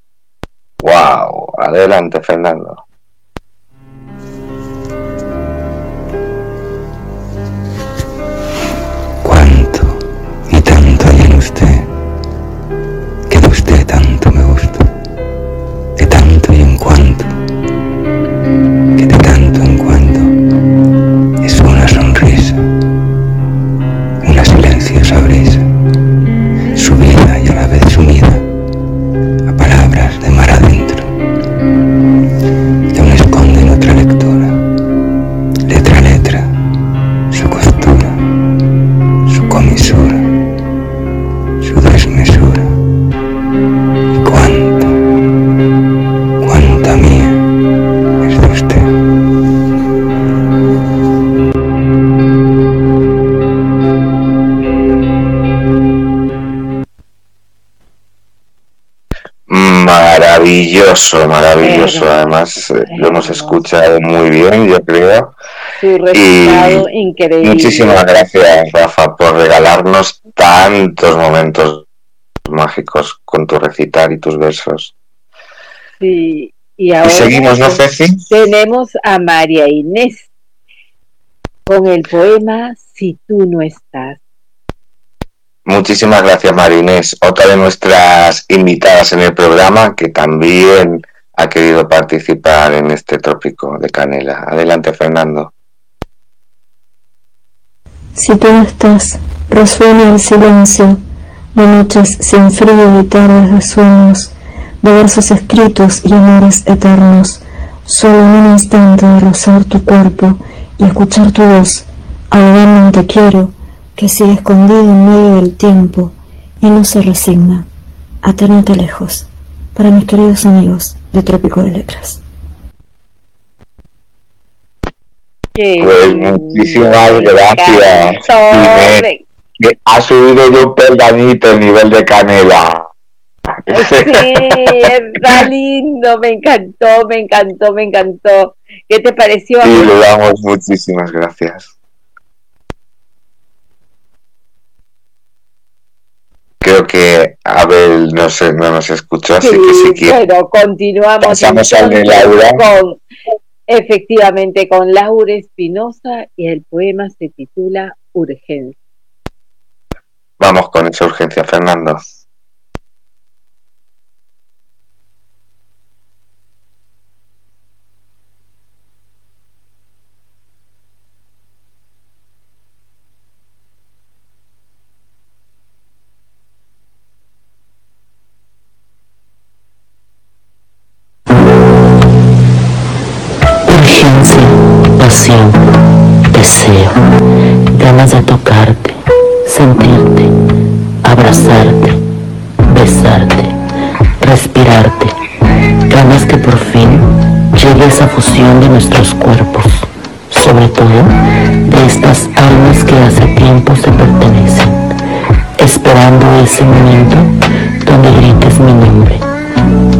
Wow, adelante Fernando. Maravilloso, maravilloso. Además, eh, lo hemos escuchado muy bien, yo creo. Su resultado increíble. Muchísimas gracias, Rafa, por regalarnos tantos momentos mágicos con tu recitar y tus versos. Sí, y ahora seguimos, ¿no, Ceci? tenemos a María Inés con el poema Si tú no estás. Muchísimas gracias, Marinés. Otra de nuestras invitadas en el programa que también ha querido participar en este trópico de canela. Adelante, Fernando. Si tú estás, resuena el silencio de noches sin frío y tardes de sueños, de versos escritos y amores eternos, solo un instante de rozar tu cuerpo y escuchar tu voz, un te quiero, que sigue escondido en medio del tiempo y no se resigna a tenerte lejos, para mis queridos amigos de Trópico de Letras. Pues muchísimas gracias. Que ha subido de un peldañito el nivel de canela. Sí, está lindo, me encantó, me encantó, me encantó. ¿Qué te pareció? Sí, le damos muchísimas gracias. Creo que Abel no, se, no nos escuchó, así Sí, que si quiere. bueno, continuamos Pasamos al de Laura. con, efectivamente, con Laura Espinosa y el poema se titula Urgencia. Vamos con esa urgencia, Fernando. Ganas de tocarte, sentirte, abrazarte, besarte, respirarte, ganas que por fin llegue esa fusión de nuestros cuerpos, sobre todo de estas almas que hace tiempo se pertenecen, esperando ese momento donde grites mi nombre,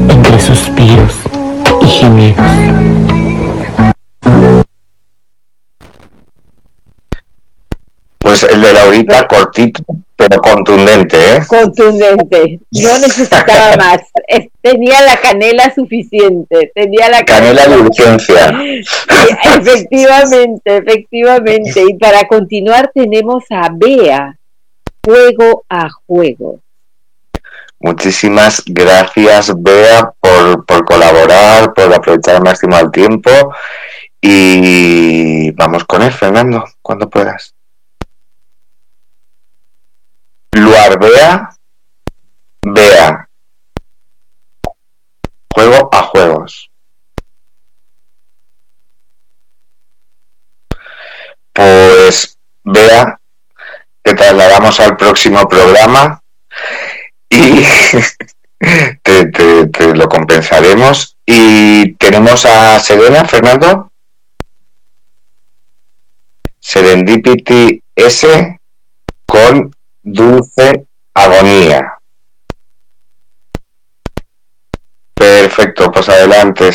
entre suspiros y gemidos. El de Laurita cortito, pero contundente, ¿eh? Contundente. No necesitaba más. Tenía la canela suficiente. Tenía la canela, de urgencia. efectivamente, efectivamente. Y para continuar tenemos a Bea, juego a juego. Muchísimas gracias, Bea, por, por colaborar, por aprovechar al máximo el tiempo. Y vamos con él, Fernando, cuando puedas. Luar Bea, Bea. Juego a juegos. Pues, Bea, te trasladamos al próximo programa y te, lo compensaremos. Y tenemos a Serena, Fernando. Serendipity S con Dulce Agonía. Perfecto, pues adelante,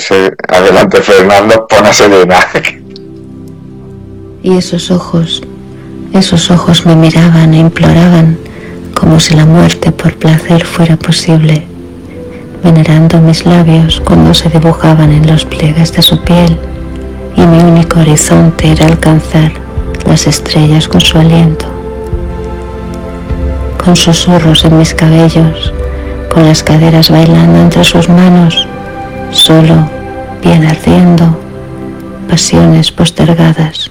adelante Fernando, pon a Serena. Y esos ojos, esos ojos me miraban e imploraban como si la muerte por placer fuera posible, venerando mis labios cuando se dibujaban en los pliegues de su piel, y mi único horizonte era alcanzar las estrellas con su aliento. Con susurros en mis cabellos, con las caderas bailando entre sus manos, solo, bien ardiendo, pasiones postergadas.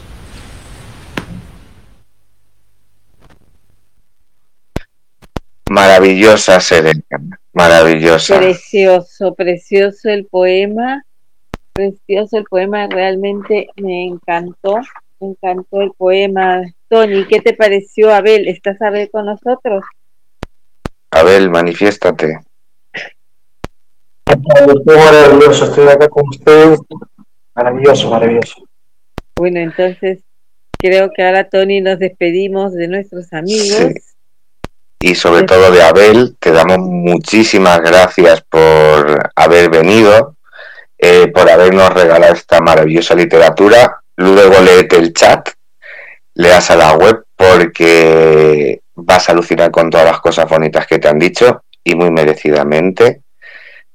Maravillosa Serena, maravillosa. Precioso, precioso el poema, precioso el poema, realmente me encantó, me encantó el poema. Tony, ¿qué te pareció, Abel? ¿Estás Abel con nosotros? Abel, manifiéstate. Maravilloso, estoy acá con ustedes. Maravilloso, maravilloso. Bueno, entonces creo que ahora Tony nos despedimos de nuestros amigos y sobre todo de Abel. Te damos muchísimas gracias por haber venido, eh, por habernos regalado esta maravillosa literatura. Luego léete el chat, leas a la web porque vas a alucinar con todas las cosas bonitas que te han dicho y muy merecidamente.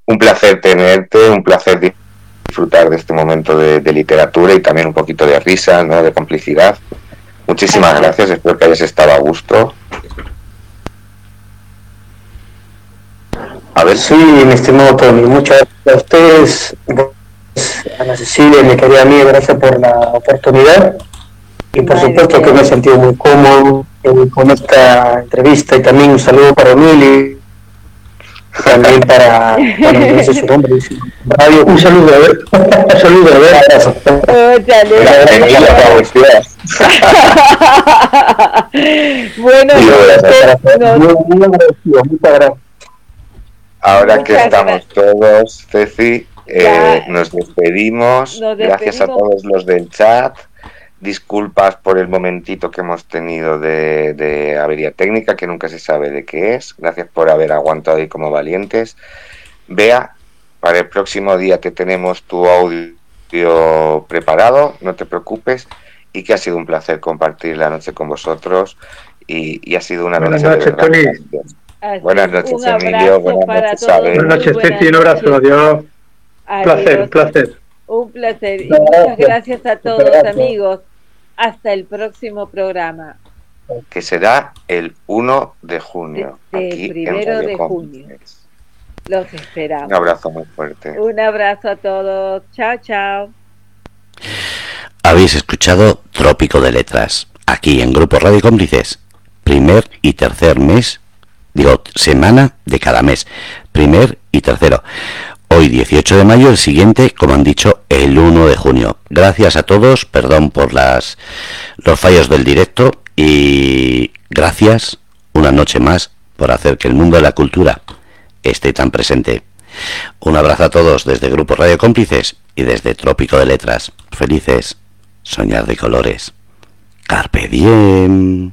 Un placer tenerte, un placer disfrutar de este momento de, literatura y también un poquito de risa, ¿no? de complicidad. Muchísimas gracias, espero que hayas estado a gusto. A ver. Sí, mi estimado Tony, muchas gracias a ustedes, Ana Cecilia y mi querida amiga, gracias por la oportunidad. Y por supuesto que me he sentido muy cómodo eh, con esta entrevista. Y también un saludo para Emily, también para, bueno, no sé su nombre, radio, un saludo, a ver, un saludo, a ver, bueno, muchas gracias. Ahora que estamos todos, Ceci, eh, nos, despedimos. Gracias a todos los del chat. Disculpas por el momentito que hemos tenido de, avería técnica, que nunca se sabe de qué es. Gracias por haber aguantado ahí como valientes. Vea, para el próximo día te tenemos tu audio preparado, no te preocupes. Y que ha sido un placer compartir la noche con vosotros. Y, ha sido una noche de verdad. Buenas noches, Emilio. Buenas noches, Buenas noches, Ceci. Un abrazo. Adiós. Un placer, un placer. Un placer. Y muchas gracias a todos, amigos. Hasta el próximo programa. Que será el 1 de junio. El primero de junio. Los esperamos. Un abrazo muy fuerte. Un abrazo a todos. Chao, chao. Habéis escuchado Trópico de Letras, aquí en Grupo Radio Cómplices, primer y tercer mes digo, semana de cada mes, primer y tercero. Hoy 18 de mayo, el siguiente, como han dicho, el 1 de junio. Gracias a todos, perdón por las los fallos del directo y gracias una noche más por hacer que el mundo de la cultura esté tan presente. Un abrazo a todos desde Grupo Radio Cómplices y desde Trópico de Letras. Felices, soñar de colores. Carpe diem.